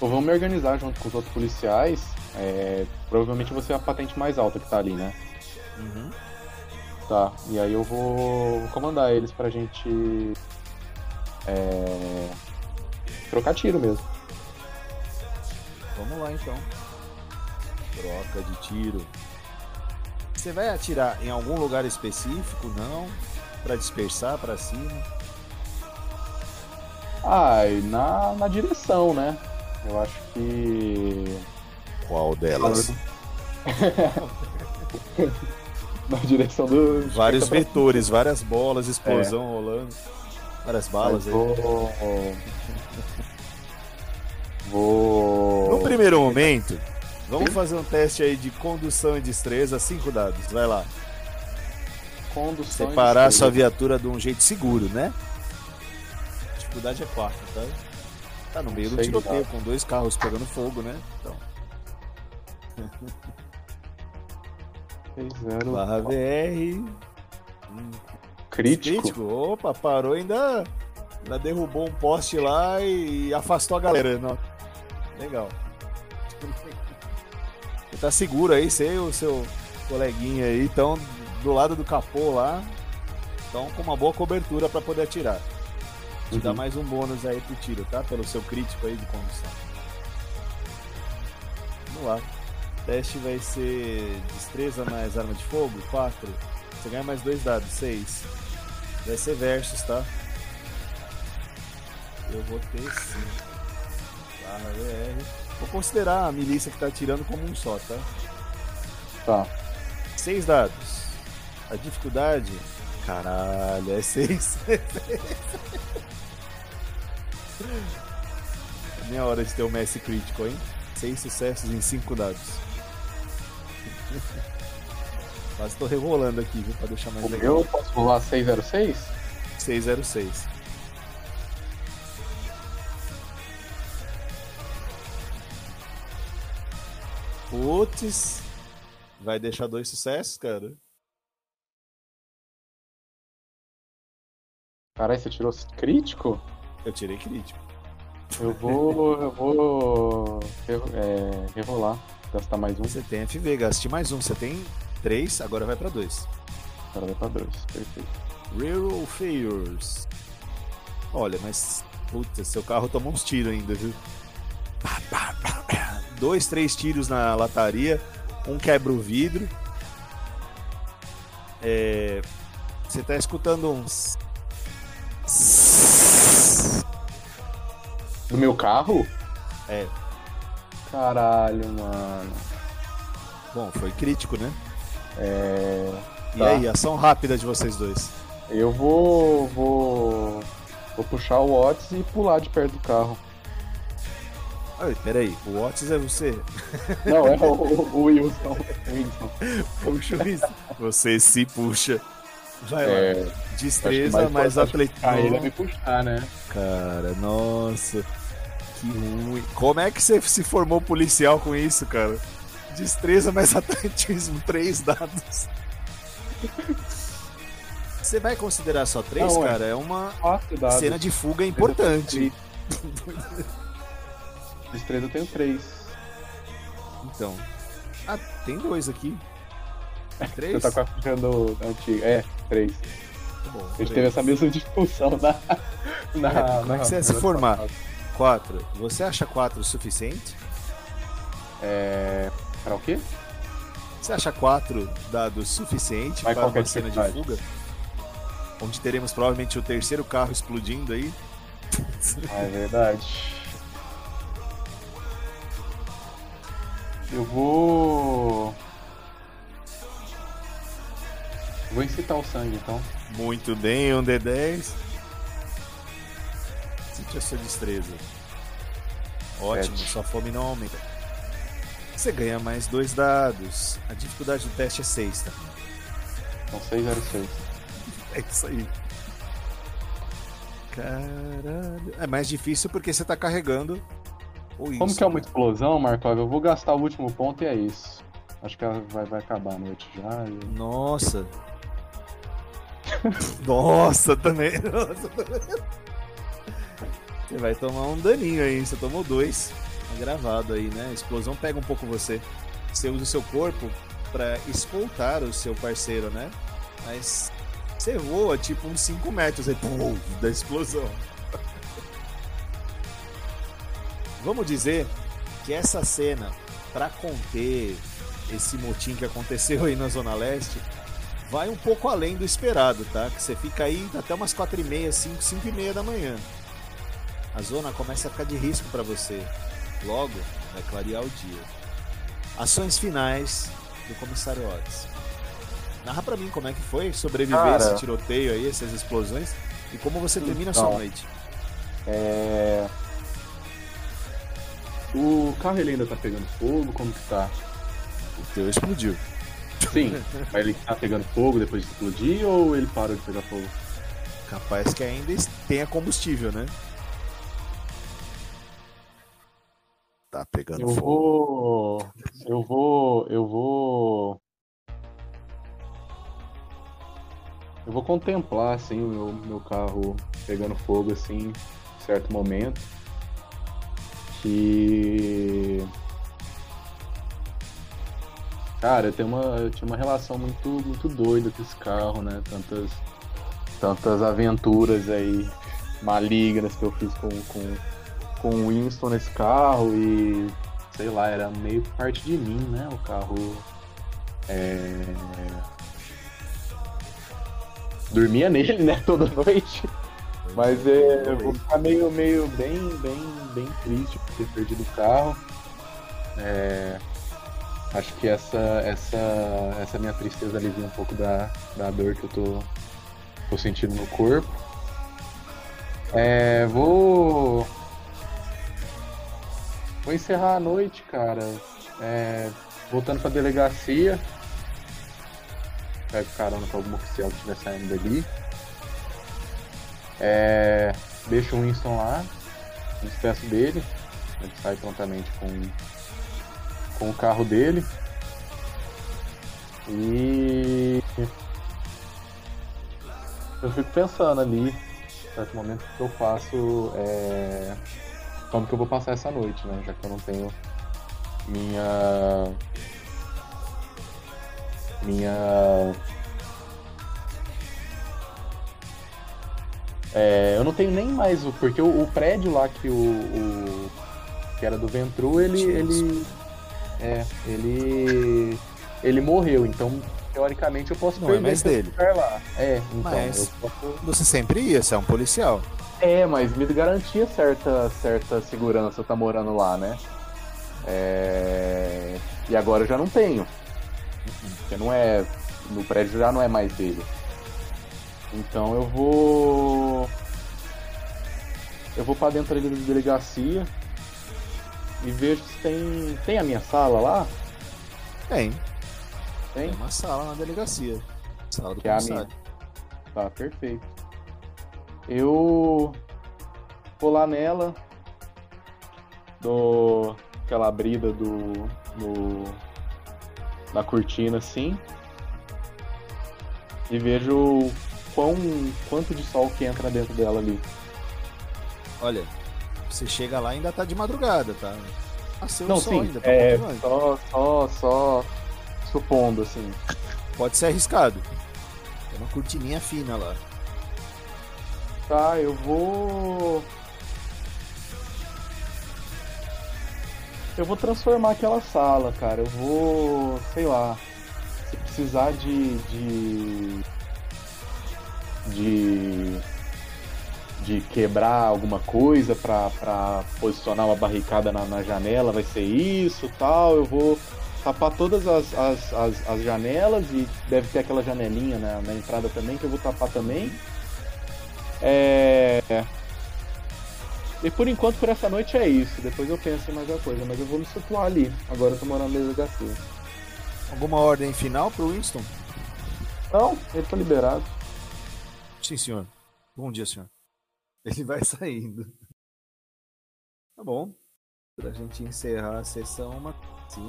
Eu vou me organizar junto com os outros policiais. É, provavelmente você é a patente mais alta que tá ali, né? Uhum. Tá, e aí eu vou, vou comandar eles pra gente. É, trocar tiro mesmo. Vamos lá então. Troca de tiro. Você vai atirar em algum lugar específico? Não? Pra dispersar pra cima? Ai, na, na direção, né? Eu acho que. Qual delas? Na direção do. Vários vetores, várias bolas, explosão rolando. Várias balas aí. Vou. Vou. No primeiro momento, vamos fazer um teste aí de condução e destreza, cinco dados. Vai lá. Condução Separar a sua viatura de um jeito seguro, né? A dificuldade é 4, tá? Tá no meio do tiroteio, com dois carros pegando fogo, né? Então, barra VR. Hum, Crítico? crítico. Opa, parou ainda. Ainda derrubou um poste lá e afastou a galera. Não. Legal. Tá seguro aí, você e o seu coleguinha aí estão do lado do capô lá. Estão com uma boa cobertura para poder atirar. Te dá Uhum. mais um bônus aí pro tiro, tá? Pelo seu crítico aí de condução. Vamos lá. O teste vai ser destreza mais arma de fogo, 4. Você ganha mais dois dados, 6. Vai ser versus, tá? Eu vou ter 5. Barra VR. Vou considerar a milícia que tá atirando como um só, tá? Tá. Seis dados. A dificuldade. Caralho, é seis. Minha hora de ter o Messi crítico, hein? Seis sucessos em cinco dados. Quase tô revolando aqui, viu? Pra deixar mais O legal. meu, posso rolar 606? 606. Putz. Vai deixar dois sucessos, cara? Caralho, você tirou crítico? Eu tirei crítico. Eu vou. eu vou. É, rerolar. Gastar mais um. Você tem FV, gaste mais um. Você tem três, agora vai pra dois. Agora vai pra dois. Perfeito. Reroll failures. Olha, mas. Puta, seu carro tomou uns tiros ainda, viu? Pá, pá, pá, pá. Dois, três tiros na lataria. Um quebra o vidro. É, Você tá escutando uns. Do meu carro? É. Caralho, mano. Bom, foi crítico, né? É. E Tá. aí, ação rápida de vocês dois. Eu vou. vou. Vou puxar o Otis e pular de perto do carro. Ai, peraí, o Otis é você. Não, é o, o Wilson. Puxa. Você se puxa. Vai É, lá. que Destreza mais atletismo. puxar ele é me puxar, né? Cara, nossa. Que ruim. Como é que você se formou policial com isso, cara? Destreza mais atletismo, três dados. Você vai considerar só três, Não, é. cara? É uma cena de fuga importante. Destreza eu tenho três. Então. Ah, tem dois aqui. Você Três? tá com a ficha do antigo. É, três. Tá bom, A gente teve essa mesma discussão na. na É, como é que você ia se formar? Quatro. Você acha quatro o suficiente? É. Pra o quê? Você acha quatro dados suficiente Vai para qualquer uma cena de fuga? Onde teremos provavelmente o terceiro carro explodindo aí. Ah, é verdade. Eu vou. Vou incitar o sangue então. Muito bem, um D10. Sente a sua destreza. Ótimo, Sete. sua fome não aumenta. Você ganha mais dois dados. A dificuldade do teste é 6, tá? Então 606. É isso aí. Caralho. É mais difícil porque você tá carregando o Como isso, que é uma né? explosão, Marcov? Eu vou gastar o último ponto e é isso. Acho que vai, vai acabar a noite já. e- Nossa. Nossa, também. Nossa, também. Você vai tomar um daninho aí, você tomou dois. Tá gravado aí, né? A explosão pega um pouco você. Você usa o seu corpo pra escoltar o seu parceiro, né? Mas você voa tipo uns 5 metros aí, pum, da explosão. Vamos dizer que essa cena, pra conter esse motim que aconteceu aí na Zona Leste, vai um pouco além do esperado, tá? Que você fica aí até umas 4 e meia, 5, 5 e meia da manhã. A zona começa a ficar de risco para você. Logo, vai clarear o dia. Ações finais do comissário Otis. Narra pra mim como é que foi sobreviver Cara. esse tiroteio aí, essas explosões, e como você termina a sua Então. noite. É. O carro ele ainda tá pegando fogo? Como que tá? O teu explodiu. Sim, mas ele tá pegando fogo depois de explodir ou ele parou de pegar fogo? Capaz que ainda tenha combustível, né? Tá pegando Eu fogo. vou. Eu vou. Eu vou. Eu vou contemplar assim o meu, meu carro pegando fogo assim, em certo momento. Que. Cara, eu tenho uma, eu tinha uma relação muito, muito doida com esse carro, né? Tantas, tantas aventuras aí malignas que eu fiz com, com, com o Winston nesse carro e sei lá, era meio parte de mim, né? O carro. É... Dormia nele, né? Toda noite. Mas é, eu vou ficar meio, meio bem, bem, bem triste por ter perdido o carro. É, acho que essa, essa, essa minha tristeza alivia um pouco da, da dor que eu tô, tô sentindo no corpo. É, vou. Vou encerrar a noite, cara. É, voltando pra delegacia. Pego carona com algum oficial que estiver saindo dali. É, deixo o Winston lá. Me despeço dele. Ele sai prontamente com, com o carro dele. E. Eu fico pensando ali, em certo momento, o que eu faço. É, como que eu vou passar essa noite, né? Já que eu não tenho minha. Minha. É, eu não tenho nem mais o. Porque o, o prédio lá que o, o, que era do Ventru, ele. ele é, ele. Ele morreu, então teoricamente eu posso Não é perder mais dele. lá. É, então Mas- posso. Você sempre ia, você é um policial. É, mas me garantia certa, certa segurança tá morando lá, né? É... E agora eu já não tenho. Porque não é. No prédio já não é mais dele. Então eu vou. Eu vou pra dentro ali da delegacia e vejo se tem. Tem a minha sala lá? Tem. Tem? Tem uma sala na delegacia. Sala do Que é a comissário. Tá, perfeito. Eu vou lá nela, dou aquela abrida do. No, na cortina assim. E vejo quão, quanto de sol que entra dentro dela ali. Olha, você chega lá e ainda tá de madrugada, tá? Nasceu Não, sim, ainda, tá é, só, só, só supondo assim. Pode ser arriscado. Tem uma cortininha fina lá. Tá, eu vou. Eu vou transformar aquela sala, cara. Eu vou. sei lá. Se precisar de. de. De, de quebrar alguma coisa pra, pra posicionar uma barricada na, na janela, vai ser isso tal. Eu vou tapar todas as, as, as, as janelas e deve ter aquela janelinha na, na entrada também que eu vou tapar também. É. E por enquanto, por essa noite é isso. Depois eu penso em mais uma coisa, mas eu vou me situar ali. Agora eu tô morando na delegacia. Alguma ordem final pro Winston? Não, ele tá liberado. Sim, senhor. Bom dia, senhor. Ele vai saindo. Tá bom. Pra gente encerrar a sessão, uma sim.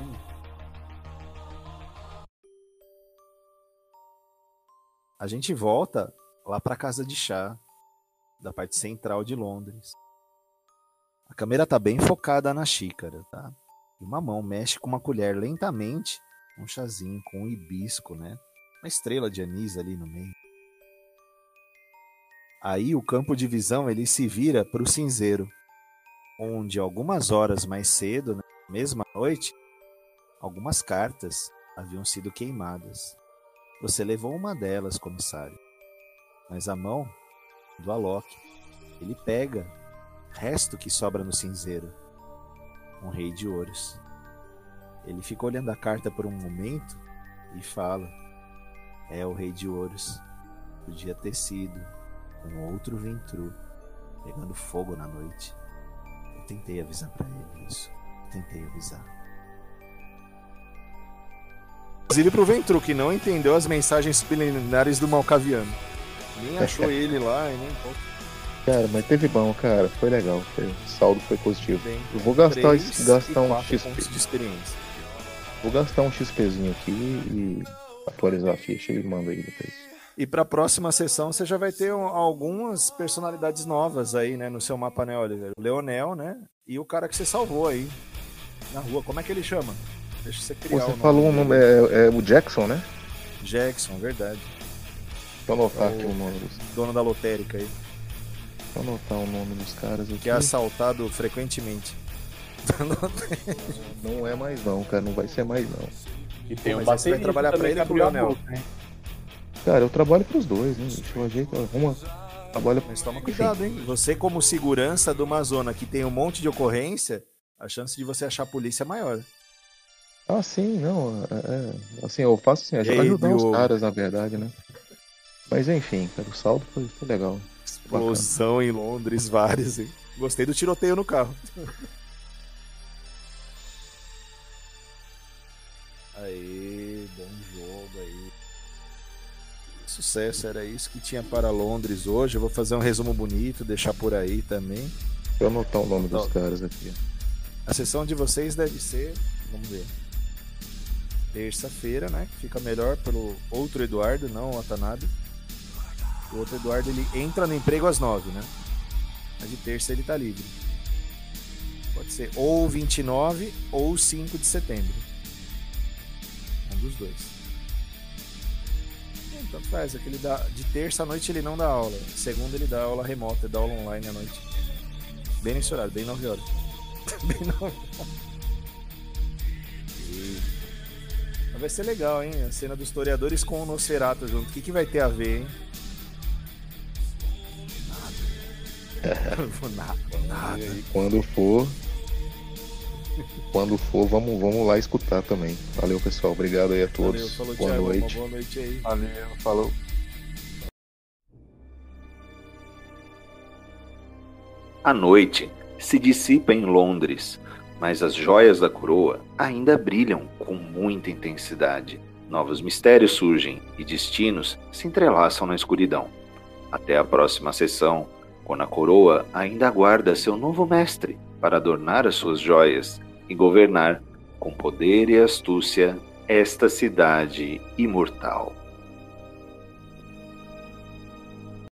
A gente volta lá pra casa de chá da parte central de Londres. A câmera tá bem focada na xícara, tá? E uma mão mexe com uma colher lentamente, um chazinho com um hibisco, né? Uma estrela de anis ali no meio. Aí o campo de visão ele se vira para o cinzeiro, onde algumas horas mais cedo, na mesma noite, algumas cartas haviam sido queimadas. Você levou uma delas, comissário. Mas a mão do Alok, ele pega resto que sobra no cinzeiro, um rei de ouros. Ele fica olhando a carta por um momento e fala: É o rei de ouros. Podia ter sido um outro Ventru pegando fogo na noite. Eu tentei avisar pra ele isso. Tentei avisar. Inclusive pro Ventru, que não entendeu as mensagens subliminares do Malcaviano. Nem achou ele lá e nem Cara, mas teve bom, cara. Foi legal. Foi, o saldo foi positivo. Bem, Eu vou gastar, gastar um XP. de experiência. Vou gastar um XPzinho aqui e atualizar a ficha e mando aí depois. E pra próxima sessão você já vai ter um- algumas personalidades novas aí, né, no seu mapa, né, Oliver? O Leonel, né? E o cara que você salvou aí na rua. Como é que ele chama? Deixa você criar Você o falou o nome, é, é o Jackson, né? Jackson, verdade. Deixa eu anotar O- aqui o nome dos. Dono da lotérica aí. Deixa eu anotar o nome dos caras aqui. Que é assaltado frequentemente. Não é mais não, cara. Não vai ser mais não. E tem Pô, um mas aí você vai trabalhar pra ele ou pro a Leonel? boca? Cara, eu trabalho pros dois, né? Deixa eu ajeito, arruma. Trabalho Mas toma cuidado, hein? Você, como segurança de uma zona que tem um monte de ocorrência, a chance de você achar a polícia é maior. Ah, sim, não. É, é, assim, eu faço assim, E aí, ajudar os caras, na verdade, né? Mas enfim, cara, o saldo foi, foi legal. Explosão em Londres, várias. hein? Gostei do tiroteio no carro. Aí, Sucesso, era isso que tinha para Londres hoje. Eu vou fazer um resumo bonito, deixar por aí também. Deixa eu anotar o nome dos Não. caras aqui. A sessão de vocês deve ser, vamos ver, terça-feira, né? Que fica melhor pelo outro Eduardo, não o Atanabe. O outro Eduardo ele entra no emprego às nove, né? Mas de terça ele tá livre. Pode ser ou 29 ou 5 de setembro. Um dos dois. Tanto faz, é que ele dá. De terça à noite ele não dá aula. Segunda ele dá aula remota, dá aula online à noite. Bem nesse horário, bem 9 horas. bem 9 horas. E- vai ser legal, hein? A cena dos historiadores com o Nosferatu junto. O que, que vai ter a ver, hein? Nada. Nada. Nada. E quando for. Quando for, vamos, vamos lá escutar também. Valeu, pessoal. Obrigado aí a todos. Valeu, falou, boa Thiago. noite. Uma boa noite aí. Valeu, falou. A noite se dissipa em Londres, mas as joias da coroa ainda brilham com muita intensidade. Novos mistérios surgem e destinos se entrelaçam na escuridão. Até a próxima sessão, quando a coroa ainda aguarda seu novo mestre para adornar as suas joias e governar com poder e astúcia esta cidade imortal.